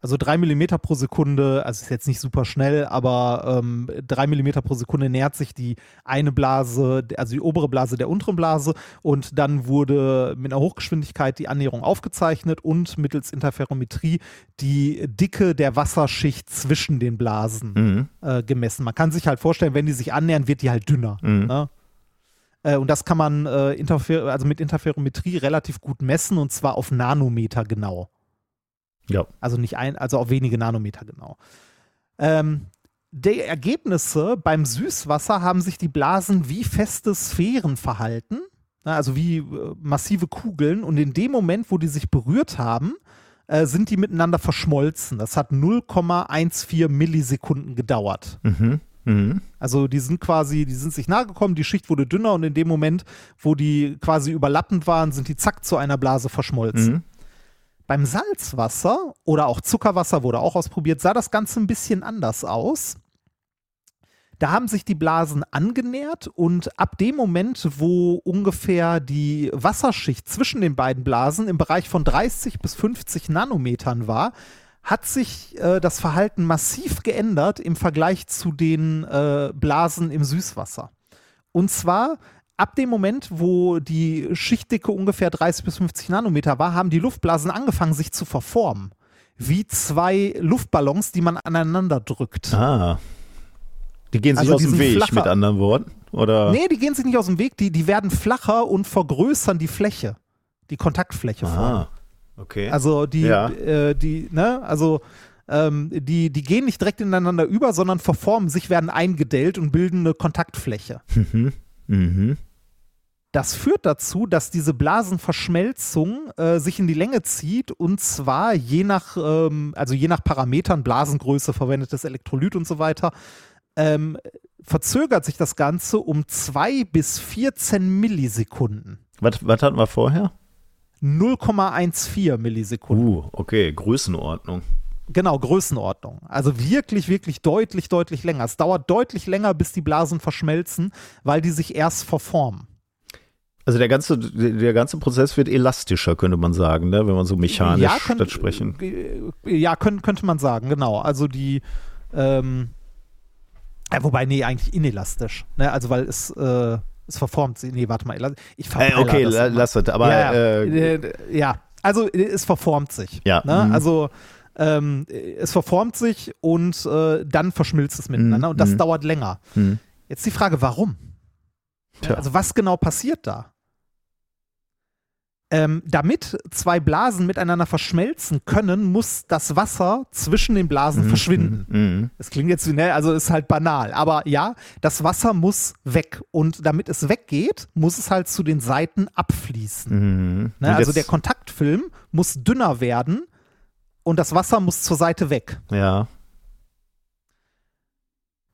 Also drei Millimeter pro Sekunde, also ist jetzt nicht super schnell, aber ähm, drei Millimeter pro Sekunde nähert sich die eine Blase, also die obere Blase der unteren Blase und dann wurde mit einer Hochgeschwindigkeit die Annäherung aufgezeichnet und mittels Interferometrie die Dicke der Wasserschicht zwischen den Blasen Mhm. äh, gemessen. Man kann sich halt vorstellen, wenn die sich annähern, wird die halt dünner. Mhm. Ne? Äh, und das kann man äh, Interfer also mit Interferometrie relativ gut messen und zwar auf Nanometer genau. Ja. Also nicht ein, also auf wenige Nanometer genau. Ähm, die Ergebnisse beim Süßwasser haben sich die Blasen wie feste Sphären verhalten, na, also wie äh, massive Kugeln. Und in dem Moment, wo die sich berührt haben, äh, sind die miteinander verschmolzen. Das hat 0,14 Millisekunden gedauert. Mhm. Mhm. Also die sind quasi, die sind sich nahe gekommen, die Schicht wurde dünner und in dem Moment, wo die quasi überlappend waren, sind die zack zu einer Blase verschmolzen. Mhm. Beim Salzwasser oder auch Zuckerwasser wurde auch ausprobiert, sah das Ganze ein bisschen anders aus. Da haben sich die Blasen angenähert und ab dem Moment, wo ungefähr die Wasserschicht zwischen den beiden Blasen im Bereich von 30 bis 50 Nanometern war, hat sich äh, das Verhalten massiv geändert im Vergleich zu den äh, Blasen im Süßwasser. Und zwar ab dem Moment, wo die Schichtdicke ungefähr 30 bis 50 Nanometer war, haben die Luftblasen angefangen, sich zu verformen. Wie zwei Luftballons, die man aneinander drückt. Ah. Die gehen sich Also aus dem Weg, flacher. mit anderen Worten? Oder? Nee, die gehen sich nicht aus dem Weg, die, die werden flacher und vergrößern die Fläche, die Kontaktfläche. Ah. Okay. Also die, Ja. äh, die, ne, also ähm, die, die gehen nicht direkt ineinander über, sondern verformen sich, werden eingedellt und bilden eine Kontaktfläche. mhm. Mhm. Das führt dazu, dass diese Blasenverschmelzung äh, sich in die Länge zieht und zwar je nach, ähm, also je nach Parametern, Blasengröße, verwendetes Elektrolyt und so weiter, ähm, verzögert sich das Ganze um 2 bis 14 Millisekunden. Was, was hatten wir vorher? 0,14 Millisekunden. Uh, okay, Größenordnung. Genau, Größenordnung. Also wirklich, wirklich deutlich, deutlich länger. Es dauert deutlich länger, bis die Blasen verschmelzen, weil die sich erst verformen. Also der ganze, der ganze Prozess wird elastischer, könnte man sagen, ne? wenn man so mechanisch ja, könnt- das sprechen. äh, Ja, könnt, könnte man sagen, genau. Also die, ähm, ja, wobei, nee, eigentlich inelastisch. Ne? Also weil es, äh, es verformt sich. Nee, warte mal. Ich Äh, okay, das la, lass es. Aber ja, äh, ja, also äh, es verformt sich. Ja, Ne? mhm. Also ähm, es verformt sich und äh, dann verschmilzt es miteinander und das mhm. dauert länger. hm. Jetzt die Frage, warum? Tja. Also was genau passiert da? Ähm, damit zwei Blasen miteinander verschmelzen können, muss das Wasser zwischen den Blasen Mhm, verschwinden. mhm. Es klingt jetzt, ne, also ist halt banal, aber ja, das Wasser muss weg und damit es weggeht, muss es halt zu den Seiten abfließen. Mhm. Ne? Also der Kontaktfilm muss dünner werden und das Wasser muss zur Seite weg. Ja.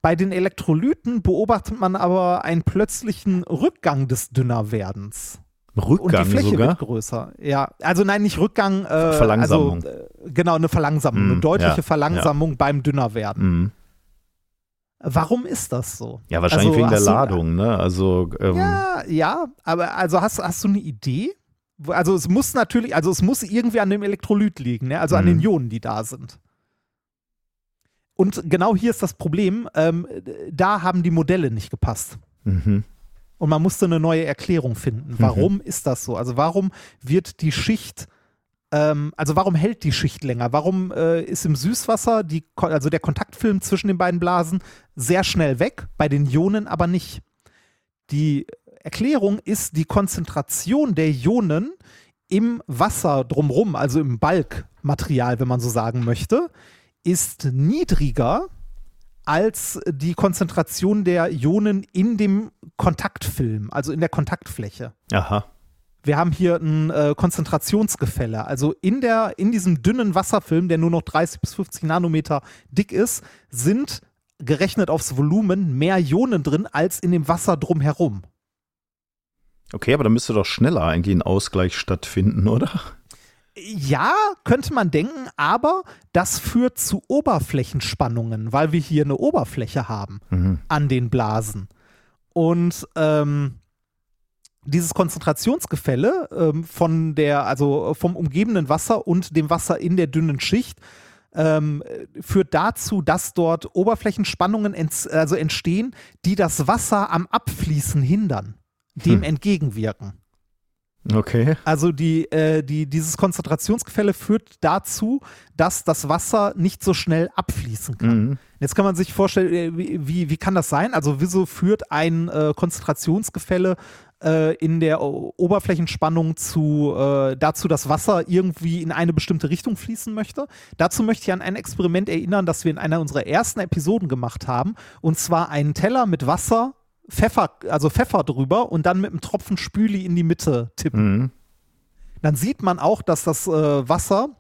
Bei den Elektrolyten beobachtet man aber einen plötzlichen Rückgang des Dünnerwerdens. Und Rückgang die Fläche sogar. wird größer. Ja, also nein, nicht Rückgang. Äh, Verlangsamung. Also, äh, genau, eine Verlangsamung, Mm, eine deutliche ja, Verlangsamung beim Dünnerwerden. Mhm. Warum ist das so? Ja, wahrscheinlich Also wegen der du- Ladung, ne? Also, ähm, Ja, ja, aber also hast, hast du eine Idee? Also es muss natürlich, also es muss irgendwie an dem Elektrolyt liegen, ne? also an Mhm. den Ionen, die da sind. und genau hier ist das Problem, ähm, da haben die Modelle nicht gepasst. Mhm. Und man musste eine neue Erklärung finden. Warum ist das so? Also warum wird die Schicht, ähm, also warum hält die Schicht länger? Warum äh, ist im Süßwasser die, also der Kontaktfilm zwischen den beiden Blasen sehr schnell weg, bei den Ionen aber nicht? Die Erklärung ist die Konzentration der Ionen im Wasser drumrum, also im Balkmaterial, wenn man so sagen möchte, ist niedriger als die Konzentration der Ionen in dem Kontaktfilm, also in der Kontaktfläche. Aha. Wir haben hier ein äh, Konzentrationsgefälle. Also in, der, in diesem dünnen Wasserfilm, der nur noch 30 bis 50 Nanometer dick ist, sind gerechnet aufs Volumen mehr Ionen drin als in dem Wasser drumherum. Okay, aber da müsste doch schneller eigentlich ein Ausgleich stattfinden, oder? Ja, könnte man denken, aber das führt zu Oberflächenspannungen, weil wir hier eine Oberfläche haben Mhm. an den Blasen. Und ähm, dieses Konzentrationsgefälle ähm, von der, also vom umgebenden Wasser und dem Wasser in der dünnen Schicht ähm, führt dazu, dass dort Oberflächenspannungen ents also entstehen, die das Wasser am Abfließen hindern, dem Hm. entgegenwirken. Okay. Also die, äh, die, dieses Konzentrationsgefälle führt dazu, dass das Wasser nicht so schnell abfließen kann. Mhm. Jetzt kann man sich vorstellen, äh, wie, wie, kann das sein? Also wieso führt ein äh, Konzentrationsgefälle äh, in der O- Oberflächenspannung zu, äh, dazu, dass Wasser irgendwie in eine bestimmte Richtung fließen möchte? Dazu möchte ich an ein Experiment erinnern, das wir in einer unserer ersten Episoden gemacht haben. Und zwar einen Teller mit Wasser, Pfeffer, also Pfeffer drüber und dann mit einem Tropfen Spüli in die Mitte tippen Mhm. dann sieht man auch, dass das äh, Wasser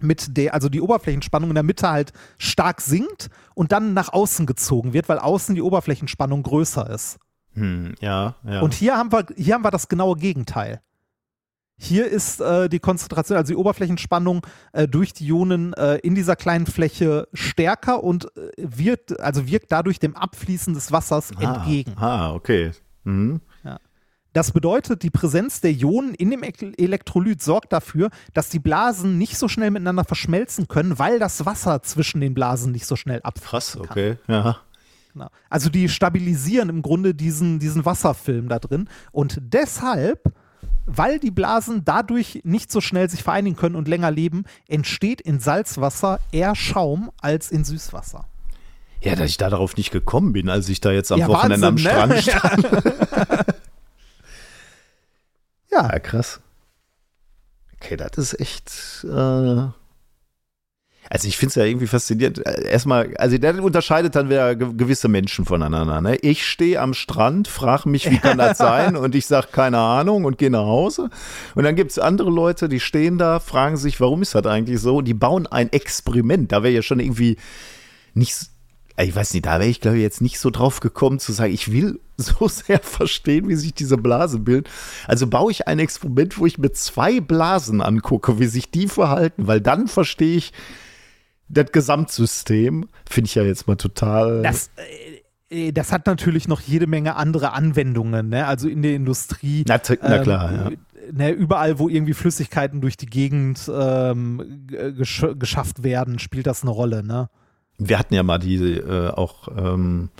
mit der, also die Oberflächenspannung in der Mitte halt stark sinkt und dann nach außen gezogen wird, weil außen die Oberflächenspannung größer ist. Hm, ja, ja. Und hier haben wir, hier haben wir das genaue Gegenteil. Hier ist äh, die Konzentration, also die Oberflächenspannung äh, durch die Ionen äh, in dieser kleinen Fläche stärker und äh, wird, also wirkt dadurch dem Abfließen des Wassers entgegen. Ah, okay. Mhm. Das bedeutet, die Präsenz der Ionen in dem Ek- Elektrolyt sorgt dafür, dass die Blasen nicht so schnell miteinander verschmelzen können, weil das Wasser zwischen den Blasen nicht so schnell abfließt. Krass, okay. Ja. Genau. Also die stabilisieren im Grunde diesen, diesen Wasserfilm da drin und deshalb, weil die Blasen dadurch nicht so schnell sich vereinigen können und länger leben, entsteht in Salzwasser eher Schaum als in Süßwasser. Ja, dass ich da darauf nicht gekommen bin, als ich da jetzt am Ja, Wochenende am Wahnsinn, Strand ne? (laughs) stand. Ja, Ja, krass. Okay, das ist echt. Äh also ich finde es ja irgendwie faszinierend. Äh, Erstmal, also der unterscheidet dann wieder ge- gewisse Menschen voneinander. Ne? Ich stehe am Strand, frage mich, wie kann das sein? (laughs) Und ich sage, keine Ahnung und gehe nach Hause. Und dann gibt es andere Leute, die stehen da, fragen sich, warum ist das eigentlich so? Und die bauen ein Experiment. Da wäre ja schon irgendwie nicht, ich weiß nicht, da wäre ich glaube ich jetzt nicht so drauf gekommen zu sagen, ich will (laughs) so sehr verstehen, wie sich diese Blase bildet. Also baue ich ein Experiment, wo ich mir zwei Blasen angucke, wie sich die verhalten, weil dann verstehe ich das Gesamtsystem. Finde ich ja jetzt mal total. das, äh, äh, das hat natürlich noch jede Menge andere Anwendungen, ne? also in der Industrie. na, na klar, ja. ne, überall, wo irgendwie Flüssigkeiten durch die Gegend ähm, gesch geschafft werden, spielt das eine Rolle. Ne? Wir hatten ja mal die äh, auch ähm,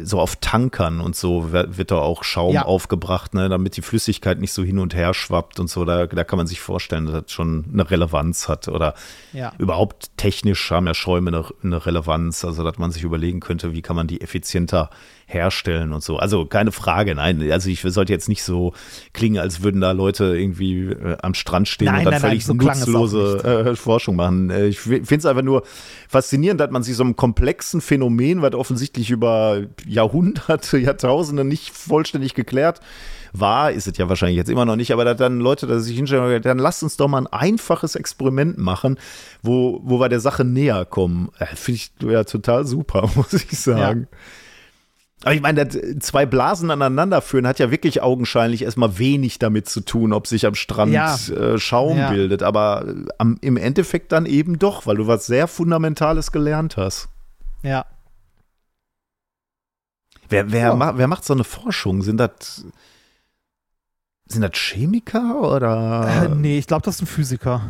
so auf Tankern und so wird, da auch Schaum Ja. aufgebracht, ne, damit die Flüssigkeit nicht so hin und her schwappt und so. Da, da kann man sich vorstellen, dass das schon eine Relevanz hat. Oder Ja. überhaupt technisch haben ja Schäume eine, eine Relevanz, also dass man sich überlegen könnte, wie kann man die effizienter herstellen und so. Also keine Frage, nein. Also ich sollte jetzt nicht so klingen, als würden da Leute irgendwie äh, am Strand stehen Nein, und dann nein, nein, völlig so es auch nutzlose äh, Forschung machen. Äh, ich finde es einfach nur faszinierend, dass man sich so einem komplexen Phänomen, was offensichtlich über Jahrhunderte, Jahrtausende nicht vollständig geklärt war, ist es ja wahrscheinlich jetzt immer noch nicht, aber dass dann Leute da sich hinstellen und sagen, dann lasst uns doch mal ein einfaches Experiment machen, wo, wo wir der Sache näher kommen. Äh, Finde ich ja total super, (laughs) muss ich sagen. Aber ich meine, das, zwei Blasen aneinander führen hat ja wirklich augenscheinlich erstmal wenig damit zu tun, ob sich am Strand Ja. äh, Schaum Ja. bildet. Aber äh, am, im Endeffekt dann eben doch, weil du was sehr Fundamentales gelernt hast. Ja. Wer, wer, Ja. ma, wer macht so eine Forschung? Sind das sind das Chemiker oder? Äh, nee, ich glaube, das ist ein Physiker.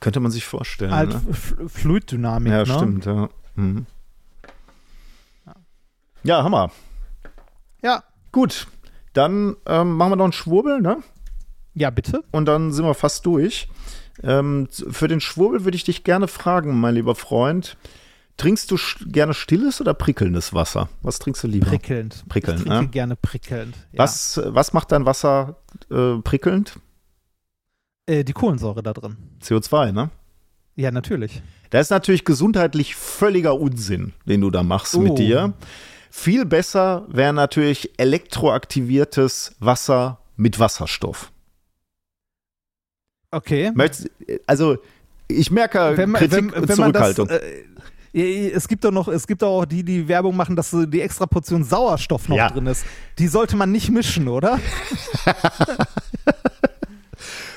Könnte man sich vorstellen. Halt ne? Fluiddynamik, Ja, ne? stimmt, ja. Mhm. Ja, Hammer. Ja. Gut, dann ähm, machen wir noch einen Schwurbel, ne? Ja, bitte. Und dann sind wir fast durch. Ähm, für den Schwurbel würde ich dich gerne fragen, mein lieber Freund. Trinkst du gerne stilles oder prickelndes Wasser? Was trinkst du lieber? Prickelnd. Prickelnd, ich trinke ne? gerne prickelnd. Ja. Was, was macht dein Wasser äh, prickelnd? Äh, die Kohlensäure da drin. CO2, ne? Ja, natürlich. Das ist natürlich gesundheitlich völliger Unsinn, den du da machst Oh. mit dir. Viel besser wäre natürlich elektroaktiviertes Wasser mit Wasserstoff. Okay. Also, ich merke Wenn man, Kritik wenn, wenn man das, Zurückhaltung. äh, es gibt doch noch, es gibt auch die, die Werbung machen, dass die extra Portion Sauerstoff noch Ja. drin ist. Die sollte man nicht mischen, oder? (laughs)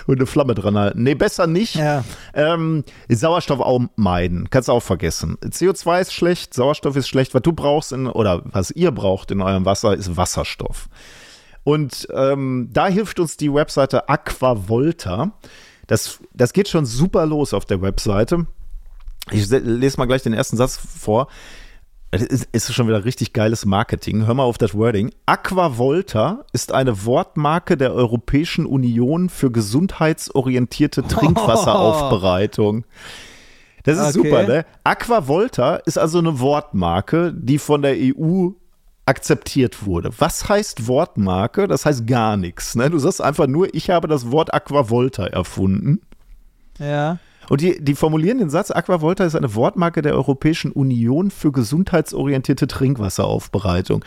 und eine Flamme dran halten. Nee, besser nicht. Ja. Ähm, Sauerstoff auch meiden. Kannst du auch vergessen. CO2 ist schlecht, Sauerstoff ist schlecht. Was du brauchst in, oder was ihr braucht in eurem Wasser ist Wasserstoff. Und ähm, da hilft uns die Webseite Aquavolta. Das, das geht schon super los auf der Webseite. Ich se- lese mal gleich den ersten Satz vor. Es ist, ist schon wieder richtig geiles Marketing. Hör mal auf das Wording. Aquavolta ist eine Wortmarke der Europäischen Union für gesundheitsorientierte (laughs) Trinkwasseraufbereitung. Das ist Okay. super, ne? Aquavolta ist also eine Wortmarke, die von der EU akzeptiert wurde. Was heißt Wortmarke? Das heißt gar nichts. Ne? Du sagst einfach nur, ich habe das Wort Aquavolta erfunden. Ja. Und die, die formulieren den Satz, Aquavolta ist eine Wortmarke der Europäischen Union für gesundheitsorientierte Trinkwasseraufbereitung.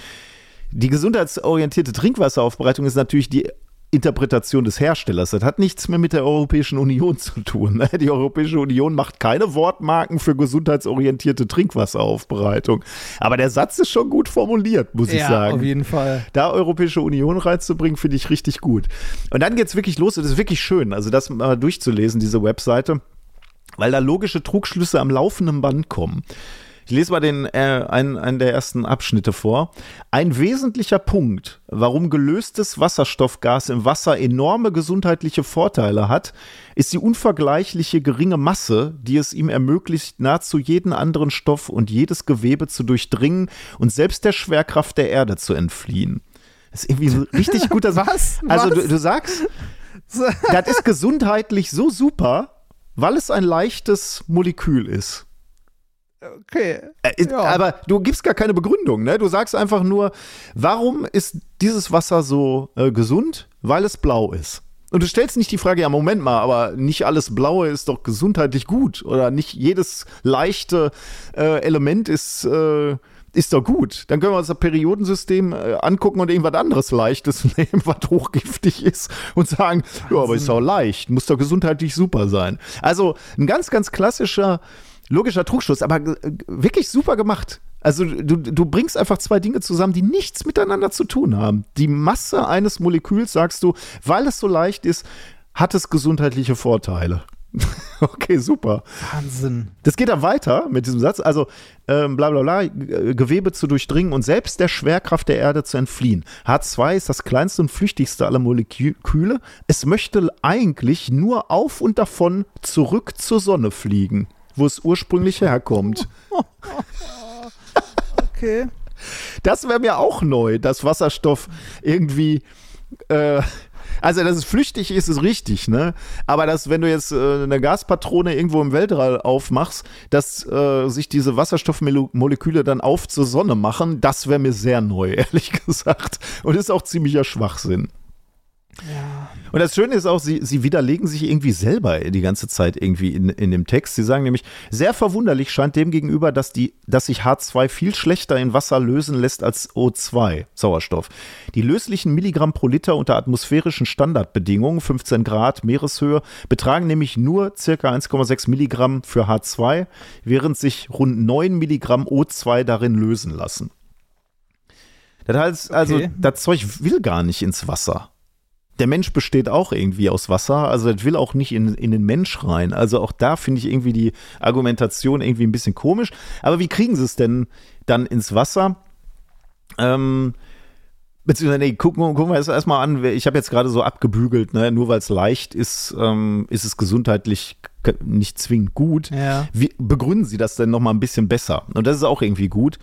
Die gesundheitsorientierte Trinkwasseraufbereitung ist natürlich die Interpretation des Herstellers. Das hat nichts mehr mit der Europäischen Union zu tun. ne? Die Europäische Union macht keine Wortmarken für gesundheitsorientierte Trinkwasseraufbereitung. Aber der Satz ist schon gut formuliert, muss ich ja, sagen auf jeden Fall. da Europäische Union reinzubringen, finde ich richtig gut. Und dann geht es wirklich los. und Es ist wirklich schön, also das mal durchzulesen, diese Webseite, weil da logische Trugschlüsse am laufenden Band kommen. Ich lese mal den, äh, einen, einen der ersten Abschnitte vor. Ein wesentlicher Punkt, warum gelöstes Wasserstoffgas im Wasser enorme gesundheitliche Vorteile hat, ist die unvergleichliche geringe Masse, die es ihm ermöglicht, nahezu jeden anderen Stoff und jedes Gewebe zu durchdringen und selbst der Schwerkraft der Erde zu entfliehen. Das ist irgendwie so richtig gut. dass- (laughs) Was? Also Was? du, du sagst, das ist gesundheitlich so super, weil es ein leichtes Molekül ist. Okay. Äh, Ja. Aber du gibst gar keine Begründung, ne? Du sagst einfach nur, warum ist dieses Wasser so äh, gesund? Weil es blau ist. Und du stellst nicht die Frage, ja, Moment mal, aber nicht alles Blaue ist doch gesundheitlich gut. Oder nicht jedes leichte äh, Element ist, äh, ist doch gut. Dann können wir uns das Periodensystem äh, angucken und irgendwas anderes Leichtes (laughs) nehmen, was hochgiftig ist und sagen, ja, aber ist doch leicht, muss doch gesundheitlich super sein. Also ein ganz, ganz klassischer logischer Trugschluss, aber äh, wirklich super gemacht. Also du, du bringst einfach zwei Dinge zusammen, die nichts miteinander zu tun haben. Die Masse eines Moleküls, sagst du, weil es so leicht ist, hat es gesundheitliche Vorteile. (laughs) okay, super. Wahnsinn. Das geht dann weiter mit diesem Satz. Also, ähm, bla bla bla, G- Gewebe zu durchdringen und selbst der Schwerkraft der Erde zu entfliehen. H2 ist das kleinste und flüchtigste aller Moleküle. Es möchte eigentlich nur auf und davon zurück zur Sonne fliegen, wo es ursprünglich herkommt. (laughs) Okay. Das wäre mir auch neu, dass Wasserstoff irgendwie. Äh, also, dass es flüchtig ist, ist richtig, ne? Aber dass, wenn du jetzt äh, eine Gaspatrone irgendwo im Weltall aufmachst, dass äh, sich diese Wasserstoffmoleküle dann auf zur Sonne machen, das wäre mir sehr neu, (laughs) ehrlich gesagt. Und ist auch ziemlicher Schwachsinn. Und das Schöne ist auch, sie, sie widerlegen sich irgendwie selber die ganze Zeit irgendwie in, in dem Text. Sie sagen nämlich, sehr verwunderlich scheint demgegenüber, dass, die, dass sich H2 viel schlechter in Wasser lösen lässt als O2, Sauerstoff. Die löslichen Milligramm pro Liter unter atmosphärischen Standardbedingungen, 15 Grad Meereshöhe, betragen nämlich nur circa 1,6 Milligramm für H2, während sich rund 9 Milligramm O2 darin lösen lassen. Das heißt also, Okay. das Zeug will gar nicht ins Wasser der Mensch besteht auch irgendwie aus Wasser, also das will auch nicht in, in den Mensch rein. Also auch da finde ich irgendwie die Argumentation irgendwie ein bisschen komisch. Aber wie kriegen sie es denn dann ins Wasser? Ähm, beziehungsweise, nee, gucken, gucken wir es erstmal an. Ich habe jetzt gerade so abgebügelt, ne? nur weil es leicht ist, ähm, ist es gesundheitlich nicht zwingend gut. Ja. Wie begründen Sie das denn nochmal ein bisschen besser? Und das ist auch irgendwie gut.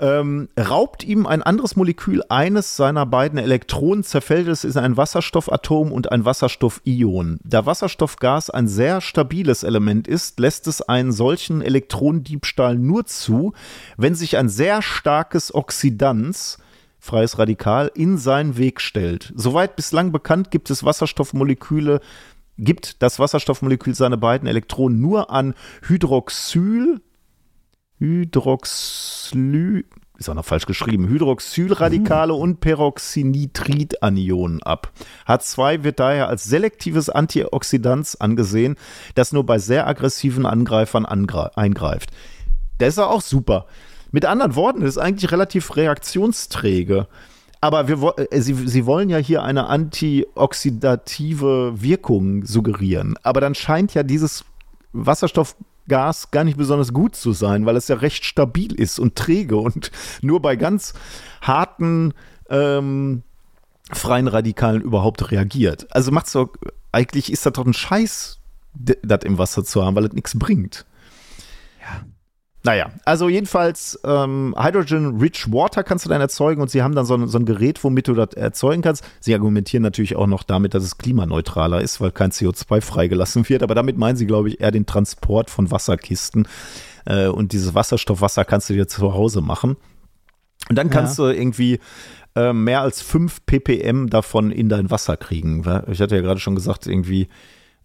Ähm, raubt ihm ein anderes Molekül eines seiner beiden Elektronen, zerfällt es in ein Wasserstoffatom und ein Wasserstoffion. Da Wasserstoffgas ein sehr stabiles Element ist, lässt es einen solchen Elektronendiebstahl nur zu, wenn sich ein sehr starkes Oxidanz, freies Radikal, in seinen Weg stellt. Soweit bislang bekannt gibt es Wasserstoffmoleküle, gibt das Wasserstoffmolekül seine beiden Elektronen nur an Hydroxyl, Hydroxly, ist auch noch falsch geschrieben, Hydroxylradikale und Peroxynitridanionen ab. H2 wird daher als selektives Antioxidant angesehen, das nur bei sehr aggressiven Angreifern angre- eingreift. Der ist ja auch super. Mit anderen Worten, das ist eigentlich relativ reaktionsträge. Aber wir, äh, sie, sie wollen ja hier eine antioxidative Wirkung suggerieren. Aber dann scheint ja dieses Wasserstoffgas gar nicht besonders gut zu sein, weil es ja recht stabil ist und träge und (laughs) nur bei ganz harten ähm, freien Radikalen überhaupt reagiert. Also macht's doch, eigentlich ist das doch ein Scheiß, das im Wasser zu haben, weil es nichts bringt. Naja, also jedenfalls ähm, Hydrogen-Rich Water kannst du dann erzeugen und sie haben dann so ein, so ein Gerät, womit du das erzeugen kannst. Sie argumentieren natürlich auch noch damit, dass es klimaneutraler ist, weil kein CO2 freigelassen wird. Aber damit meinen sie, glaube ich, eher den Transport von Wasserkisten. Äh, und dieses Wasserstoffwasser kannst du dir zu Hause machen. Und dann kannst du irgendwie äh, mehr als 5 ppm davon in dein Wasser kriegen. Ich hatte ja gerade schon gesagt, irgendwie,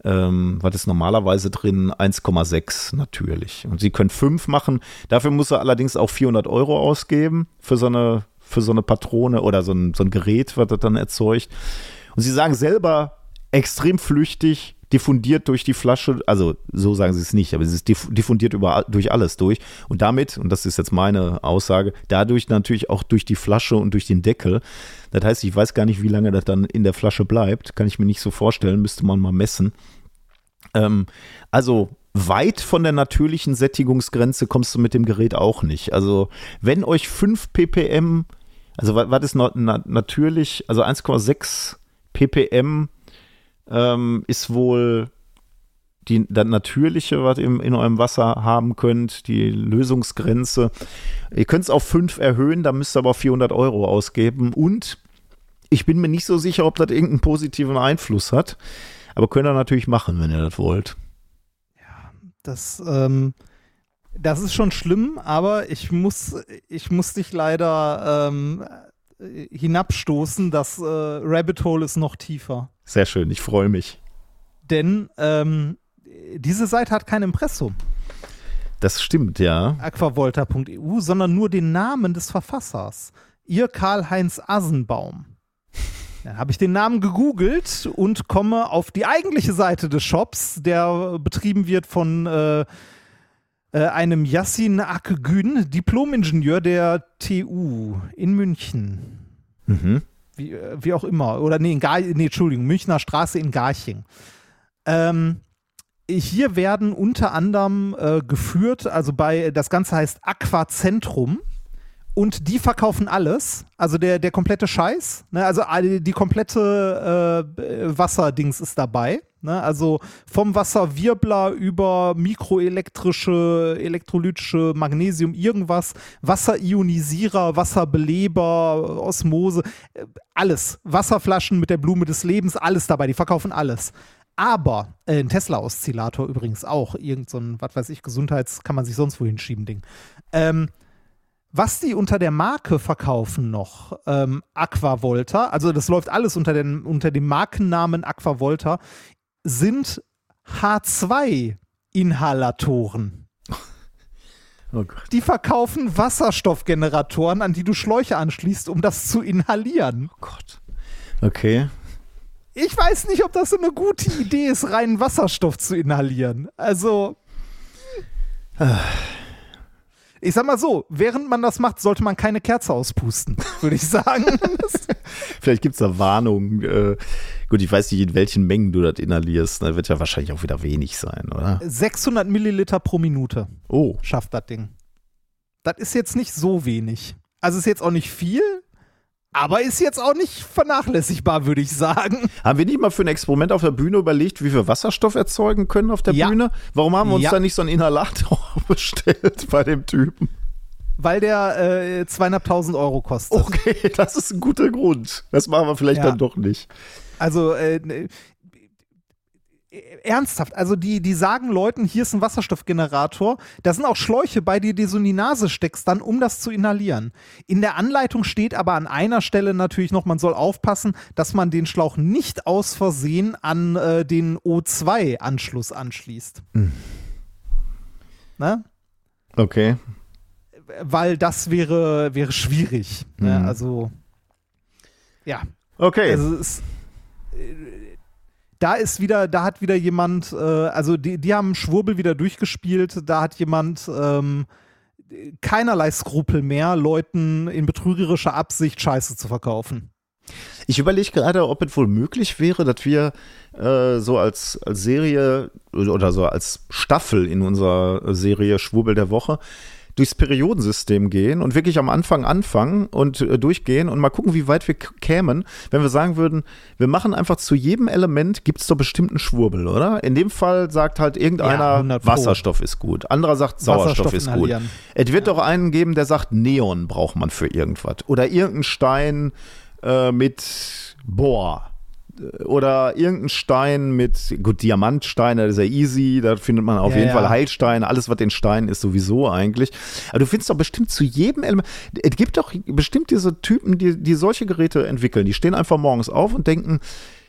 ähm, was ist normalerweise drin? 1,6 natürlich. Und sie können 5 machen. Dafür muss er allerdings auch 400 Euro ausgeben für so eine, für so eine Patrone oder so ein, so ein Gerät, was das dann erzeugt. Und sie sagen selber extrem flüchtig, diffundiert durch die Flasche, also so sagen sie es nicht, aber es ist diff- diffundiert über, durch alles durch. Und damit, und das ist jetzt meine Aussage, dadurch natürlich auch durch die Flasche und durch den Deckel. Das heißt, ich weiß gar nicht, wie lange das dann in der Flasche bleibt. Kann ich mir nicht so vorstellen, müsste man mal messen. Ähm, also weit von der natürlichen Sättigungsgrenze kommst du mit dem Gerät auch nicht. Also wenn euch 5 ppm, also wa- was ist na, natürlich, also 1,6 ppm ähm, ist wohl die, das Natürliche, was ihr in, eurem Wasser haben könnt, die Lösungsgrenze. Ihr könnt es auf 5 erhöhen, da müsst ihr aber 400 Euro ausgeben. Und ich bin mir nicht so sicher, ob das irgendeinen positiven Einfluss hat. Aber könnt ihr natürlich machen, wenn ihr das wollt. Das, ähm, das ist schon schlimm, aber ich muss, ich muss dich leider ähm, äh, hinabstoßen. Das äh, Rabbit Hole ist noch tiefer. Sehr schön, ich freue mich. Denn ähm, diese Seite hat kein Impressum, Das stimmt, ja. aquavolta.eu, sondern nur den Namen des Verfassers. Ihr Karl-Heinz Asenbaum. Dann habe ich den Namen gegoogelt und komme auf die eigentliche Seite des Shops, der betrieben wird von äh, äh, einem Yassin Akgün, Diplomingenieur der TU in München. Mhm. Wie, äh, wie auch immer. Oder nee, in Gar nee, Entschuldigung, Münchner Straße in Garching. Ähm, hier werden unter anderem äh, geführt, also bei, das Ganze heißt Aquazentrum. Und die verkaufen alles, also der, der komplette Scheiß, ne? also die komplette äh, Wasserdings ist dabei. Ne? Also vom Wasserwirbler über mikroelektrische, elektrolytische Magnesium, irgendwas, Wasserionisierer, Wasserbeleber, Osmose, äh, alles. Wasserflaschen mit der Blume des Lebens, alles dabei, die verkaufen alles. Aber, äh, ein Tesla-Oszillator übrigens auch, irgend so ein, was weiß ich, Gesundheits, kann man sich sonst wohin schieben, Ding. Ähm, was die unter der Marke verkaufen noch, ähm, Aquavolta, also das läuft alles unter, den, unter dem Markennamen Aquavolta, sind H2-Inhalatoren. (laughs) Oh. Die verkaufen Wasserstoffgeneratoren, an die du Schläuche anschließt, um das zu inhalieren. Oh Gott. Okay. Ich weiß nicht, ob das so eine gute Idee ist, reinen Wasserstoff zu inhalieren. Also. (sighs) Ich sag mal so, während man das macht, sollte man keine Kerze auspusten, (laughs) würde ich sagen. Vielleicht gibt es da Warnungen. Äh, gut, ich weiß nicht, in welchen Mengen du das inhalierst. Da wird ja wahrscheinlich auch wieder wenig sein, oder? 600 Milliliter pro Minute Oh. schafft das Ding. Das ist jetzt nicht so wenig. Also ist jetzt auch nicht viel, Aber ist jetzt auch nicht vernachlässigbar, würde ich sagen. Haben wir nicht mal für ein Experiment auf der Bühne überlegt, wie wir Wasserstoff erzeugen können auf der Ja. Bühne? Warum haben wir uns Ja. da nicht so einen Inhalator (laughs) bestellt bei dem Typen? Weil der äh, zweieinhalbtausend Euro kostet. Okay, (laughs) das ist ein guter Grund. Das machen wir vielleicht Ja. dann doch nicht. Also äh, ernsthaft, also die, die sagen Leuten, hier ist ein Wasserstoffgenerator, da sind auch Schläuche bei, die du so in die Nase steckst, dann um das zu inhalieren. In der Anleitung steht aber an einer Stelle natürlich noch, man soll aufpassen, dass man den Schlauch nicht aus Versehen an äh, den O2-Anschluss anschließt. Ne? Okay. Weil das wäre, wäre schwierig. Ne? Mhm. Also, ja. Okay. Also es, äh, da ist wieder, da hat wieder jemand, äh, also die, die haben Schwurbel wieder durchgespielt, da hat jemand ähm, keinerlei Skrupel mehr, Leuten in betrügerischer Absicht Scheiße zu verkaufen. Ich überlege gerade, ob es wohl möglich wäre, dass wir äh, so als, als Serie oder so als Staffel in unserer Serie Schwurbel der Woche durchs Periodensystem gehen und wirklich am Anfang anfangen und äh, durchgehen und mal gucken, wie weit wir kämen, wenn wir sagen würden, wir machen einfach zu jedem Element gibt es doch bestimmten Schwurbel, oder? In dem Fall sagt halt Ja, irgendeiner, 100 Pro. Wasserstoff ist gut. Anderer sagt, Sauerstoff ist gut. Es wird doch einen geben, der sagt, Neon braucht man für irgendwas. Oder irgendein Stein äh, mit Bohr. Oder irgendein Stein mit, gut, Diamantsteine, das ist ja easy, da findet man auf Ja, jeden ja. Fall Heilsteine, alles, was in Steinen ist, sowieso eigentlich. Aber du findest doch bestimmt zu jedem Element, es gibt doch bestimmt diese Typen, die, die solche Geräte entwickeln, die stehen einfach morgens auf und denken,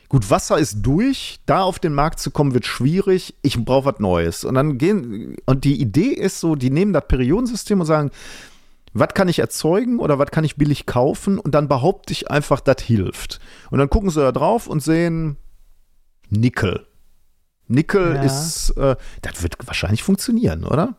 Gut, Wasser ist durch, da auf den Markt zu kommen wird schwierig, ich brauche was Neues. Und dann gehen, und die Idee ist so, die nehmen das Periodensystem und sagen, was kann ich erzeugen oder was kann ich billig kaufen und dann behaupte ich einfach, das hilft. Und dann gucken sie da drauf und sehen Nickel. Nickel Ja. ist, äh, das wird wahrscheinlich funktionieren, oder?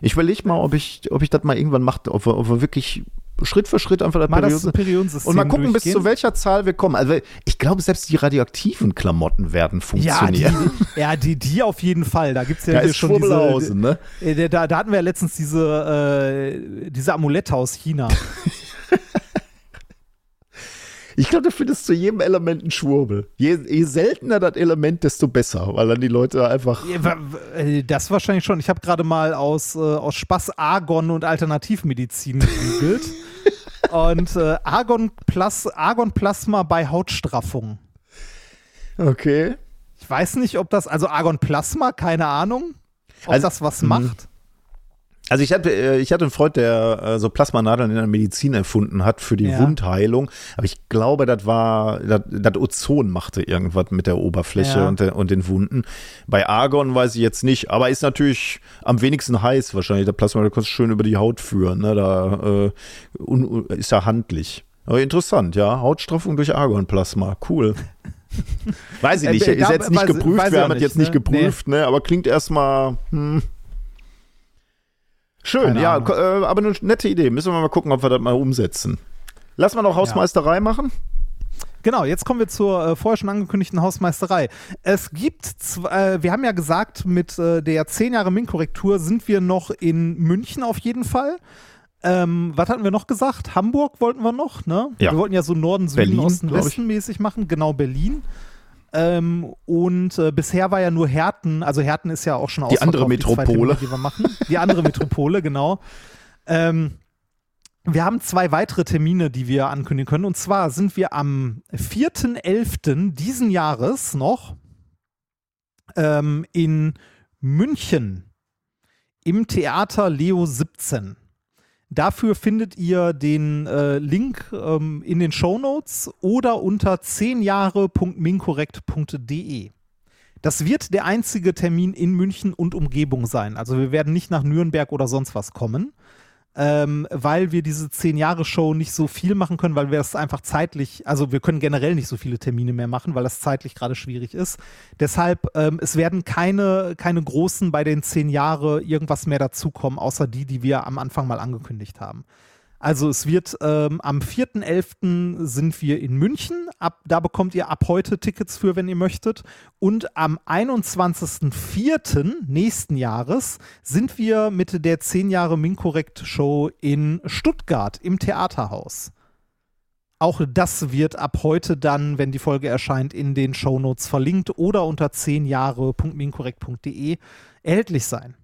Ich überlege mal, ob ich, ob ich das mal irgendwann mache, ob wir, ob wir wirklich Schritt für Schritt einfach das Mal das Periodensystem- und mal gucken, bis durchgehen. zu welcher Zahl wir kommen. Also ich glaube, selbst die radioaktiven Klamotten werden ja, funktionieren. die, ja die, die auf jeden Fall. Da gibt es ja, ist schon Schwurbelhausen, ne? diese, äh, da, da hatten wir ja letztens diese, äh, diese Amulette aus China. (laughs) Ich glaube, du findest zu jedem Element einen Schwurbel. Je, je seltener das Element, desto besser, weil dann die Leute einfach. Ja, äh, Das wahrscheinlich schon. Ich habe gerade mal aus, äh, aus Spaß Argon und Alternativmedizin gegoogelt. (laughs) und äh, Argon, Plus, Argon Plasma bei Hautstraffung. Okay. Ich weiß nicht, ob das, also Argon Plasma, keine Ahnung, ob Also, das was mh. macht. Also ich hatte, äh, ich hatte einen Freund, der äh, so Plasmanadeln in der Medizin erfunden hat für die Ja. Wundheilung. Aber ich glaube, das war, das, Ozon machte irgendwas mit der Oberfläche Ja. und, der, und den Wunden. Bei Argon weiß ich jetzt nicht, aber ist natürlich am wenigsten heiß wahrscheinlich. Der Plasma, da kannst du schön über die Haut führen. Ne? Da äh, un, ist ja handlich. Aber interessant, ja. Hautstraffung durch Argonplasma. Cool. (laughs) Weiß ich Äh, nicht, ist jetzt nicht geprüft, wir haben das jetzt nicht ne? geprüft, ne? aber klingt erstmal, hm. Schön, Keine ja, äh, aber eine nette Idee. Müssen wir mal gucken, ob wir das mal umsetzen. Lass mal noch Hausmeisterei machen. Genau, jetzt kommen wir zur äh, vorher schon angekündigten Hausmeisterei. Es gibt, zw- äh, wir haben ja gesagt, mit äh, der 10 Jahre Min-Korrektur sind wir noch in München auf jeden Fall. Ähm, was hatten wir noch gesagt? Hamburg wollten wir noch, ne? Ja. Wir wollten ja so Norden, Süden, Berlin, Osten. Westen mäßig machen, genau Berlin. Ähm, und äh, bisher war ja nur Herten, also Herten ist ja auch schon Die andere Metropole. Termine, die wir machen. Die andere Metropole, (laughs) genau. Ähm, wir haben zwei weitere Termine, die wir ankündigen können. Und zwar sind wir am 4.11. diesen Jahres noch ähm, in München im Theater Leo 17. Dafür findet ihr den äh, Link ähm, in den Shownotes oder unter 10jahre.minkorrekt.de. Das wird der einzige Termin in München und Umgebung sein. Also wir werden nicht nach Nürnberg oder sonst was kommen, ähm, weil wir diese 10-Jahre-Show nicht so viel machen können, weil wir das einfach zeitlich, also wir können generell nicht so viele Termine mehr machen, weil das zeitlich gerade schwierig ist. Deshalb, ähm, es werden keine, keine großen bei den 10 Jahre irgendwas mehr dazukommen, außer die, die wir am Anfang mal angekündigt haben. Also es wird ähm, am 4.11. sind wir in München. Ab, da bekommt ihr ab heute Tickets für, wenn ihr möchtet. Und am 21.04. nächsten Jahres sind wir mit der 10 Jahre Minkorrekt Show in Stuttgart im Theaterhaus. Auch das wird ab heute dann, wenn die Folge erscheint, in den Shownotes verlinkt oder unter 10 Jahre.minkorrekt.de erhältlich sein.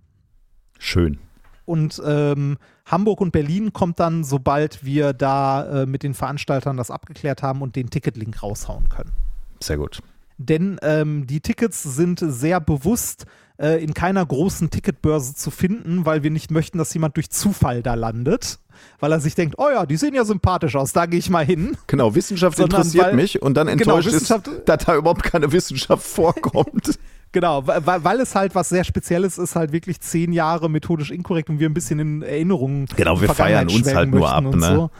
Schön. Und ähm, Hamburg und Berlin kommt dann, sobald wir da äh, mit den Veranstaltern das abgeklärt haben und den Ticketlink raushauen können. Sehr gut. Denn ähm, die Tickets sind sehr bewusst äh, in keiner großen Ticketbörse zu finden, weil wir nicht möchten, dass jemand durch Zufall da landet. Weil er sich denkt, oh ja, die sehen ja sympathisch aus, da gehe ich mal hin. Genau, Wissenschaft Sondern interessiert weil- mich und dann Genau, enttäuscht ist, Wissenschaft- dass da überhaupt keine Wissenschaft (laughs) vorkommt. Genau, weil, weil- es halt was sehr Spezielles ist, halt wirklich zehn Jahre methodisch inkorrekt und wir ein bisschen in Erinnerungen. Genau, wir feiern uns halt nur ab, ne? So.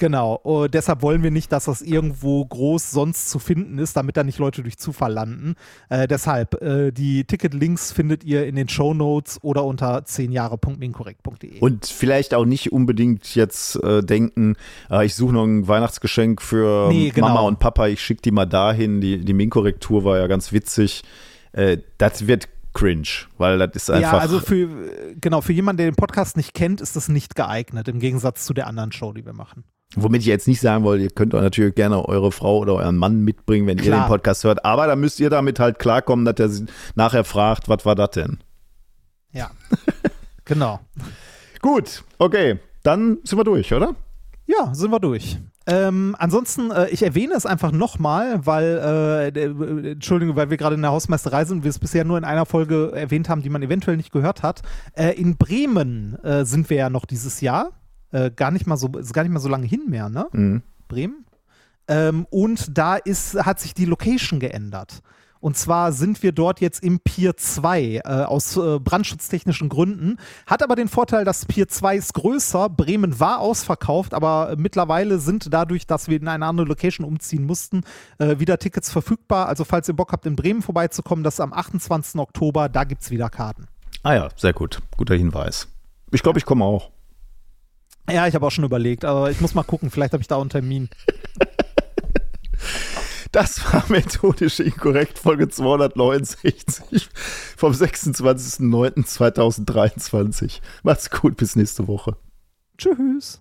Genau, und deshalb wollen wir nicht, dass das irgendwo groß sonst zu finden ist, damit da nicht Leute durch Zufall landen. Äh, deshalb, äh, die Ticketlinks findet ihr in den Shownotes oder unter 10jahre.minkorrekt.de. Und vielleicht auch nicht unbedingt jetzt äh, denken, äh, ich suche noch ein Weihnachtsgeschenk für Nee, genau. Mama und Papa, ich schicke die mal dahin. Die, die Minkorrektur war ja ganz witzig. Äh, das wird cringe, weil das ist einfach. Ja, also für, genau, für jemanden, der den Podcast nicht kennt, ist das nicht geeignet, im Gegensatz zu der anderen Show, die wir machen. Womit ich jetzt nicht sagen wollte, ihr könnt auch natürlich gerne eure Frau oder euren Mann mitbringen, wenn ihr Klar. den Podcast hört. Aber da müsst ihr damit halt klarkommen, dass er nachher fragt, was war das denn? Ja. genau. (laughs) Gut, okay, dann sind wir durch, oder? Ja, sind wir durch. Ähm, ansonsten, äh, ich erwähne es einfach nochmal, weil, äh, äh, Entschuldigung, weil wir gerade in der Hausmeisterei sind und wir es bisher nur in einer Folge erwähnt haben, die man eventuell nicht gehört hat. Äh, in Bremen äh, sind wir ja noch dieses Jahr. Äh, gar nicht mal so, ist gar nicht mal so lange hin mehr, ne? Mhm. Bremen. Ähm, und da ist, hat sich die Location geändert. Und zwar sind wir dort jetzt im Pier 2 äh, aus äh, brandschutztechnischen Gründen. Hat aber den Vorteil, dass Pier 2 ist größer. Bremen war ausverkauft, aber mittlerweile sind dadurch, dass wir in eine andere Location umziehen mussten, äh, wieder Tickets verfügbar. Also falls ihr Bock habt, in Bremen vorbeizukommen, das ist am 28. Oktober, da gibt es wieder Karten. Ah ja, sehr gut. Guter Hinweis. Ich glaube, ich komme auch. Ja, ich habe auch schon überlegt, aber ich muss mal gucken, vielleicht habe ich da auch einen Termin. (laughs) Das war methodisch inkorrekt, Folge 269 vom 26.09.2023. Macht's gut, bis nächste Woche. Tschüss.